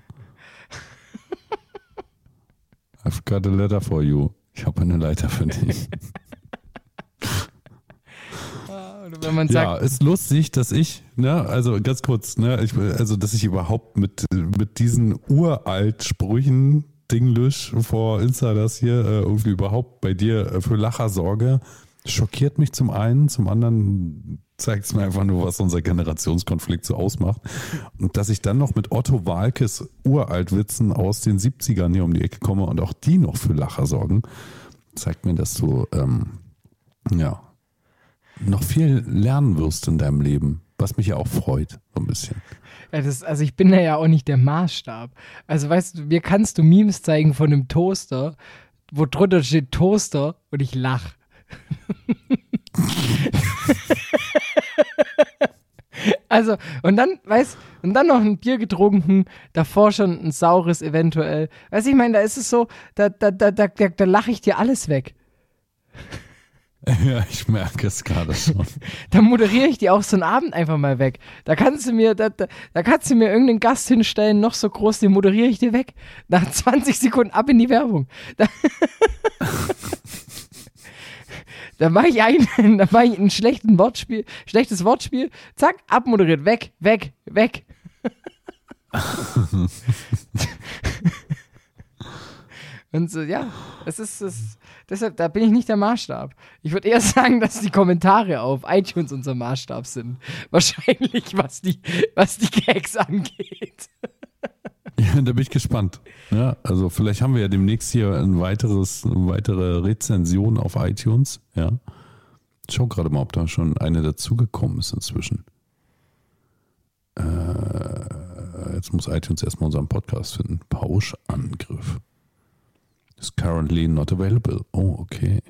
I've got a letter for you. Ich habe eine Leiter für dich. Man sagt, ja, ist lustig, dass ich, ne, also ganz kurz, ne, ich, also dass ich überhaupt mit, mit diesen uralt Sprüchen Dinglish vor Insiders hier äh, irgendwie überhaupt bei dir äh, für Lacher sorge, schockiert mich zum einen, zum anderen zeigt es mir einfach nur, was unser Generationskonflikt so ausmacht. Und dass ich dann noch mit Otto Walkes Uraltwitzen aus den 70ern hier um die Ecke komme und auch die noch für Lacher sorgen, zeigt mir, dass du ähm, ja noch viel lernen wirst in deinem Leben, was mich ja auch freut, so ein bisschen. Ja, das, also ich bin da ja auch nicht der Maßstab. Also weißt du, mir kannst du Memes zeigen von einem Toaster, wo drunter steht Toaster und ich lach. [laughs] also, und dann, weißt und dann noch ein Bier getrunken, davor schon ein saures eventuell. Weißt du, ich meine, da ist es so, da, da, da, da, da lache ich dir alles weg. [laughs] Ja, ich merke es gerade schon. [laughs] da moderiere ich die auch so einen Abend einfach mal weg. Da kannst du mir, da, da, da, kannst du mir irgendeinen Gast hinstellen, noch so groß, den moderiere ich dir weg. Nach [laughs] 20 Sekunden ab in die Werbung. Da, da mache ich einen, da mache ich ein schlechtes Wortspiel, schlechtes Wortspiel, zack, abmoderiert, weg, weg, weg. Und so, ja, es ist, es, deshalb, da bin ich nicht der Maßstab. Ich würde eher [laughs] sagen, dass die Kommentare auf iTunes unser Maßstab sind. [laughs] Wahrscheinlich, was die, was die Gags angeht. [laughs] Ja, da bin ich gespannt. Ja, also vielleicht haben wir ja demnächst hier ein weiteres, eine weitere Rezension auf iTunes. Ja. Ich schau gerade mal, ob da schon eine dazugekommen ist inzwischen. Äh, jetzt muss iTunes erstmal unseren Podcast finden. Pauschangriff. Is currently not available. Oh, okay.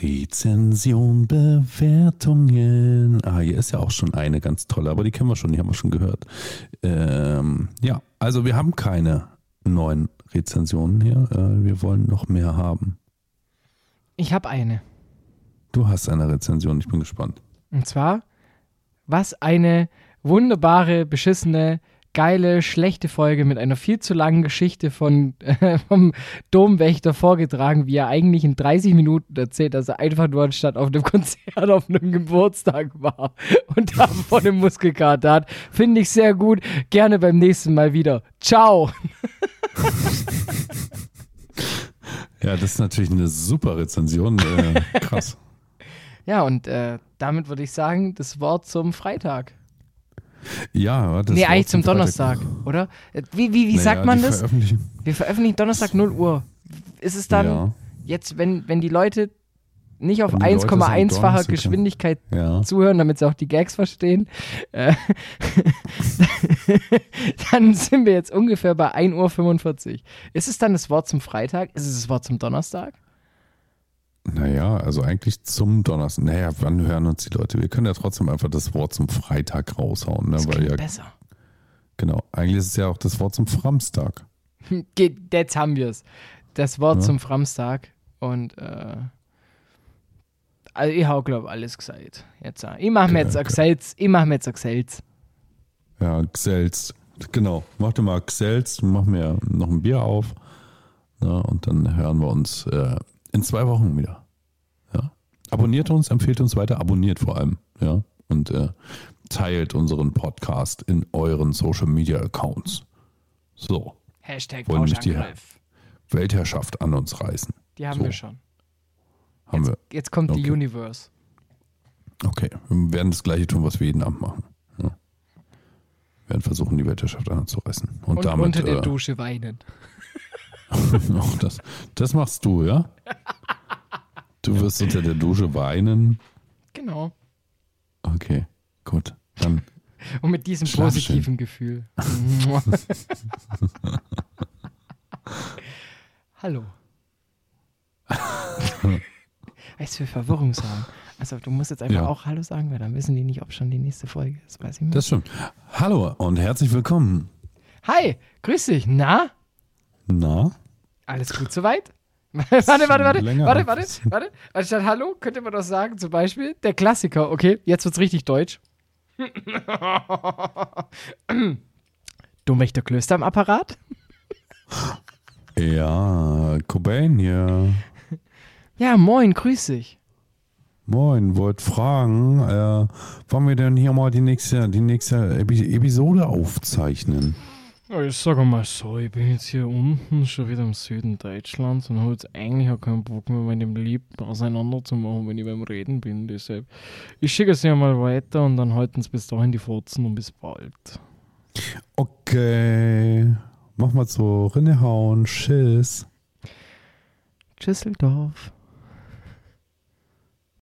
Rezension, Bewertungen. Ah, hier ist ja auch schon eine ganz tolle, aber die kennen wir schon, die haben wir schon gehört. Ähm, ja, also wir haben keine neuen Rezensionen hier. Äh, wir wollen noch mehr haben. Ich habe eine. Du hast eine Rezension, ich bin gespannt. Und zwar, was eine wunderbare, beschissene geile, schlechte Folge mit einer viel zu langen Geschichte von, äh, [laughs] vom Domwächter vorgetragen, wie er eigentlich in 30 Minuten erzählt, dass er einfach nur anstatt auf einem [laughs] Konzert auf einem Geburtstag war und da [laughs] vor dem Muskelkater hat. Finde ich sehr gut. Gerne beim nächsten Mal wieder. Ciao. Ja, das ist natürlich eine super Rezension. Äh, krass. ja, und äh, damit würde ich sagen, das Wort zum Freitag. Ja, das Nee, eigentlich zum, Donnerstag, Freitag. oder? Wie, wie, wie naja, sagt man das? Veröffentlichen. Wir veröffentlichen Donnerstag 0 Uhr. Ist es dann ja. jetzt, wenn, wenn die Leute nicht auf 1,1-facher Geschwindigkeit ja. zuhören, damit sie auch die Gags verstehen, äh, [laughs] dann sind wir jetzt ungefähr bei 1.45 Uhr. Ist es dann das Wort zum Freitag? Ist es das Wort zum Donnerstag? Naja, also eigentlich zum Donnerstag. Naja, wann hören uns die Leute? Wir können ja trotzdem einfach das Wort zum Freitag raushauen. Ne? Das Weil ja, besser. Genau. Eigentlich ist es ja auch das Wort zum Framstag. [laughs] Jetzt haben wir es. Das Wort ja. zum Framstag. Und äh, also ich habe, glaube alles gesagt. Jetzt, ich mache mir jetzt ein Geselz. Ich mache mir jetzt ein Geselz. Ja, Geselz. Genau. Mach dir mal Geselz, mach mir noch ein Bier auf. Na, und dann hören wir uns äh, in zwei Wochen wieder. Ja. Abonniert uns, empfehlt uns weiter, abonniert vor allem. Ja. Und äh, teilt unseren Podcast in euren Social Media Accounts. So. Hashtag Wollen nicht die Weltherrschaft an uns reißen. Die haben so. wir schon. Haben jetzt, wir. jetzt kommt okay. die Universe. Okay, wir werden das gleiche tun, was wir jeden Abend machen. Ja. Wir werden versuchen, die Weltherrschaft an uns zu reißen. Und, Und damit, unter der äh, Dusche weinen. [laughs] das, das machst du, ja? Du wirst unter der Dusche weinen. Genau. Okay, gut. Dann. Und mit diesem positiven. Gefühl. [laughs] Hallo. weißt du, für Verwirrung sagen. Also du musst jetzt einfach ja. auch Hallo sagen, weil dann wissen die nicht, ob schon die nächste Folge ist. Weiß ich nicht. Das stimmt. Hallo und herzlich willkommen. Hi, grüß dich. Na? Na? Alles gut soweit? [laughs] warte, warte, warte, warte, warte, warte. Anstatt Hallo könnte man doch sagen, zum Beispiel der Klassiker. Okay, jetzt wird's richtig deutsch. [laughs] du möchtest Klöster am Apparat? ja, Cobain hier. [laughs] Ja, moin, grüß dich. Moin, wollt fragen, äh, wollen wir denn hier mal die nächste, die nächste Episode aufzeichnen? Ich sage mal so, ich bin jetzt hier unten, schon wieder im Süden Deutschlands und habe jetzt eigentlich auch keinen Bock mehr, meine Lieben auseinanderzumachen, wenn ich beim Reden bin. Deshalb, ich schicke es ja mal weiter und dann halten es bis dahin die Fotzen und bis bald. Okay, mach mal so, Rinnehauen, Tschüss. Tschüsseldorf.